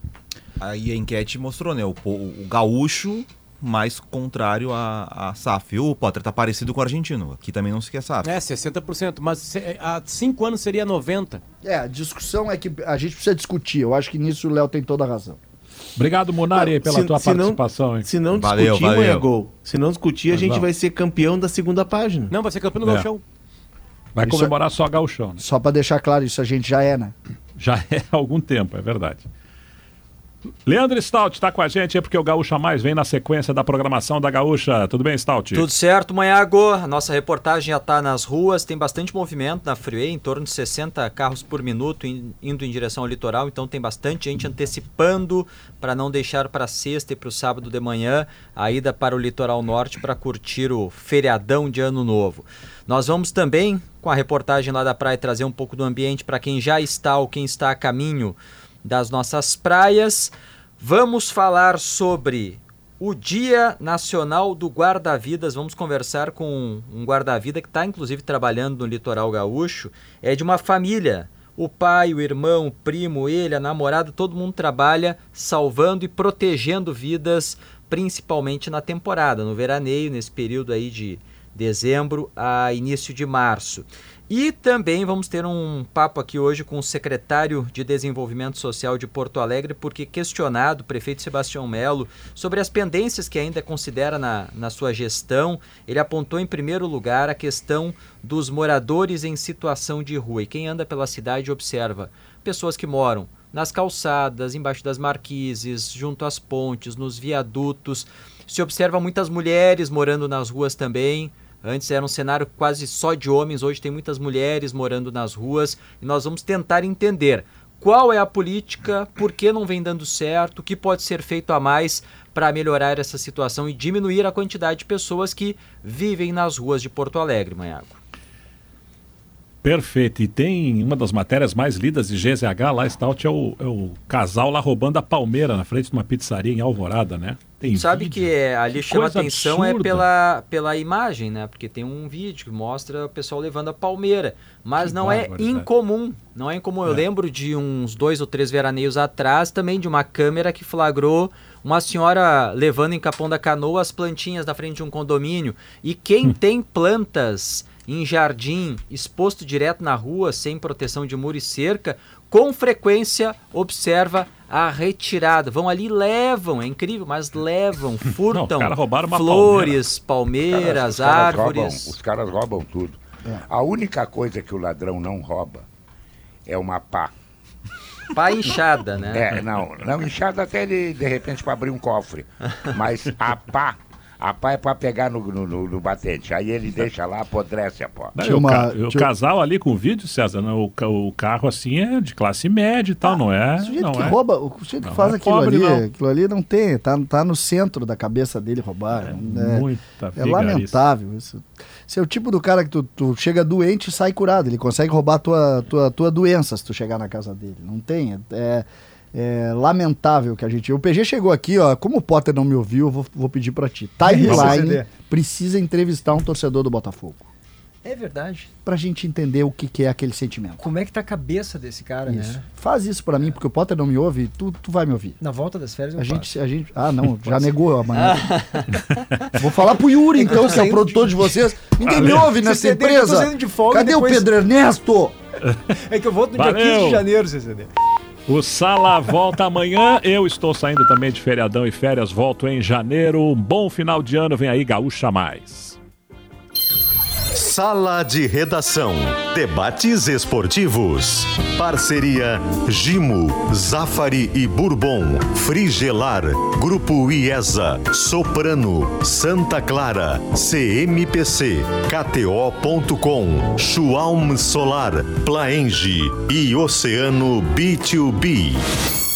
Aí a enquete mostrou, né? O, o gaúcho mais contrário à, à SAF. O Potter tá parecido com o argentino. Aqui também não se quer SAF. É, 60%, mas se- há cinco anos seria 90%. É, a discussão é que a gente precisa discutir. Eu acho que nisso o Léo tem toda a razão. Obrigado, Munari, pela Se- tua se não- participação. hein? Se não Valeu, discutir, valeu. é gol. Se não discutir, a Mas gente não. vai ser campeão da segunda página. Não, vai ser campeão do É. Gauchão. Vai Isso comemorar só gauchão, né? Só para deixar claro, isso a gente já é, né? Já *laughs* é há algum tempo, é verdade. Leandro Stout está com a gente, é porque o Gaúcha Mais vem na sequência da programação da Gaúcha. Tudo bem, Stout? Tudo certo, Manhago. A nossa reportagem já está nas ruas, tem bastante movimento na Freeway, em torno de 60 carros por minuto in- indo em direção ao litoral, então tem bastante gente antecipando para não deixar para sexta e para o sábado de manhã a ida para o litoral norte para curtir o feriadão de ano novo. Nós vamos também, com a reportagem lá da praia, trazer um pouco do ambiente para quem já está ou quem está a caminho das nossas praias. Vamos falar sobre o Dia Nacional do Guarda-Vidas. Vamos conversar com um guarda-vida que está, inclusive, trabalhando no litoral gaúcho. É de uma família. O pai, o irmão, o primo, ele, a namorada, todo mundo trabalha salvando e protegendo vidas, principalmente na temporada, no veraneio, nesse período aí de dezembro a início de março. E também vamos ter um papo aqui hoje com o secretário de Desenvolvimento Social de Porto Alegre, porque questionado o prefeito Sebastião Melo sobre as pendências que ainda considera na, na sua gestão, ele apontou em primeiro lugar a questão dos moradores em situação de rua. E quem anda pela cidade observa pessoas que moram nas calçadas, embaixo das marquises, junto às pontes, nos viadutos. Se observa muitas mulheres morando nas ruas também. Antes era um cenário quase só de homens, hoje tem muitas mulheres morando nas ruas e nós vamos tentar entender qual é a política, por que não vem dando certo, o que pode ser feito a mais para melhorar essa situação e diminuir a quantidade de pessoas que vivem nas ruas de Porto Alegre, Manhago. Perfeito. E tem uma das matérias mais lidas de GZH lá, Stout, é o, é o casal lá roubando a palmeira na frente de uma pizzaria em Alvorada, né? Tem Sabe vídeo. que é, ali chama Coisa atenção é absurda. pela, pela imagem, né? Porque tem um vídeo que mostra o pessoal levando a palmeira. Mas Que não é barbaridade. incomum. Não é incomum. Eu lembro de uns dois ou três veraneios atrás também de uma câmera que flagrou uma senhora levando em Capão da Canoa as plantinhas da frente de um condomínio. E quem tem plantas em jardim exposto direto na rua, sem proteção de muro e cerca, com frequência observa a retirada. Vão ali e levam, é incrível, mas levam, *laughs* furtam uma flores, palmeiras, Os caras árvores. roubam- os caras roubam tudo. A única coisa que o ladrão não rouba é uma pá. Pá inchada, né? É, não, não inchada até ele, de repente, para abrir um cofre. *laughs* Mas a pá, a pá é para pegar no, no, no- no batente. Aí ele deixa lá, apodrece a pó. Não, o, uma- o tinha- casal ali com o vídeo, César, né? o, o carro assim é de classe média e tal, não é? O sujeito Não que é. rouba, o sujeito Não que faz é aquilo pobre, ali, não. aquilo ali não tem, tá, tá no centro da cabeça dele roubar. É, muita é lamentável isso. Você é o tipo do cara que tu, tu chega doente e sai curado. Ele consegue roubar tua, tua, tua doença se tu chegar na casa dele. Não tem. É, é lamentável que a gente. O PG chegou aqui, ó. Como o Potter não me ouviu, eu vou, vou pedir pra ti. Timeline precisa entrevistar um torcedor do Botafogo. É verdade. Pra gente entender o que, que é aquele sentimento. Como é que tá a cabeça desse cara, Isso. né? Faz isso pra mim, porque o Potter não me ouve, tu, tu vai me ouvir. Na volta das férias eu A faço. gente, a gente. Ah, não, *laughs* já negou amanhã. *laughs* Vou falar pro Yuri, então, que é o produtor de vocês. *laughs* Ninguém me ouve nessa CCD, eu tô empresa. de folga Cadê depois- o Pedro Ernesto? É que eu volto no Valeu. dia 15 de janeiro, CCD. O Sala volta amanhã. Eu estou saindo também de feriadão e férias. Volto em janeiro. Um bom final de ano. Vem aí, Gaúcha Mais. Sala de Redação. Debates esportivos. Parceria Gimo, Zafari e Bourbon. Frigelar. Grupo IESA. Soprano. Santa Clara. CMPC. KTO.com. Schwalm Solar. Plaenge. E Oceano B2B.